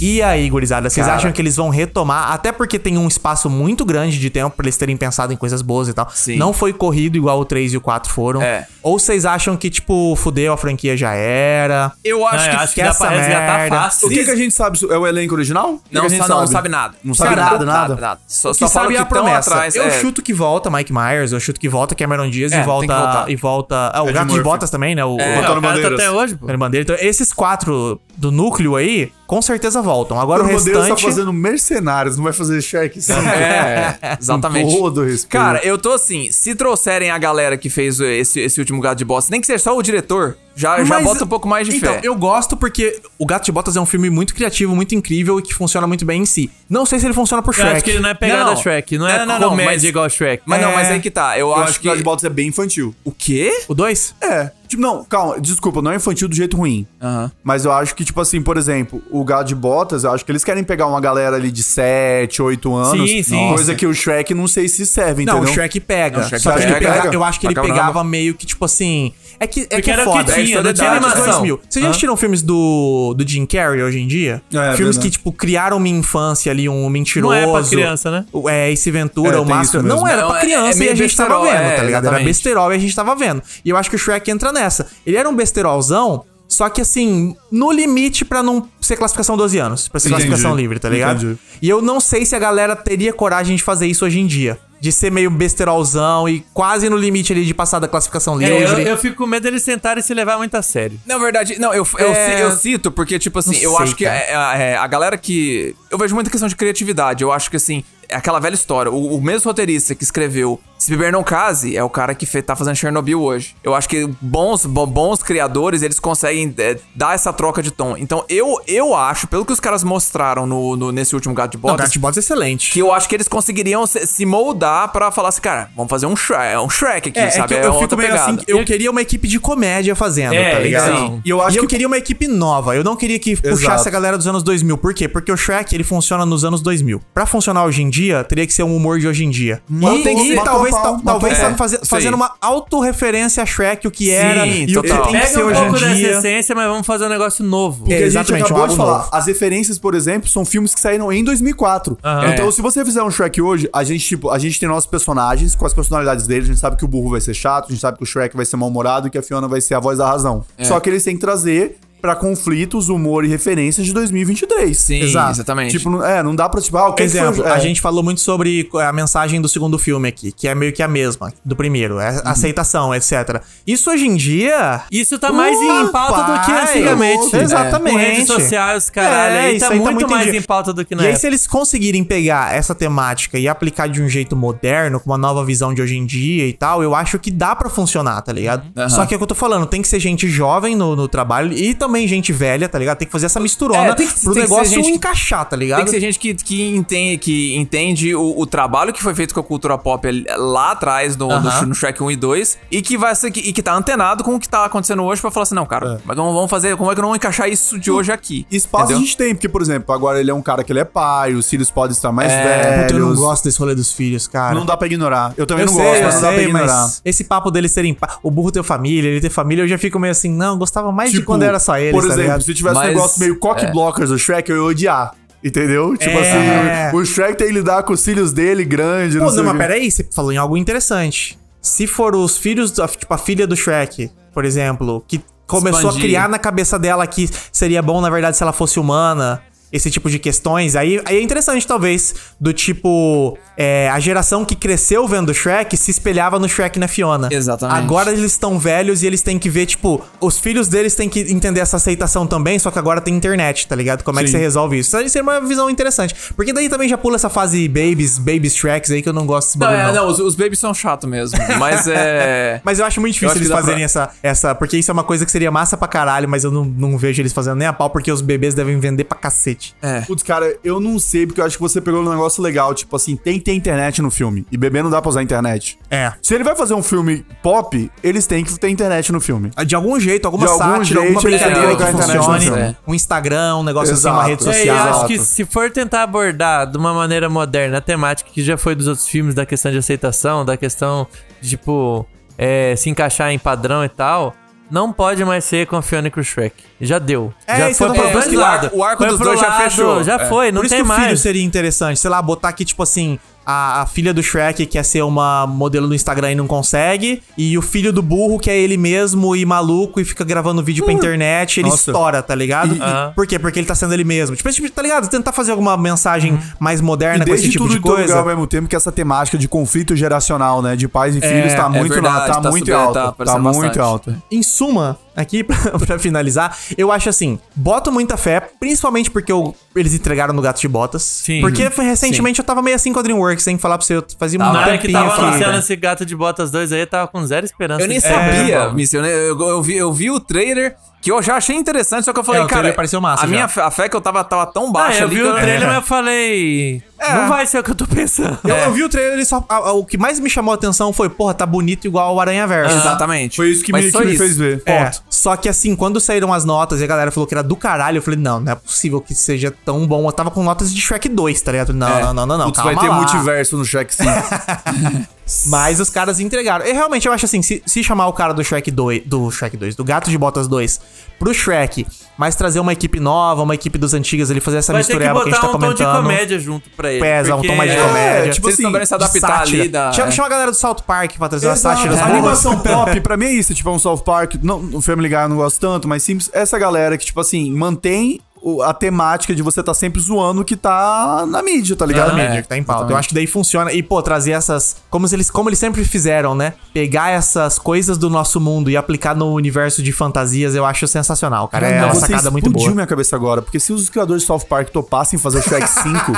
E aí, gurizada, vocês Cara. acham que eles vão retomar? Até porque tem um espaço muito grande de tempo pra eles terem pensado em coisas boas e tal. Sim. Não foi corrido igual o 3 e o 4 foram. É. Ou vocês acham que, tipo, fudeu a franquia já era? Eu acho Não, que, acho que que dá pra essa resgatar merda- fácil. O que, que a gente sabe? É o elenco original? O que não, que a gente sa- não, não sabe nada. Não sabe nada, nada? nada. Só, O que só sabe que é a promessa. atrás. eu é. chuto que volta Mike Myers, eu chuto que volta Cameron Diaz É, e volta. que. E volta. Ah, o Ed Gato de. Botas também, né? O, É. o o cara tá até hoje, pô. Bandeira. Então, esses quatro do núcleo aí, com certeza voltam. Agora o O Bandeira restante. tá fazendo mercenários, não vai fazer sabe? É, exatamente. Com todo respeito. Cara, eu tô assim, se trouxerem a galera que fez esse, esse último gato de bosta, nem que seja só o diretor, já, já bota um pouco mais de então, fé. eu gosto porque O Gato de Botas é um filme muito criativo, muito incrível e que funciona muito bem em si. Não sei se ele funciona por Eu Shrek. acho que ele não é pegada Não, não. Shrek, não é Não, não, não, comédia mas- igual Shrek. Mas não, É. mas aí que tá. Eu, eu acho, acho que o de Botas é bem infantil. O quê? O 2? É. Tipo, não, calma, desculpa, não é infantil do jeito ruim. Aham. Mas eu acho que, tipo assim, por exemplo, o Gato de Botas, eu acho que eles querem pegar uma galera ali de 7, 8 anos. Sim, sim. Coisa que o Shrek não sei se serve, Não, entendeu? o Shrek pega. Não, o Shrek Só que ele pega. pega- eu acho que ele pegava meio que, tipo assim. É que é, que é era o que foda. tinha, é não tinha animação. 2000. Vocês já assistiram filmes do, do Jim Carrey hoje em dia? É, filmes verdade. que, tipo, criaram minha infância ali, um mentiroso. Não é pra criança, né? O- É, Ace Ventura, É, o Máscara. Não era pra é- criança é e meio a gente tava vendo, é, tá ligado? Era besterol e a gente tava vendo. E eu acho que o Shrek entra nessa. Ele era um besterolzão, só que assim, no limite pra não ser classificação 12 anos, pra ser Entendi. classificação livre, tá ligado? Entendi. E eu não sei se a galera teria coragem de fazer isso hoje em dia. De ser meio besterolzão e quase no limite ali de passar da classificação É, eu, livre. eu fico com medo deles sentarem e se levar muito a sério. Na verdade, não, eu, eu, É. eu cito porque, tipo assim, Não eu sei, acho que cara. é, é, a galera que. Eu vejo muita questão de criatividade. Eu acho que, assim, é aquela velha história. O, o mesmo roteirista que escreveu Se Beber Não Case é o cara que fe- tá fazendo Chernobyl hoje. Eu acho que bons, bo- bons criadores, eles conseguem é, dar essa troca de tom. Então, eu, eu acho, pelo que os caras mostraram no, no- nesse último Gato de Não, Botas, Gato de Botas é excelente. que eu acho que eles conseguiriam se, se moldar pra falar assim, cara, vamos fazer um Shrek, um Shrek aqui, É, é sabe? que eu, eu fico meio pegada. assim, eu queria uma equipe de comédia fazendo, É, tá ligado? então. E eu acho e eu que- queria uma equipe nova. Eu não queria que puxasse a galera dos anos 2000. Por quê? Porque o Shrek, ele funciona nos anos 2000. Pra funcionar hoje em dia, teria que ser um humor de hoje em dia. Matou- e matou talvez, pau, tal- talvez É, fazendo uma autorreferência a Shrek, o que era Sim, e o que tem que Pega ser um hoje pouco em dessa dia. essência, mas vamos fazer um negócio novo. Porque É, a gente exatamente, acabou um de falar, novo. as referências, por exemplo, são filmes que saíram em 2004. Então, É. se você fizer um Shrek hoje, a gente, tipo, a gente tem nossos personagens com as personalidades deles, a gente sabe que o burro vai ser chato, a gente sabe que o Shrek vai ser mal-humorado e que a Fiona vai ser a voz da razão. É. Só que eles têm que trazer pra conflitos, humor e referências de 2023. Sim, Exato. exatamente. Tipo, é, não dá pra, tipo, ah, o que que foi Exemplo, o- é. a gente falou muito sobre a mensagem do segundo filme aqui, que é meio que a mesma do primeiro, é aceitação, etc. Isso hoje em dia. Isso tá mais em pauta do que antigamente. Exatamente. Com redes sociais, caralho, É, aí isso tá aí tá muito muito mais em em pauta do que na E aí, época. se eles conseguirem pegar essa temática e aplicar de um jeito moderno, com uma nova visão de hoje em dia e tal, eu acho que dá pra funcionar, tá ligado? Aham. Só que é o que eu tô falando, tem que ser gente jovem no, no trabalho e também gente velha, tá ligado? Tem que fazer essa misturona É, tem que- pro tem que ser negócio gente encaixar, tá ligado? Tem que ser gente que, que entende, que entende o, o trabalho que foi feito com a cultura pop lá atrás, no, no, Aham. no Shrek 1 e 2, e que vai ser, que- e que tá antenado com o que tá acontecendo hoje pra falar assim, não, cara, mas vamos, vamos fazer, como é que não vamos encaixar isso de hoje aqui? Espaço entendeu? a gente tem, porque, por exemplo, agora ele é um cara que ele é pai, os filhos podem estar mais velhos. Puta, eu não gosto desse rolê dos filhos, cara. Não dá pra ignorar. Eu também Eu não sei, gosto, eu mas não dá pra sei, ignorar. mas esse papo deles serem o burro ter família, ele ter família, eu já fico meio assim, não, eu gostava mais de Tipo, quando era só eles, Por tá exemplo, ligado? se tivesse Mas- um negócio meio cock é. blockers do Shrek, eu ia odiar. Entendeu? Tipo É. assim, o Shrek tem que lidar com os filhos dele grande, Pô, não sei não, o mas peraí, você falou em algo interessante. Se for os filhos, da- tipo a filha do Shrek, por exemplo, que começou Expandir. a criar na cabeça dela que seria bom, na verdade, se ela fosse humana, esse tipo de questões, aí, aí é interessante, talvez, do tipo, é, a geração que cresceu vendo Shrek se espelhava no Shrek na Fiona. Exatamente. Agora eles estão velhos e eles têm que ver, tipo, os filhos deles têm que entender essa aceitação também, só que agora tem internet, tá ligado? Como é que Sim. você resolve isso? Isso aí seria uma visão interessante. Porque daí também já pula essa fase babies, babies Shreks aí que eu não gosto desse Não, bagulho, é, não. não, os, os babies são chatos mesmo, mas é... <laughs> Mas eu acho muito difícil acho eles fazerem essa, essa. Porque isso é uma coisa que seria massa pra caralho, mas eu não, não vejo eles fazendo nem a pau, porque os bebês devem vender pra cacete. É. Putz, cara, eu não sei, porque eu acho que você pegou um negócio legal. Tipo assim, tem que ter internet no filme. E bebê não dá pra usar internet. É. Se ele vai fazer um filme pop, eles têm que ter internet no filme. De algum jeito, alguma De algum sátira, jeito, alguma que brincadeira que internet funcione. filme. Um Instagram, um negócio assim, uma Exato. rede É, É, e social. eu acho Exato. que se for tentar abordar de uma maneira moderna a temática que já foi dos outros filmes, da questão de aceitação, da questão de, tipo, é, se encaixar em padrão e tal, não pode mais ser com a Fiona e com o Shrek. Já deu. É, já foi falando dois lados. arco- o arco Foi dos pro dois já fechou. Já É. foi, não Por isso tem que o filho mais. seria interessante. Sei lá, botar aqui, tipo assim, a, a filha do Shrek quer ser uma modelo no Instagram e não consegue. E o filho do burro que é ele mesmo e maluco e fica gravando vídeo pra internet. Ele Nossa. estoura, tá ligado? E- Por quê? Porque ele tá sendo ele mesmo. Tipo, esse tipo, tá ligado? Tentar fazer alguma mensagem mais moderna com esse tipo de todo lugar coisa. ao mesmo tempo que essa temática de conflito geracional, né? De pais e filhos, tá muito, verdade, na- tá tá muito alta. tá Tá, muito bastante. alta. Em suma, aqui <laughs> pra, pra finalizar, eu acho assim, boto muita fé, principalmente porque eu- eles entregaram no Gato de Botas. Sim. Porque foi, recentemente eu tava meio assim com a DreamWorks, hein? Falar pra você, eu fazia Na um hora que tempinho tava que- anunciando esse gato de botas 2 aí, eu tava com zero esperança. Eu nem sabia, É, eu, nem- eu, eu vi, eu vi o trailer que eu já achei interessante, só que eu falei, É, o cara, trailer pareceu massa a já. minha fé- a fé que eu tava, tava tão Ah, baixa eu ali vi o eu- trailer, mas eu falei. Não vai ser o que eu tô pensando. Eu, eu vi o trailer e só. a- a- o que mais me chamou a atenção foi, porra, tá bonito igual o Aranha Verso. Exatamente. Foi isso que me, que me isso. fez ver. É, só que assim, quando saíram as notas e a galera falou que era do caralho, eu falei, não, não é possível que seja tão bom. Eu tava com notas de Shrek 2, tá ligado? Não, É. não, não, não, não. Putz, calma vai ter lá. multiverso no Shrek 5. <laughs> Mas os caras entregaram. E realmente eu acho assim, se, se chamar o cara do Shrek 2, do Shrek 2, do Gato de Botas 2 pro Shrek, mas trazer uma equipe nova, uma equipe dos antigas, ele fazer essa Vai que mistureba que, a gente tá um tom de comentando. comédia junto pra ele. Pesa, um tom mais de É, comédia. tipo assim, se adaptar sátira. ali da- Chama, é. chama a galera do South Park pra trazer uma Exato. sátira. A animação pop, pra mim é isso. Tipo, é um South Park. Não, o Family Guy eu não gosto tanto, mas simples. Essa galera que, tipo assim, mantém a temática de você tá sempre zoando o que tá na mídia, tá ligado? Ligado, mídia, que tá em pauta. Eu acho que daí funciona. E, pô, trazer essas. Como eles, como eles sempre fizeram, né? Pegar essas coisas do nosso mundo e aplicar no universo de fantasias, eu acho sensacional, cara. É Não, uma você sacada muito boa. minha cabeça agora, porque se os criadores de South Park topassem fazer o Shrek <laughs> 5,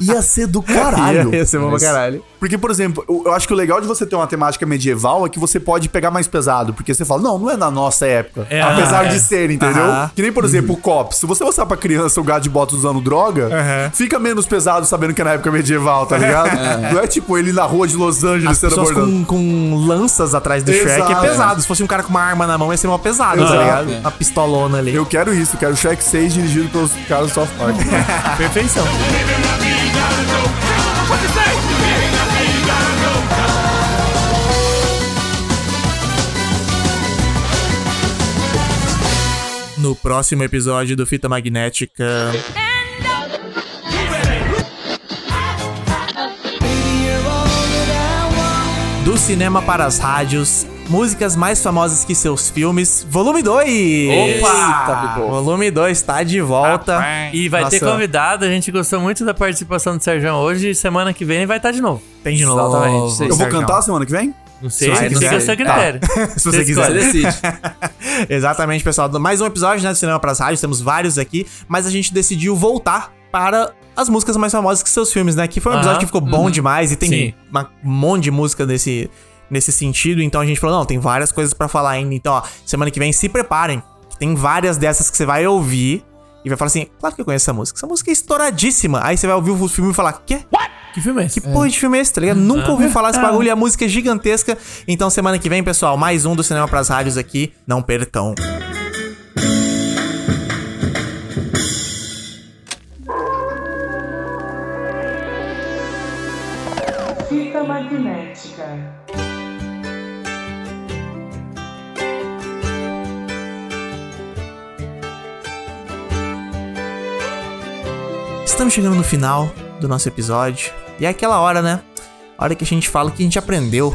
ia ser do caralho. Ia ser bom pra caralho. Porque, por exemplo, eu eu acho que o legal de você ter uma temática medieval é que você pode pegar mais pesado, porque você fala, não, não é na nossa época. É, apesar é. de ser, entendeu? Aham. Que nem, por exemplo, o Cops. Se você mostrar pra criança o gato de bota usando droga, Aham. fica menos pesado sabendo que é na época medieval, tá ligado? Não é tipo ele na rua de Los Angeles As sendo pessoas abordado. com, com lanças atrás do Shrek é Exato. pesado. Se fosse um cara com uma arma na mão, ia ser mó pesado, Exato. tá ligado? É. Uma pistolona ali. Eu quero isso, eu quero o Shrek 6 dirigido pelos caras do South Park. <laughs> Perfeição. No próximo episódio do Fita Magnética. Do cinema para as rádios, músicas mais famosas que seus filmes, volume 2! Opa! Volume 2 tá de volta. E vai ter Nossa. convidado, a gente gostou muito da participação do Sérgio hoje. e Semana que vem vai estar de novo. Tem de novo. Exatamente. Eu vou Sérgio. cantar semana que vem? Não sei, você fica quiser. a seu critério. <laughs> Se você quiser. Você decide. <laughs> Exatamente, pessoal. Mais um episódio né, do Cinema para as Rádios. Temos vários aqui, mas a gente decidiu voltar para as músicas mais famosas que seus filmes, né? Que foi um episódio que ficou bom demais e tem uma- um monte de música nesse, nesse sentido. Então a gente falou: não, tem várias coisas pra falar ainda. Então, ó, semana que vem se preparem. que Tem várias dessas que você vai ouvir e vai falar assim: claro que eu conheço essa música. Essa música é estouradíssima. Aí você vai ouvir o filme e falar: quê? Que filme é esse? Que porra de filme é esse, tá ligado? Nunca ouvi falar esse bagulho e a música é gigantesca. Então, semana que vem, pessoal, mais um do Cinema pras Rádios aqui. Não percam. Fita magnética. Estamos chegando no final do nosso episódio. E é aquela hora, né? A hora que a gente fala que a gente aprendeu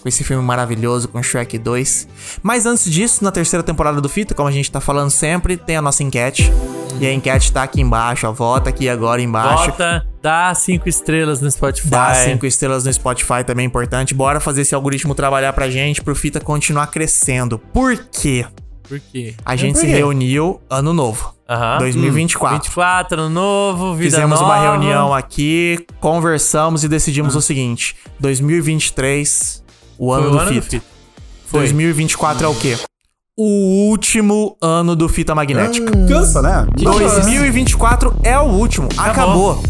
com esse filme maravilhoso, com Shrek 2. Mas antes disso, na terceira temporada do Fita, como a gente tá falando sempre, tem a nossa enquete. E a enquete tá aqui embaixo, ó. Vota aqui agora embaixo. Bota, dá cinco estrelas no Spotify. Dá cinco estrelas no Spotify também é importante. Bora fazer esse algoritmo trabalhar pra gente, pro Fita continuar crescendo. Por quê? Por quê? A gente se reuniu ano novo. Aham. 2024. 24, ano novo, vida Fizemos nova. uma reunião aqui, conversamos e decidimos o seguinte: 2023, o ano Foi o do ano do Fita. Fita. Foi. 2024 é o quê? O último ano do Fita Magnética. Cansa, né? 2024 é o último. Acabou.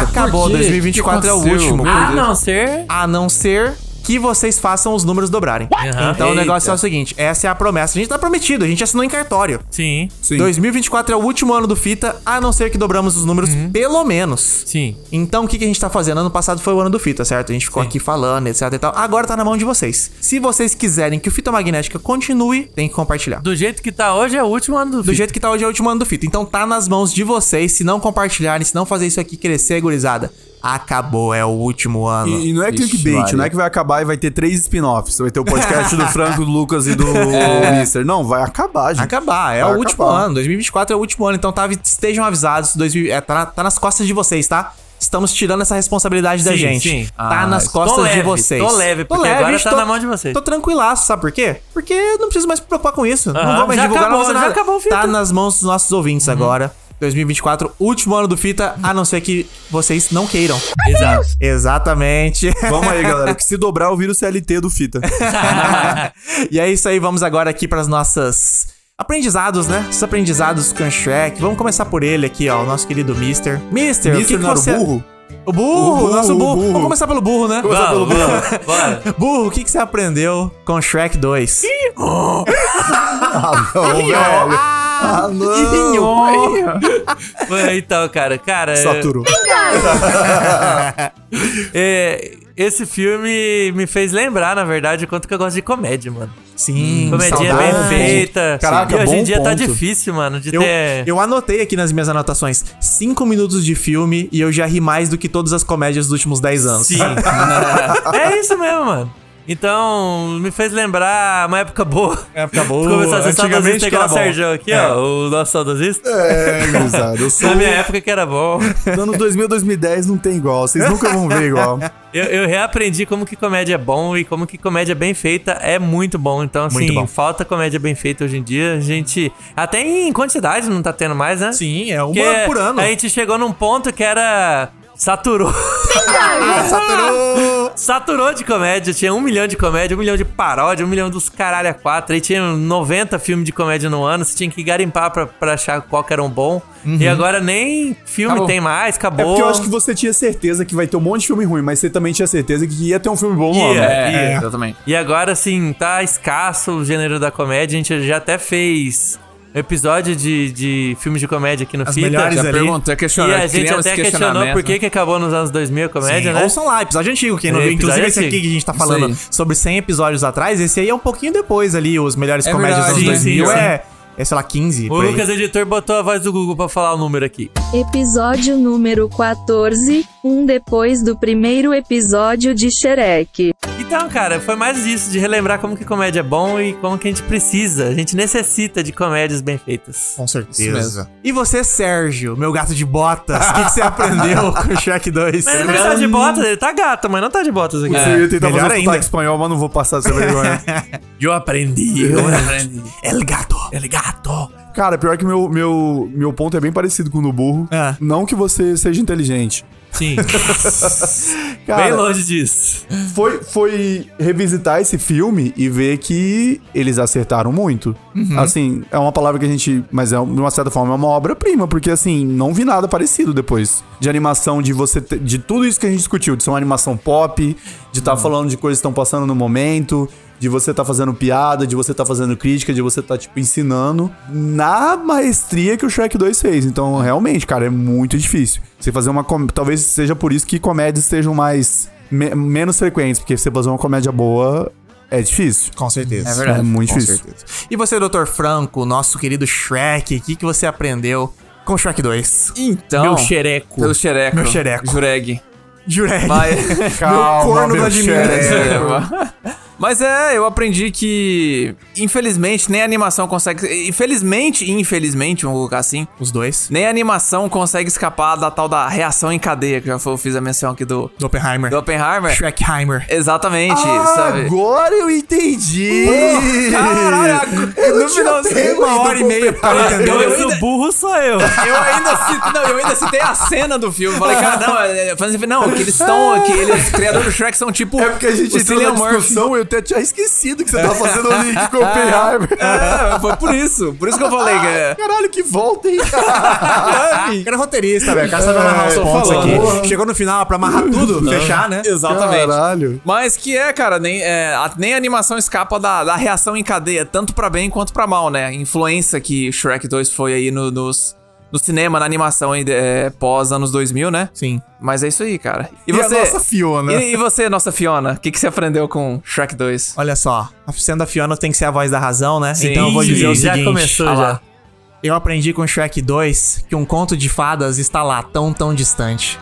Acabou. por quê? 2024 é o último. A Deus. não ser... A não ser que vocês façam os números dobrarem. Aham. Então o negócio Eita. é o seguinte: essa é a promessa. A gente tá prometido, a gente assinou em cartório. Sim, Sim. 2024 é o último ano do Fita, a não ser que dobramos os números pelo menos. sim. Então, o que, que a gente tá fazendo? Ano passado foi o ano do Fita, certo? A gente ficou Sim. aqui falando, etc e tal. Agora tá na mão de vocês. Se vocês quiserem que o Fita Magnética continue, tem que compartilhar. Do jeito que tá hoje é o último ano do Do Fita. jeito que tá hoje é o último ano do Fita. Então tá nas mãos de vocês. Se não compartilharem, se não fazer isso aqui crescer, gurizada, acabou. É o último ano. E, e não é clickbait, Maria. não é que vai acabar e vai ter três spin-offs. Vai ter o podcast do <laughs> Franco, do Lucas e do <laughs> Mister. Não, vai acabar, gente. Acabar, é Vai o último acabar. ano. 2024 é o último ano, então tá, estejam avisados. 2000, é, tá, tá nas costas de vocês, tá? Estamos tirando essa responsabilidade da Sim, gente. sim. Tá Ah, nas tô costas de leve, vocês. tô leve, porque agora tá na mão de vocês. Tô tranquilaço, sabe por quê? Porque eu não preciso mais me preocupar com isso. não Aham, vou mais já divulgar, acabou, não vou fazer nada. acabou o Fita. Tá nas mãos dos nossos ouvintes agora. 2024, último ano do Fita, a não ser que vocês não queiram. Exato. Exatamente. Vamos aí, <laughs> galera, que se dobrar eu viro o CLT do Fita. <laughs> e é isso aí, vamos agora aqui para as nossas aprendizados, né? Esses aprendizados com Shrek. Vamos começar por ele aqui, ó, o nosso querido Mister. Mister, o que, Mister que você... o burro? O burro, O burro, nosso o burro. burro. Vamos começar pelo burro, né? Começar pelo burro. Bora. <laughs> Burro, o que, que você aprendeu com Shrek 2? Ah, não, velho. Ah, <laughs> não. <laughs> Então, cara, cara. é- Saturou. <laughs> é, esse filme me fez lembrar, na verdade, o quanto que eu gosto de comédia, mano. Sim, Comedinha saudade. bem feita. Caraca, e hoje em dia tá ponto. difícil, mano, de Eu, ter. eu anotei aqui nas minhas anotações 5 minutos de filme e eu já ri mais do que todas as comédias dos últimos 10 anos. Sim. é isso mesmo, mano. Então, me fez lembrar uma época boa. Época boa. <laughs> Começar a ser saudosista igual o. Sérgio aqui, É. ó. O nosso saudosista. É, gurizada, eu <laughs> sou... Na minha época que era bom. Anos 2000, 2010 não tem igual. Vocês nunca vão ver igual. <laughs> Eu, eu reaprendi como que comédia é bom e como que comédia bem feita é muito bom. Então, assim, bom. falta comédia bem feita hoje em dia. A gente. Até em quantidade não tá tendo mais, né? Sim, é uma Porque por ano. A gente chegou num ponto que era. Saturou. <laughs> Saturou! Saturou de comédia. Tinha um milhão de comédia, um milhão de paródia, um milhão dos caralho a quatro. Aí tinha 90 filmes de comédia no ano. Você tinha que garimpar pra, pra achar qual que era um bom. E agora nem filme Acabou. tem mais, É acabou. porque eu acho que você tinha certeza que vai ter um monte de filme ruim, mas você também tinha certeza que ia ter um filme bom no Ia. ano. É, É. exatamente. E agora, assim, tá escasso o gênero da comédia. A gente já até fez episódio de, de filmes de comédia aqui no As Fita. melhores Já ali. perguntou, E questionou. a gente até questionou por que, que acabou nos anos 2000 a comédia, Sim, né? Ouçam lá, episódio antigo, quem não É, viu. Inclusive esse aqui que a gente tá falando sobre 100 episódios atrás, esse aí é um pouquinho depois ali, os melhores É comédias verdade, dos anos sim, 2000. sim, É, é, sei lá, 15. O. Lucas Editor botou a voz do Google pra falar o número aqui. Episódio número 14, um depois do primeiro episódio de Shrek. Então, cara, foi mais isso, de relembrar como que comédia é bom e como que a gente precisa. A gente necessita de comédias bem feitas. Com certeza. mesmo. E você, Sérgio, meu gato de botas, o que, que você aprendeu <laughs> com o Shrek 2? Mas ele não tá de botas, ele tá gato, mas não tá de botas aqui. Eu ia tentar melhor fazer ainda. espanhol, mas não vou passar essa vergonha. <laughs> Eu aprendi. Eu aprendi. El gato. El gato. Cara, pior que meu, meu, meu ponto é bem parecido com o do burro. Ah. Não que você seja inteligente. Sim. <laughs> Cara, Bem longe disso. foi, foi revisitar esse filme e ver que eles acertaram muito. Assim, é uma palavra que a gente. Mas é, de uma certa forma, é uma obra-prima, porque assim, não vi nada parecido depois. De animação, de você. ter- de tudo isso que a gente discutiu, de ser uma animação pop, de estar falando de coisas que estão passando no momento. De você tá fazendo piada, de você tá fazendo crítica, de você tá, tipo, ensinando na maestria que o Shrek 2 fez. Então, realmente, cara, é muito difícil. Você fazer uma. com- Talvez seja por isso que comédias estejam mais. me- menos frequentes, porque você fazer uma comédia boa é difícil. Com certeza. É verdade. É muito Com difícil. certeza. E você, Dr. Franco, nosso querido Shrek, o que, que você aprendeu com o Shrek 2? Então. Meu xereco. Pelo xereco. Meu xereco. Jureg. Jurek. <laughs> Mas... Calma, corno meu do admin. chefe. <laughs> Mas é, eu aprendi que, infelizmente, nem a animação consegue. Infelizmente e infelizmente, vamos colocar assim, Os dois. nem a animação consegue escapar da tal da reação em cadeia, que já foi- eu fiz a menção aqui do, Do Oppenheimer. do Oppenheimer. Shrekheimer. Exatamente, sabe? Agora eu entendi! Caralho, no final tem Uma hora e meia pra Eu- entender. eu- Esse burro sou eu. Eu ainda, citei, não, eu ainda citei a cena do filme. Falei, cara, não, é, é, assim, não, que eles estão. Que eles, criadores do Shrek são tipo. É porque a gente entrou na Murphy. discussão e eu até tinha esquecido que você tava fazendo o link com o Oppenheimer. <laughs> É, foi por isso. Por isso que eu falei que. é- <laughs> Caralho, que volta, hein? O cara é roteirista, velho. O cara sabe amarrar os pontos falando. aqui. Chegou no final pra amarrar tudo, fechar, né? Exatamente. Caralho. Mas que é, cara, nem, é, a, nem a animação escapa da, da reação em cadeia, tanto pra bem quanto pra mal, né? A influência que Shrek 2 foi aí no, nos, no cinema, na animação é, pós anos 2000, né? Sim. Mas é isso aí, cara. E a nossa Fiona? E, e você, nossa Fiona? O que, que você aprendeu com Shrek 2? Olha só, sendo a Fiona tem que ser a voz da razão, né? Sim, então eu vou dizer o Sim, já seguinte. começou, já. Eu aprendi com Shrek 2 que um conto de fadas está lá, tão, tão distante.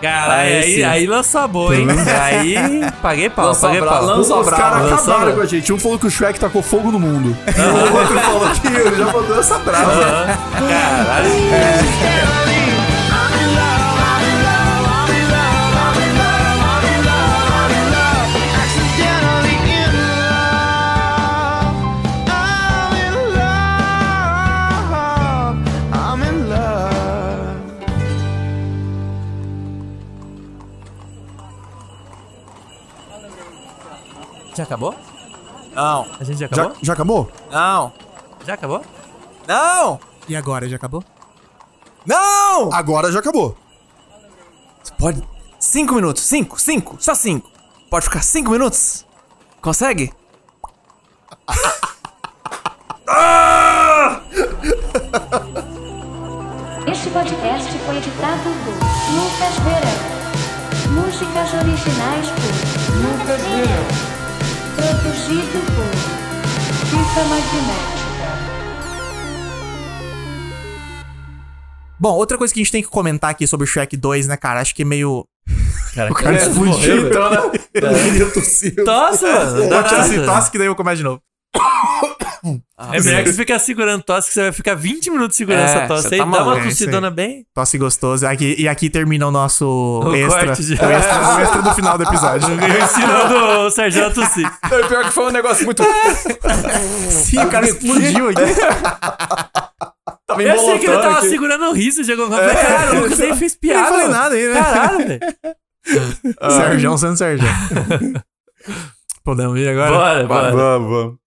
Cara, Aí aí, aí lançou a boa, hein? Aí paguei pau, Lançou paguei pau. lançou a Os caras acabaram com a gente. Um falou que o Shrek tacou fogo no mundo. O outro falou que ele já mandou essa brava. Caralho. Já acabou? Não. A gente já Já, acabou? já acabou? Não. Já acabou? Não. E agora, já acabou? Não! Agora já acabou. Pode. Cinco minutos. Cinco, cinco. Só cinco. Pode ficar cinco minutos? Consegue? <laughs> Este podcast foi editado por Lucas Verão. Músicas originais por Lucas Verão. Produzido por Fita Magnética. Bom, outra coisa que a gente tem que comentar aqui sobre o Shrek 2, né, cara? Acho que é meio. Cara, o cara explodiu, então, né? Tosse, mano. Tosse, nada. tosse, que daí eu começo de novo. <laughs> É melhor que ficar segurando tosse, que você vai ficar 20 minutos segurando É, essa tosse aí. tá Dá uma maluco. É tossidona aí. bem. Tosse gostoso. Aqui, e aqui termina o nosso O extra, corte de- o extra. O extra do final do episódio. Ensinando <laughs> o Sérgio a tossir. Não, pior que foi um negócio muito. Sim, o cara explodiu aqui. <laughs> Tava Eu achei que ele tava aqui. segurando o riso de alguma coisa. Cara, o Lucas nem fez Eu piada. falei nada aí, né? Caralho, velho. Sérgio sendo Sérgio. <laughs> Podemos ir agora? Bora, bora. Vamos, vamos.